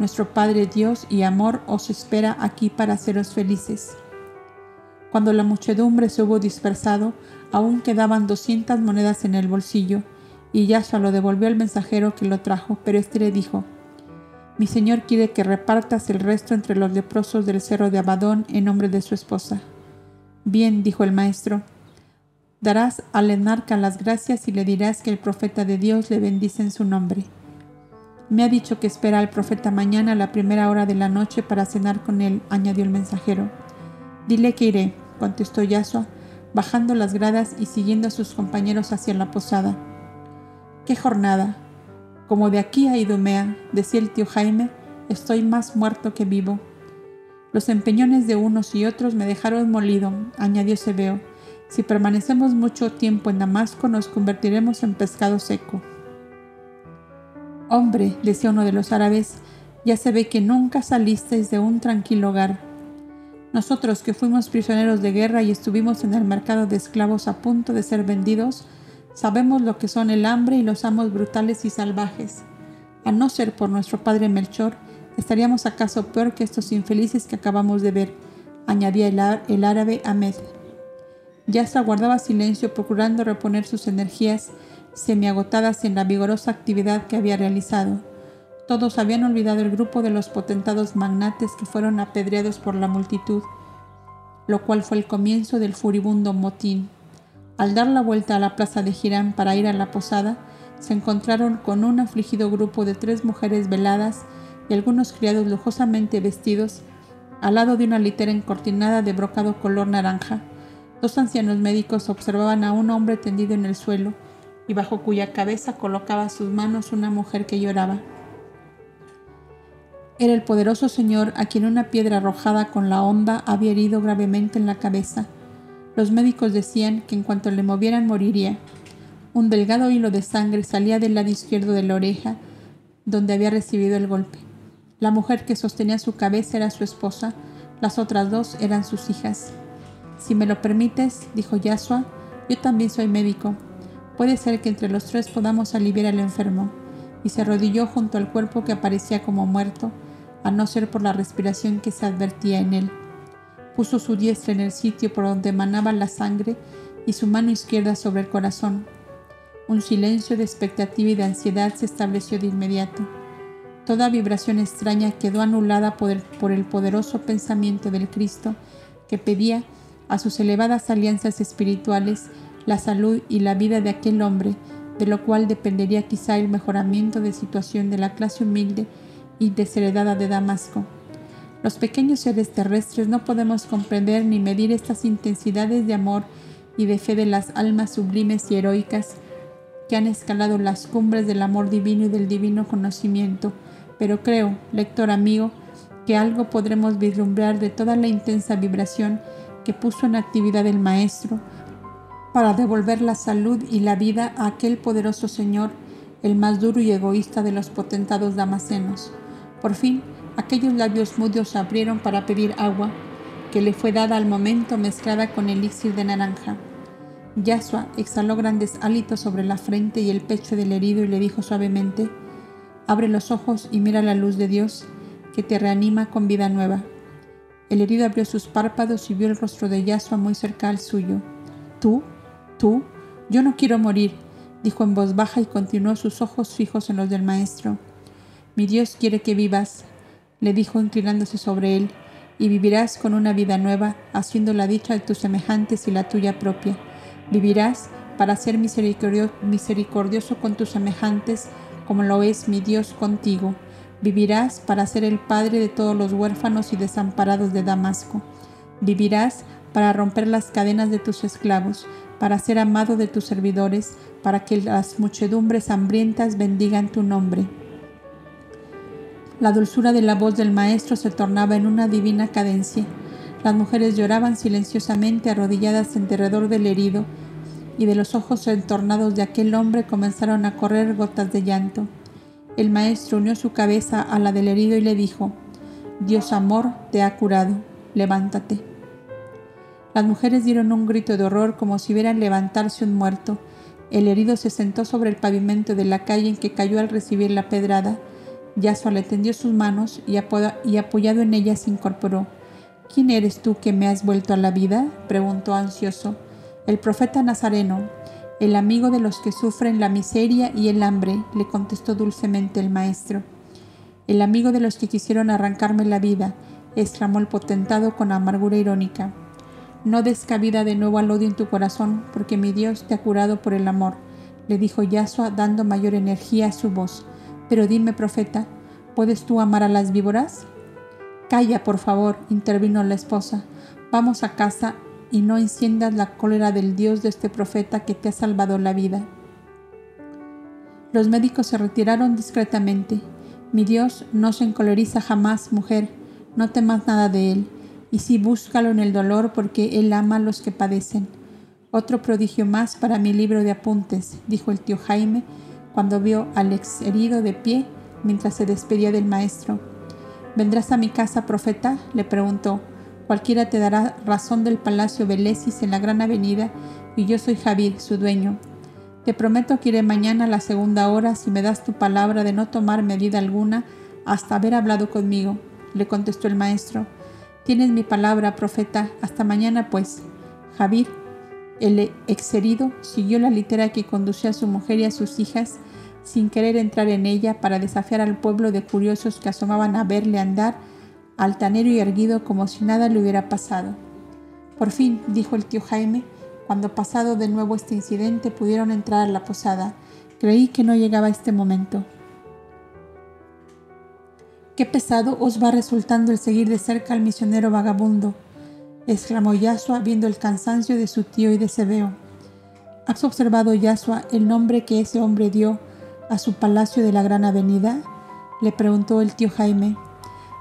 Nuestro Padre Dios y amor os espera aquí para haceros felices. Cuando la muchedumbre se hubo dispersado, aún quedaban doscientas monedas en el bolsillo, y Yahshua lo devolvió al mensajero que lo trajo, pero éste le dijo, Mi señor quiere que repartas el resto entre los leprosos del cerro de Abadón en nombre de su esposa. Bien, dijo el maestro, darás al enarca las gracias y le dirás que el profeta de Dios le bendice en su nombre. Me ha dicho que espera al profeta mañana a la primera hora de la noche para cenar con él, añadió el mensajero. Dile que iré, contestó Yasua, bajando las gradas y siguiendo a sus compañeros hacia la posada. ¡Qué jornada! Como de aquí a Idumea, decía el tío Jaime, estoy más muerto que vivo. Los empeñones de unos y otros me dejaron molido, añadió Sebeo. Si permanecemos mucho tiempo en Damasco, nos convertiremos en pescado seco. Hombre, decía uno de los árabes, ya se ve que nunca salisteis de un tranquilo hogar. Nosotros que fuimos prisioneros de guerra y estuvimos en el mercado de esclavos a punto de ser vendidos, sabemos lo que son el hambre y los amos brutales y salvajes. A no ser por nuestro padre Melchor, ¿estaríamos acaso peor que estos infelices que acabamos de ver? añadía el, árabe Ahmed. Yasra guardaba silencio procurando reponer sus energías semiagotadas en la vigorosa actividad que había realizado. Todos habían olvidado el grupo de los potentados magnates que fueron apedreados por la multitud, lo cual fue el comienzo del furibundo motín. Al dar la vuelta a la plaza de Girán para ir a la posada, se encontraron con un afligido grupo de tres mujeres veladas y algunos criados lujosamente vestidos al lado de una litera encortinada de brocado color naranja. Dos ancianos médicos observaban a un hombre tendido en el suelo y bajo cuya cabeza colocaba sus manos una mujer que lloraba. Era el poderoso Señor a quien una piedra arrojada con la honda había herido gravemente en la cabeza. Los médicos decían que en cuanto le movieran moriría. Un delgado hilo de sangre salía del lado izquierdo de la oreja donde había recibido el golpe. La mujer que sostenía su cabeza era su esposa, las otras dos eran sus hijas. Si me lo permites, dijo Yasua, yo también soy médico. Puede ser que entre los tres podamos aliviar al enfermo. Y se arrodilló junto al cuerpo que aparecía como muerto, a no ser por la respiración que se advertía en él. Puso su diestra en el sitio por donde emanaba la sangre y su mano izquierda sobre el corazón. Un silencio de expectativa y de ansiedad se estableció de inmediato. Toda vibración extraña quedó anulada por el, por el poderoso pensamiento del Cristo que pedía a sus elevadas alianzas espirituales la salud y la vida de aquel hombre, de lo cual dependería quizá el mejoramiento de situación de la clase humilde y desheredada de Damasco. Los pequeños seres terrestres no podemos comprender ni medir estas intensidades de amor y de fe de las almas sublimes y heroicas que han escalado las cumbres del amor divino y del divino conocimiento, pero creo, lector amigo, que algo podremos vislumbrar de toda la intensa vibración que puso en actividad el Maestro para devolver la salud y la vida a aquel poderoso Señor, el más duro y egoísta de los potentados damasenos. Por fin, aquellos labios mudos se abrieron para pedir agua, que le fue dada al momento mezclada con elixir de naranja. Yasua exhaló grandes hálitos sobre la frente y el pecho del herido y le dijo suavemente, Abre los ojos y mira la luz de Dios, que te reanima con vida nueva. El herido abrió sus párpados y vio el rostro de Yasua muy cerca al suyo. ¿Tú? ¿Tú? Yo no quiero morir, dijo en voz baja y continuó sus ojos fijos en los del maestro. Mi Dios quiere que vivas, le dijo inclinándose sobre él, y vivirás con una vida nueva, haciendo la dicha de tus semejantes y la tuya propia. Vivirás para ser misericordioso con tus semejantes, como lo es mi Dios contigo. Vivirás para ser el Padre de todos los huérfanos y desamparados de Damasco. Vivirás para romper las cadenas de tus esclavos, para ser amado de tus servidores, para que las muchedumbres hambrientas bendigan tu nombre. La dulzura de la voz del maestro se tornaba en una divina cadencia. Las mujeres lloraban silenciosamente arrodilladas en derredor del herido, y de los ojos entornados de aquel hombre comenzaron a correr gotas de llanto. El maestro unió su cabeza a la del herido y le dijo, Dios amor te ha curado, levántate. Las mujeres dieron un grito de horror como si vieran levantarse un muerto. El herido se sentó sobre el pavimento de la calle en que cayó al recibir la pedrada. Yasua le tendió sus manos y, apoyado en ellas se incorporó. ¿Quién eres tú que me has vuelto a la vida? preguntó ansioso. El profeta Nazareno, el amigo de los que sufren la miseria y el hambre, le contestó dulcemente el maestro. El amigo de los que quisieron arrancarme la vida, exclamó el potentado con amargura irónica. No des cabida de nuevo al odio en tu corazón, porque mi Dios te ha curado por el amor, le dijo Yasua dando mayor energía a su voz. Pero dime, profeta, ¿puedes tú amar a las víboras? Calla, por favor, intervino la esposa. Vamos a casa y no enciendas la cólera del Dios de este profeta que te ha salvado la vida. Los médicos se retiraron discretamente. Mi Dios no se encoleriza jamás, mujer, no temas nada de él, y sí búscalo en el dolor porque él ama a los que padecen. Otro prodigio más para mi libro de apuntes, dijo el tío Jaime cuando vio al ex herido de pie mientras se despedía del maestro. ¿Vendrás a mi casa, profeta? le preguntó. Cualquiera te dará razón del Palacio Belesis en la Gran Avenida y yo soy Javier, su dueño. Te prometo que iré mañana a la segunda hora si me das tu palabra de no tomar medida alguna hasta haber hablado conmigo, le contestó el maestro. Tienes mi palabra, profeta. Hasta mañana, pues. Javier, el exherido, siguió la litera que conducía a su mujer y a sus hijas, sin querer entrar en ella para desafiar al pueblo de curiosos que asomaban a verle andar altanero y erguido como si nada le hubiera pasado. Por fin, dijo el tío Jaime, cuando pasado de nuevo este incidente pudieron entrar a la posada, creí que no llegaba este momento. Qué pesado os va resultando el seguir de cerca al misionero vagabundo, exclamó Yasua viendo el cansancio de su tío y de Sebeo. ¿Has observado, Yasua, el nombre que ese hombre dio a su palacio de la Gran Avenida? le preguntó el tío Jaime.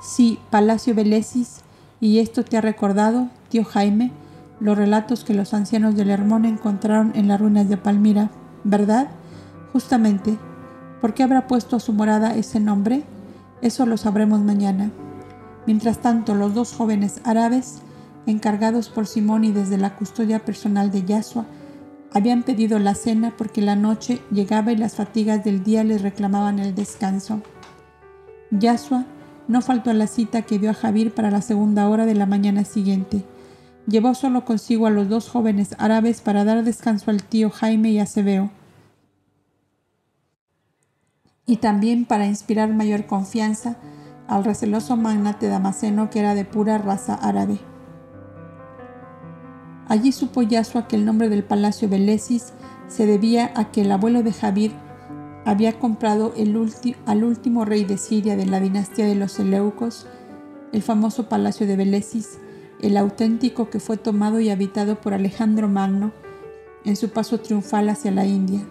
Sí, Palacio Belesis, y esto te ha recordado, tío Jaime, los relatos que los ancianos del Hermón encontraron en las ruinas de Palmira, ¿verdad? Justamente, ¿por qué habrá puesto a su morada ese nombre? Eso lo sabremos mañana. Mientras tanto, los dos jóvenes árabes, encargados por Simón desde la custodia personal de Yasua, habían pedido la cena porque la noche llegaba y las fatigas del día les reclamaban el descanso. Yasua no faltó a la cita que dio a Javier para la segunda hora de la mañana siguiente. Llevó solo consigo a los dos jóvenes árabes para dar descanso al tío Jaime y a Sebeo, y también para inspirar mayor confianza al receloso magnate damasceno que era de pura raza árabe. Allí supo Yasua que el nombre del palacio Belesis se debía a que el abuelo de Javier había comprado al último rey de Siria de la dinastía de los Seleucos, el famoso palacio de Belesis, el auténtico que fue tomado y habitado por Alejandro Magno en su paso triunfal hacia la India.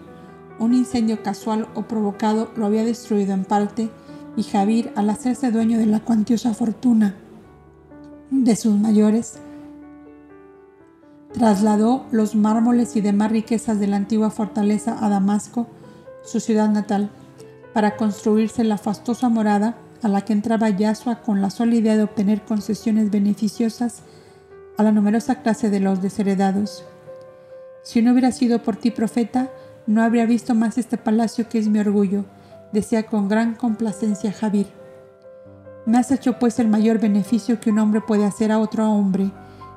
Un incendio casual o provocado lo había destruido en parte y Javier, al hacerse dueño de la cuantiosa fortuna de sus mayores, trasladó los mármoles y demás riquezas de la antigua fortaleza a Damasco, su ciudad natal, para construirse la fastosa morada a la que entraba Yasua con la sola idea de obtener concesiones beneficiosas a la numerosa clase de los desheredados. Si no hubiera sido por ti profeta, no habría visto más este palacio que es mi orgullo, decía con gran complacencia Javier. Me has hecho pues el mayor beneficio que un hombre puede hacer a otro hombre.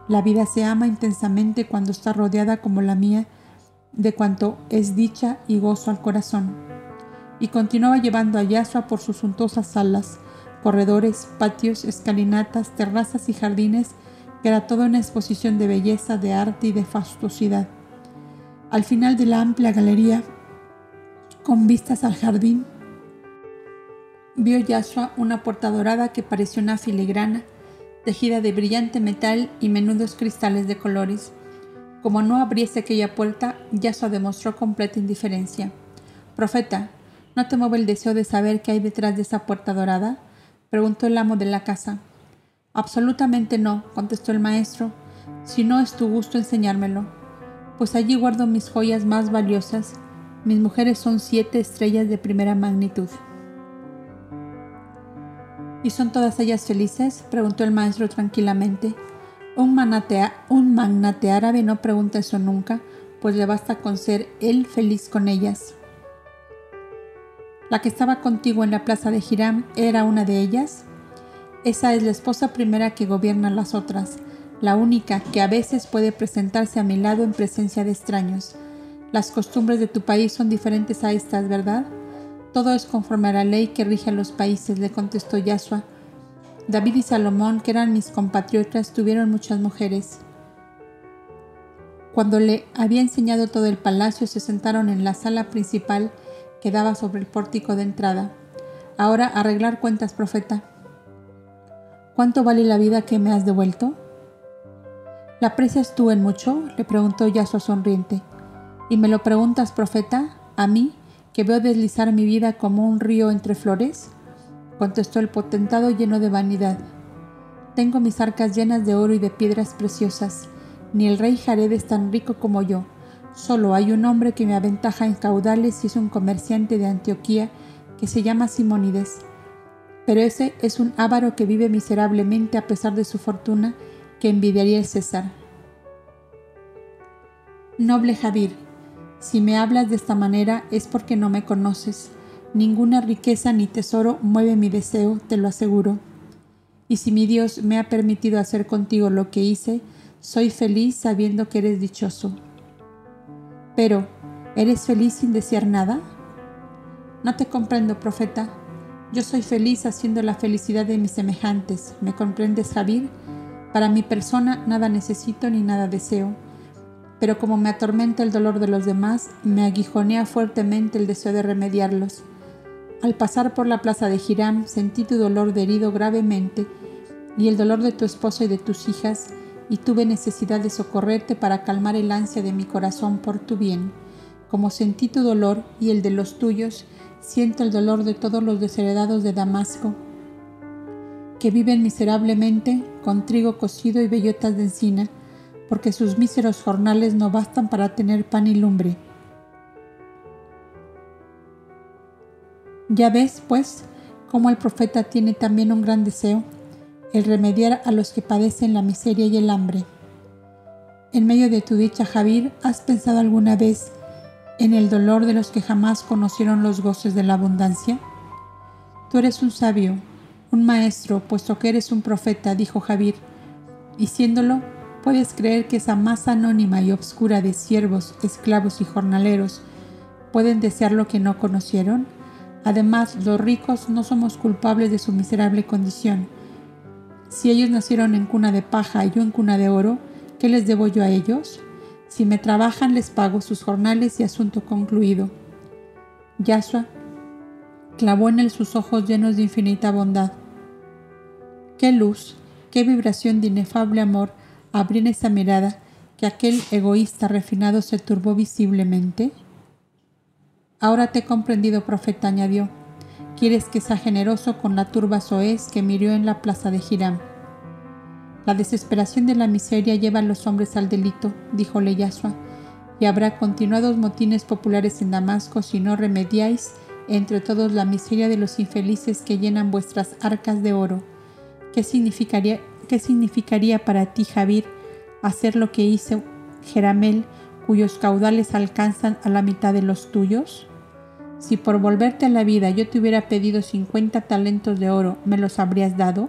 La vida se ama intensamente cuando está rodeada como la mía de cuanto es dicha y gozo al corazón. Y continuaba llevando a Yasua por sus suntuosas salas, corredores, patios, escalinatas, terrazas y jardines, que era toda una exposición de belleza, de arte y de fastuosidad. Al final de la amplia galería, con vistas al jardín, vio Yashua una puerta dorada que parecía una filigrana, tejida de brillante metal y menudos cristales de colores. Como no abriese aquella puerta, Yashua demostró completa indiferencia. Profeta, ¿no te mueve el deseo de saber qué hay detrás de esa puerta dorada? preguntó el amo de la casa. Absolutamente no, contestó el maestro, si no es tu gusto enseñármelo, pues allí guardo mis joyas más valiosas. Mis mujeres son siete estrellas de primera magnitud. ¿Y son todas ellas felices? preguntó el maestro tranquilamente. Un, un magnate árabe no pregunta eso nunca, pues le basta con ser él feliz con ellas. La que estaba contigo en la plaza de Hiram era una de ellas. Esa es la esposa primera que gobierna las otras, la única que a veces puede presentarse a mi lado en presencia de extraños. Las costumbres de tu país son diferentes a estas, ¿verdad? Todo es conforme a la ley que rige a los países, le contestó Yasua. David y Salomón, que eran mis compatriotas, tuvieron muchas mujeres. Cuando le había enseñado todo el palacio, se sentaron en la sala principal que daba sobre el pórtico de entrada. Ahora arreglar cuentas, profeta. ¿Cuánto vale la vida que me has devuelto? ¿La aprecias tú en mucho? le preguntó Yasua sonriente. ¿Y me lo preguntas, profeta? ¿A mí? Que veo deslizar mi vida como un río entre flores? contestó el potentado lleno de vanidad. Tengo mis arcas llenas de oro y de piedras preciosas. Ni el rey Jared es tan rico como yo. Solo hay un hombre que me aventaja en caudales y es un comerciante de Antioquía que se llama Simónides. Pero ese es un ávaro que vive miserablemente a pesar de su fortuna que envidiaría el César. Noble Javier, si me hablas de esta manera es porque no me conoces. Ninguna riqueza ni tesoro mueve mi deseo, te lo aseguro. Y si mi Dios me ha permitido hacer contigo lo que hice, soy feliz sabiendo que eres dichoso. Pero, ¿eres feliz sin desear nada? No te comprendo, profeta. Yo soy feliz haciendo la felicidad de mis semejantes. ¿Me comprendes, Javier? Para mi persona nada necesito ni nada deseo pero como me atormenta el dolor de los demás, me aguijonea fuertemente el deseo de remediarlos. Al pasar por la plaza de Hiram, sentí tu dolor de herido gravemente y el dolor de tu esposo y de tus hijas, y tuve necesidad de socorrerte para calmar el ansia de mi corazón por tu bien. Como sentí tu dolor y el de los tuyos, siento el dolor de todos los desheredados de Damasco, que viven miserablemente con trigo cocido y bellotas de encina, porque sus míseros jornales no bastan para tener pan y lumbre. Ya ves, pues, cómo el profeta tiene también un gran deseo, el remediar a los que padecen la miseria y el hambre. En medio de tu dicha, Javier, ¿has pensado alguna vez en el dolor de los que jamás conocieron los goces de la abundancia? Tú eres un sabio, un maestro, puesto que eres un profeta, dijo Javier, y siéndolo, ¿Puedes creer que esa masa anónima y obscura de siervos, esclavos y jornaleros pueden desear lo que no conocieron? Además, los ricos no somos culpables de su miserable condición. Si ellos nacieron en cuna de paja y yo en cuna de oro, ¿qué les debo yo a ellos? Si me trabajan, les pago sus jornales y asunto concluido. Yashua clavó en él sus ojos llenos de infinita bondad. Qué luz, qué vibración de inefable amor abrí en esa mirada que aquel egoísta refinado se turbó visiblemente? Ahora te he comprendido, profeta, añadió. Quieres que sea generoso con la turba soez que murió en la plaza de Hiram. La desesperación de la miseria lleva a los hombres al delito, dijo Yasua, y habrá continuados motines populares en Damasco si no remediáis entre todos la miseria de los infelices que llenan vuestras arcas de oro. ¿Qué significaría ¿Qué significaría para ti, Javier, hacer lo que hizo Jeramel, cuyos caudales alcanzan a la mitad de los tuyos? Si por volverte a la vida yo te hubiera pedido cincuenta talentos de oro, ¿me los habrías dado?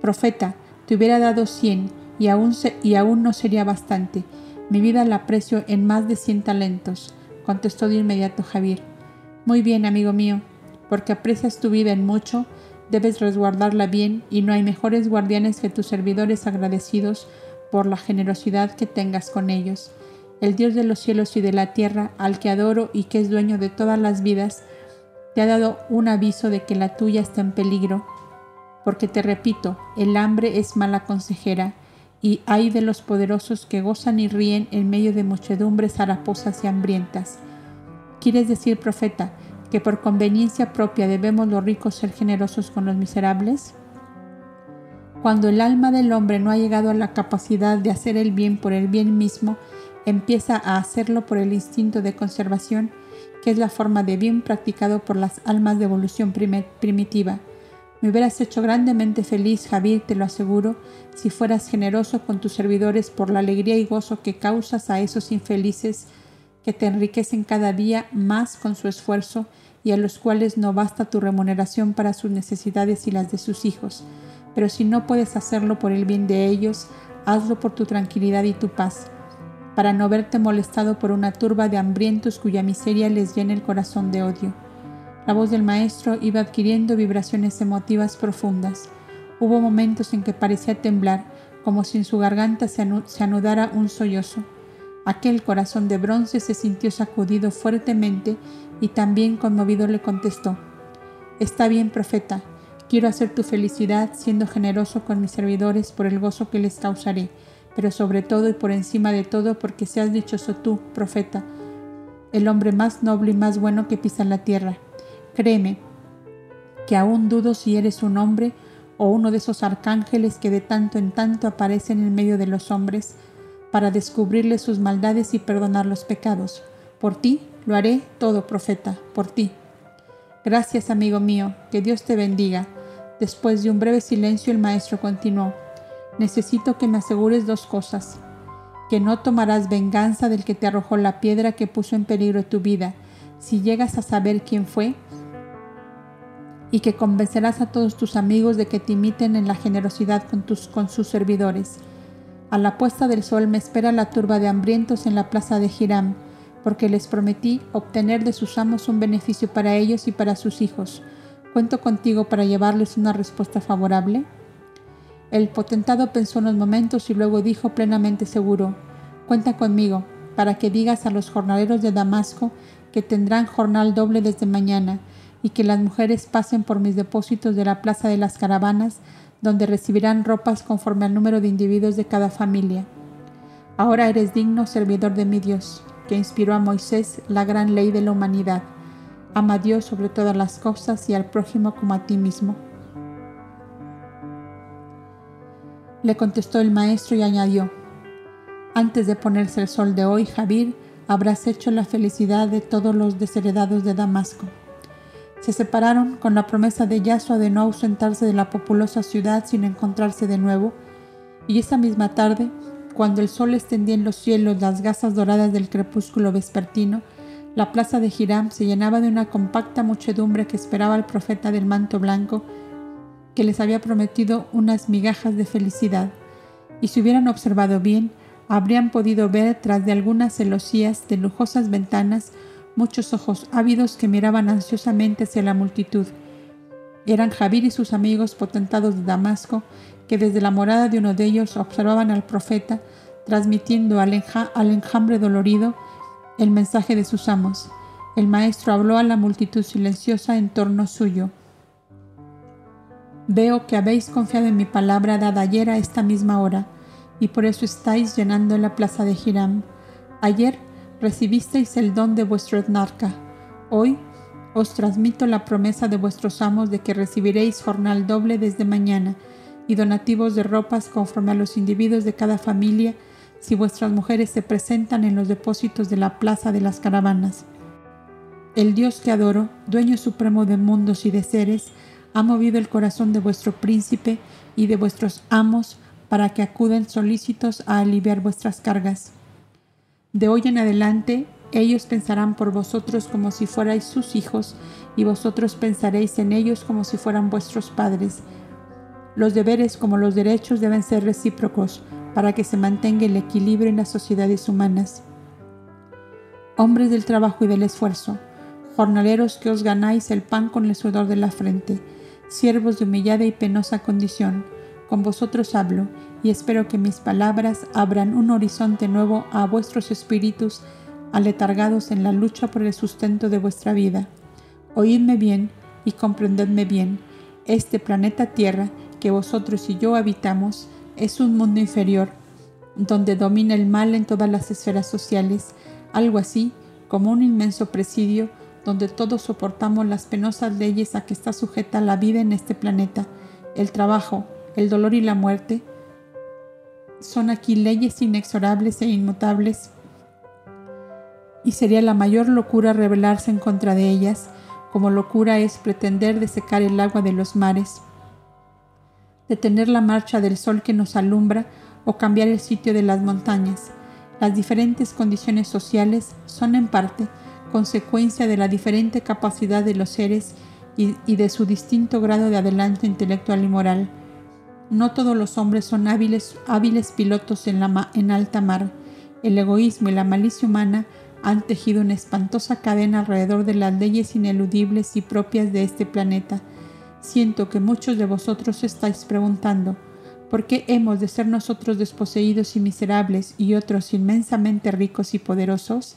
Profeta, te hubiera dado cien, y aún, y aún no sería bastante. Mi vida la aprecio en más de cien talentos, contestó de inmediato Javier. Muy bien, amigo mío, porque aprecias tu vida en mucho, debes resguardarla bien, y no hay mejores guardianes que tus servidores agradecidos por la generosidad que tengas con ellos el Dios de los cielos y de la tierra, al que adoro y que es dueño de todas las vidas, te ha dado un aviso de que la tuya está en peligro, porque te repito, el hambre es mala consejera, y hay de los poderosos que gozan y ríen en medio de muchedumbres haraposas y hambrientas. ¿Quieres decir, profeta, que por conveniencia propia debemos los ricos ser generosos con los miserables? Cuando el alma del hombre no ha llegado a la capacidad de hacer el bien por el bien mismo, empieza a hacerlo por el instinto de conservación, que es la forma de bien practicado por las almas de evolución primitiva. Me hubieras hecho grandemente feliz, Javier, te lo aseguro, si fueras generoso con tus servidores por la alegría y gozo que causas a esos infelices que te enriquecen cada día más con su esfuerzo y a los cuales no basta tu remuneración para sus necesidades y las de sus hijos. Pero si no puedes hacerlo por el bien de ellos, hazlo por tu tranquilidad y tu paz para no verte molestado por una turba de hambrientos cuya miseria les llena el corazón de odio. La voz del maestro iba adquiriendo vibraciones emotivas profundas. Hubo momentos en que parecía temblar, como si en su garganta se, anudara un sollozo. Aquel corazón de bronce se sintió sacudido fuertemente y también conmovido le contestó, Está bien, profeta, quiero hacer tu felicidad siendo generoso con mis servidores por el gozo que les causaré pero sobre todo y por encima de todo porque seas dichoso tú, profeta, el hombre más noble y más bueno que pisa la tierra. Créeme, que aún dudo si eres un hombre o uno de esos arcángeles que de tanto en tanto aparecen en medio de los hombres para descubrirles sus maldades y perdonar los pecados. Por ti lo haré todo, profeta, por ti. Gracias, amigo mío, que Dios te bendiga. Después de un breve silencio el maestro continuó necesito que me asegures dos cosas. Que no tomarás venganza del que te arrojó la piedra que puso en peligro tu vida, si llegas a saber quién fue, y que convencerás a todos tus amigos de que te imiten en la generosidad con, con sus servidores. A la puesta del sol me espera la turba de hambrientos en la plaza de Hiram, porque les prometí obtener de sus amos un beneficio para ellos y para sus hijos. ¿Cuento contigo para llevarles una respuesta favorable? El potentado pensó unos momentos y luego dijo plenamente seguro, Cuenta conmigo, para que digas a los jornaleros de Damasco que tendrán jornal doble desde mañana, y que las mujeres pasen por mis depósitos de la Plaza de las Caravanas, donde recibirán ropas conforme al número de individuos de cada familia. Ahora eres digno servidor de mi Dios, que inspiró a Moisés la gran ley de la humanidad. Ama a Dios sobre todas las cosas y al prójimo como a ti mismo. Le contestó el maestro y añadió, Antes de ponerse el sol de hoy, Javier, habrás hecho la felicidad de todos los desheredados de Damasco. Se separaron con la promesa de Yasua de no ausentarse de la populosa ciudad sin encontrarse de nuevo, y esa misma tarde, cuando el sol extendía en los cielos las gasas doradas del crepúsculo vespertino, la plaza de Hiram se llenaba de una compacta muchedumbre que esperaba al profeta del manto blanco que les había prometido unas migajas de felicidad, y si hubieran observado bien, habrían podido ver tras de algunas celosías de lujosas ventanas muchos ojos ávidos que miraban ansiosamente hacia la multitud. Eran Javier y sus amigos potentados de Damasco, que desde la morada de uno de ellos observaban al profeta, transmitiendo al, enjambre dolorido el mensaje de sus amos. El maestro habló a la multitud silenciosa en torno suyo. Veo que habéis confiado en mi palabra dada ayer a esta misma hora, y por eso estáis llenando la plaza de Hiram. Ayer recibisteis el don de vuestro etnarca. Hoy os transmito la promesa de vuestros amos de que recibiréis jornal doble desde mañana y donativos de ropas conforme a los individuos de cada familia si vuestras mujeres se presentan en los depósitos de la plaza de las caravanas. El Dios que adoro, dueño supremo de mundos y de seres, ha movido el corazón de vuestro príncipe y de vuestros amos para que acuden solícitos a aliviar vuestras cargas. De hoy en adelante, ellos pensarán por vosotros como si fuerais sus hijos, y vosotros pensaréis en ellos como si fueran vuestros padres. Los deberes como los derechos deben ser recíprocos para que se mantenga el equilibrio en las sociedades humanas. Hombres del trabajo y del esfuerzo, jornaleros que os ganáis el pan con el sudor de la frente, siervos de humillada y penosa condición, con vosotros hablo, y espero que mis palabras abran un horizonte nuevo a vuestros espíritus aletargados en la lucha por el sustento de vuestra vida. Oídme bien y comprendedme bien. Este planeta Tierra que vosotros y yo habitamos es un mundo inferior, donde domina el mal en todas las esferas sociales, algo así como un inmenso presidio donde todos soportamos las penosas leyes a que está sujeta la vida en este planeta, el trabajo, el dolor y la muerte, son aquí leyes inexorables e inmutables, y sería la mayor locura rebelarse en contra de ellas, como locura es pretender desecar el agua de los mares, detener la marcha del sol que nos alumbra o cambiar el sitio de las montañas. Las diferentes condiciones sociales son en parte consecuencia de la diferente capacidad de los seres y, de su distinto grado de adelanto intelectual y moral. No todos los hombres son hábiles, hábiles pilotos en, en alta mar. El egoísmo y la malicia humana han tejido una espantosa cadena alrededor de las leyes ineludibles y propias de este planeta. Siento que muchos de vosotros estáis preguntando, ¿por qué hemos de ser nosotros desposeídos y miserables y otros inmensamente ricos y poderosos?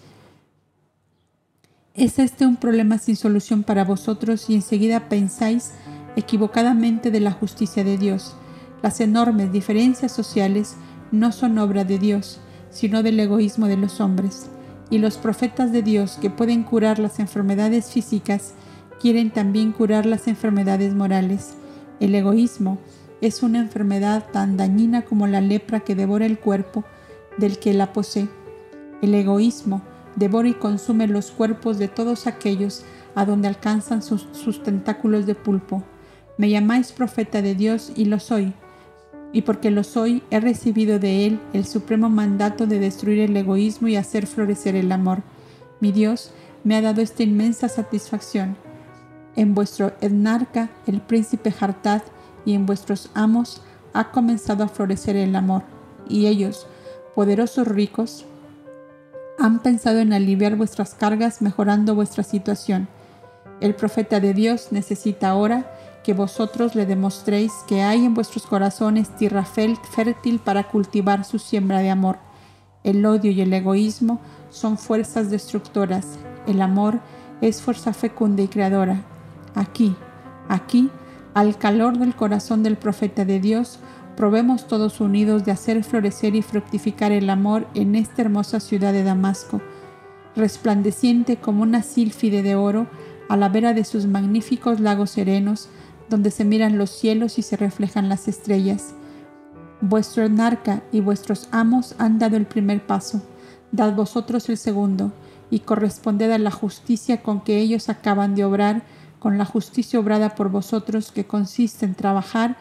¿Es este un problema sin solución para vosotros y enseguida pensáis equivocadamente de la justicia de Dios? Las enormes diferencias sociales no son obra de Dios, sino del egoísmo de los hombres. Y los profetas de Dios que pueden curar las enfermedades físicas quieren también curar las enfermedades morales. El egoísmo es una enfermedad tan dañina como la lepra que devora el cuerpo del que la posee. El egoísmo devora y consume los cuerpos de todos aquellos a donde alcanzan sus, tentáculos de pulpo. Me llamáis profeta de Dios y lo soy, y porque lo soy, he recibido de Él el supremo mandato de destruir el egoísmo y hacer florecer el amor. Mi Dios me ha dado esta inmensa satisfacción. En vuestro etnarca, el príncipe Hartad, y en vuestros amos ha comenzado a florecer el amor, y ellos, poderosos ricos, han pensado en aliviar vuestras cargas mejorando vuestra situación. El profeta de Dios necesita ahora que vosotros le demostréis que hay en vuestros corazones tierra fértil para cultivar su siembra de amor. El odio y el egoísmo son fuerzas destructoras. El amor es fuerza fecunda y creadora. Aquí, aquí, al calor del corazón del profeta de Dios, probemos todos unidos de hacer florecer y fructificar el amor en esta hermosa ciudad de Damasco, resplandeciente como una sílfide de oro a la vera de sus magníficos lagos serenos, donde se miran los cielos y se reflejan las estrellas. Vuestro narca y vuestros amos han dado el primer paso, dad vosotros el segundo, y corresponded a la justicia con que ellos acaban de obrar, con la justicia obrada por vosotros, que consiste en trabajar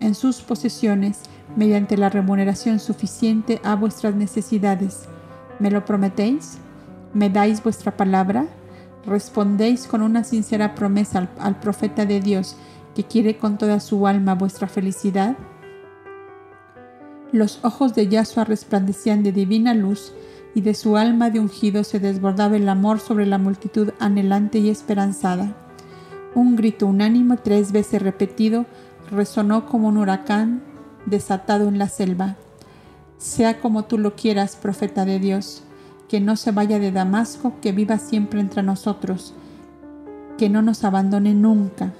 en sus posesiones mediante la remuneración suficiente a vuestras necesidades. ¿Me lo prometéis? ¿Me dais vuestra palabra? ¿Respondéis con una sincera promesa al, profeta de Dios que quiere con toda su alma vuestra felicidad? Los ojos de Yahshua resplandecían de divina luz y de su alma de ungido se desbordaba el amor sobre la multitud anhelante y esperanzada. Un grito unánimo tres veces repetido resonó como un huracán desatado en la selva. Sea como tú lo quieras, profeta de Dios, que no se vaya de Damasco, que viva siempre entre nosotros, que no nos abandone nunca.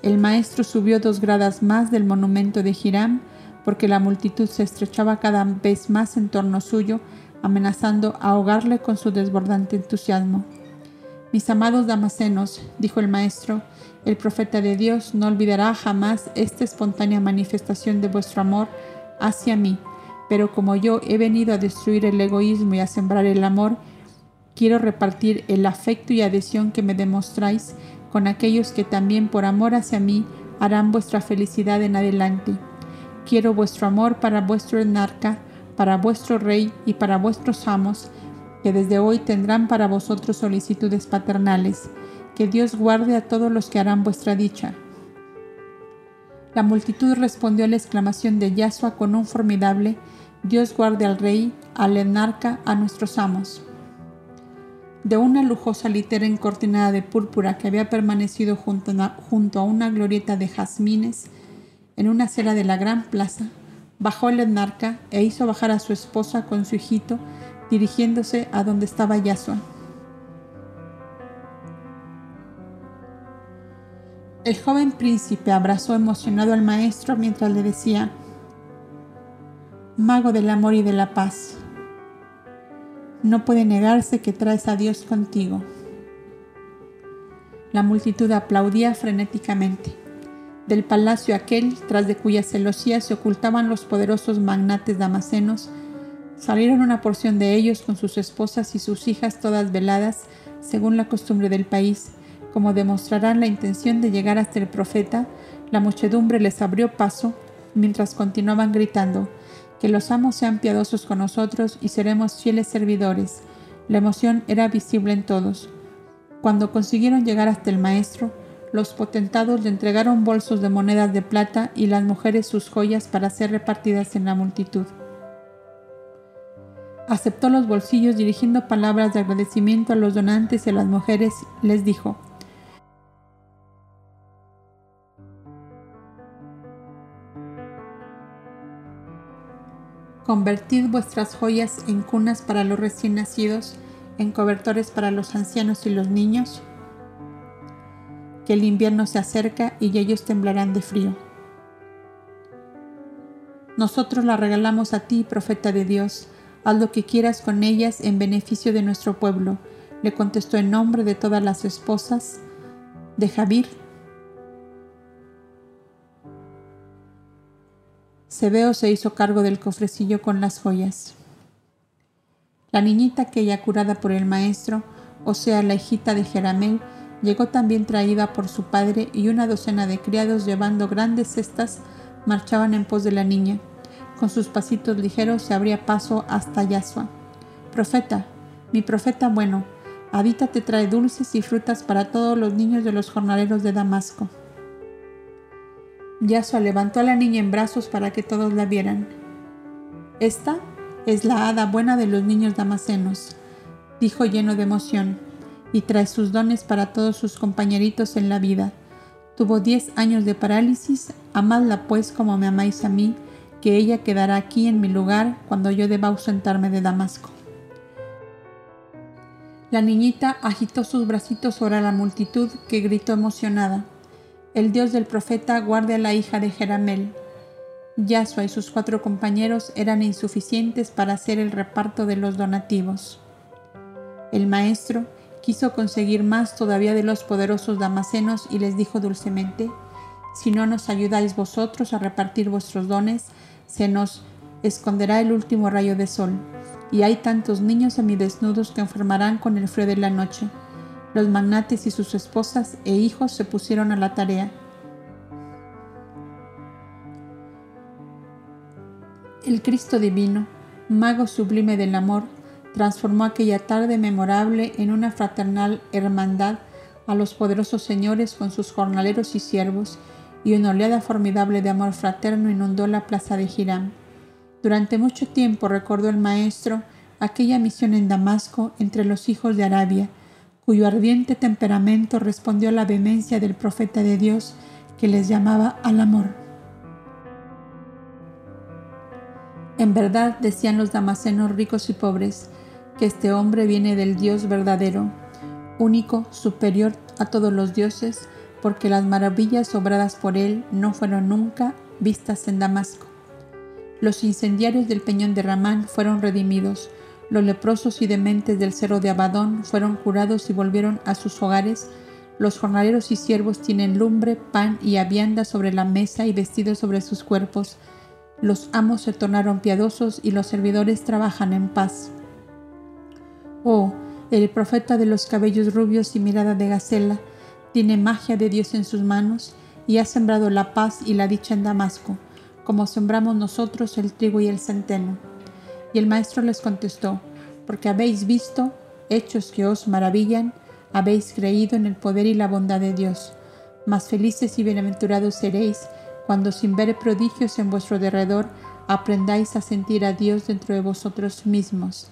El maestro subió dos gradas más del monumento de Hiram, porque la multitud se estrechaba cada vez más en torno suyo, amenazando ahogarle con su desbordante entusiasmo. Mis amados damasenos, dijo el maestro, el profeta de Dios no olvidará jamás esta espontánea manifestación de vuestro amor hacia mí, pero como yo he venido a destruir el egoísmo y a sembrar el amor, quiero repartir el afecto y adhesión que me demostráis con aquellos que también por amor hacia mí harán vuestra felicidad en adelante. Quiero vuestro amor para vuestro enarca, para vuestro rey y para vuestros amos, que desde hoy tendrán para vosotros solicitudes paternales, que Dios guarde a todos los que harán vuestra dicha. La multitud respondió a la exclamación de Yasua con un formidable Dios guarde al rey, al enarca, a nuestros amos. De una lujosa litera encortinada de púrpura que había permanecido junto a, una glorieta de jazmines en una acera de la gran plaza, bajó el enarca e hizo bajar a su esposa con su hijito, dirigiéndose a donde estaba Yasua. El joven príncipe abrazó emocionado al maestro mientras le decía, Mago del amor y de la paz, no puede negarse que traes a Dios contigo. La multitud aplaudía frenéticamente. Del palacio aquel, tras de cuya celosía se ocultaban los poderosos magnates damasenos, salieron una porción de ellos con sus esposas y sus hijas todas veladas, según la costumbre del país, como demostrarán la intención de llegar hasta el profeta, la muchedumbre les abrió paso mientras continuaban gritando, que los amos sean piadosos con nosotros y seremos fieles servidores. La emoción era visible en todos. Cuando consiguieron llegar hasta el maestro, los potentados le entregaron bolsos de monedas de plata y las mujeres sus joyas para ser repartidas en la multitud. Aceptó los bolsillos dirigiendo palabras de agradecimiento a los donantes y a las mujeres, les dijo, Convertid vuestras joyas en cunas para los recién nacidos, en cobertores para los ancianos y los niños, que el invierno se acerca y ellos temblarán de frío. Nosotros la regalamos a ti, profeta de Dios, haz lo que quieras con ellas en beneficio de nuestro pueblo, le contestó en nombre de todas las esposas de Javier Sebeo se hizo cargo del cofrecillo con las joyas. La niñita aquella curada por el maestro, o sea, la hijita de Jeramel, llegó también traída por su padre y una docena de criados llevando grandes cestas marchaban en pos de la niña. Con sus pasitos ligeros se abría paso hasta Yasua. Profeta, mi profeta bueno, Habita te trae dulces y frutas para todos los niños de los jornaleros de Damasco. Yasua levantó a la niña en brazos para que todos la vieran. Esta es la hada buena de los niños damasenos, dijo lleno de emoción, y trae sus dones para todos sus compañeritos en la vida. Tuvo diez años de parálisis, amadla pues como me amáis a mí, que ella quedará aquí en mi lugar cuando yo deba ausentarme de Damasco. La niñita agitó sus bracitos sobre la multitud que gritó emocionada el Dios del profeta guarde a la hija de Jeramel. Yasua y sus cuatro compañeros eran insuficientes para hacer el reparto de los donativos. El maestro quiso conseguir más todavía de los poderosos damasenos y les dijo dulcemente, si no nos ayudáis vosotros a repartir vuestros dones, se nos esconderá el último rayo de sol, y hay tantos niños semidesnudos que enfermarán con el frío de la noche. Los magnates y sus esposas e hijos se pusieron a la tarea. El Cristo divino, mago sublime del amor, transformó aquella tarde memorable en una fraternal hermandad a los poderosos señores con sus jornaleros y siervos, y una oleada formidable de amor fraterno inundó la plaza de Hiram. Durante mucho tiempo recordó el maestro aquella misión en Damasco entre los hijos de Arabia, cuyo ardiente temperamento respondió a la vehemencia del profeta de Dios que les llamaba al amor. En verdad, decían los damasenos ricos y pobres, que este hombre viene del Dios verdadero, único, superior a todos los dioses, porque las maravillas obradas por él no fueron nunca vistas en Damasco. Los incendiarios del peñón de Ramán fueron redimidos, los leprosos y dementes del cerro de Abadón fueron curados y volvieron a sus hogares. Los jornaleros y siervos tienen lumbre, pan y avianda sobre la mesa y vestidos sobre sus cuerpos. Los amos se tornaron piadosos y los servidores trabajan en paz. Oh, el profeta de los cabellos rubios y mirada de gacela tiene magia de Dios en sus manos y ha sembrado la paz y la dicha en Damasco, como sembramos nosotros el trigo y el centeno. Y el maestro les contestó, porque habéis visto hechos que os maravillan, habéis creído en el poder y la bondad de Dios. Más felices y bienaventurados seréis cuando sin ver prodigios en vuestro derredor aprendáis a sentir a Dios dentro de vosotros mismos.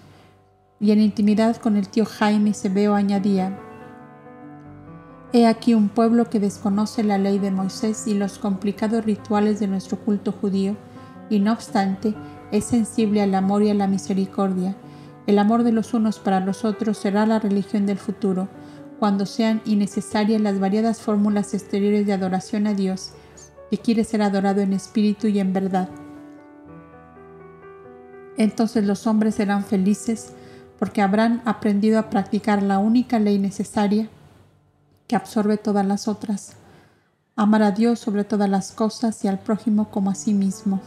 Y en intimidad con el tío Jaime se veo añadía, He aquí un pueblo que desconoce la ley de Moisés y los complicados rituales de nuestro culto judío, y no obstante es sensible al amor y a la misericordia. El amor de los unos para los otros será la religión del futuro, cuando sean innecesarias las variadas fórmulas exteriores de adoración a Dios, que quiere ser adorado en espíritu y en verdad. Entonces los hombres serán felices porque habrán aprendido a practicar la única ley necesaria que absorbe todas las otras, amar a Dios sobre todas las cosas y al prójimo como a sí mismo.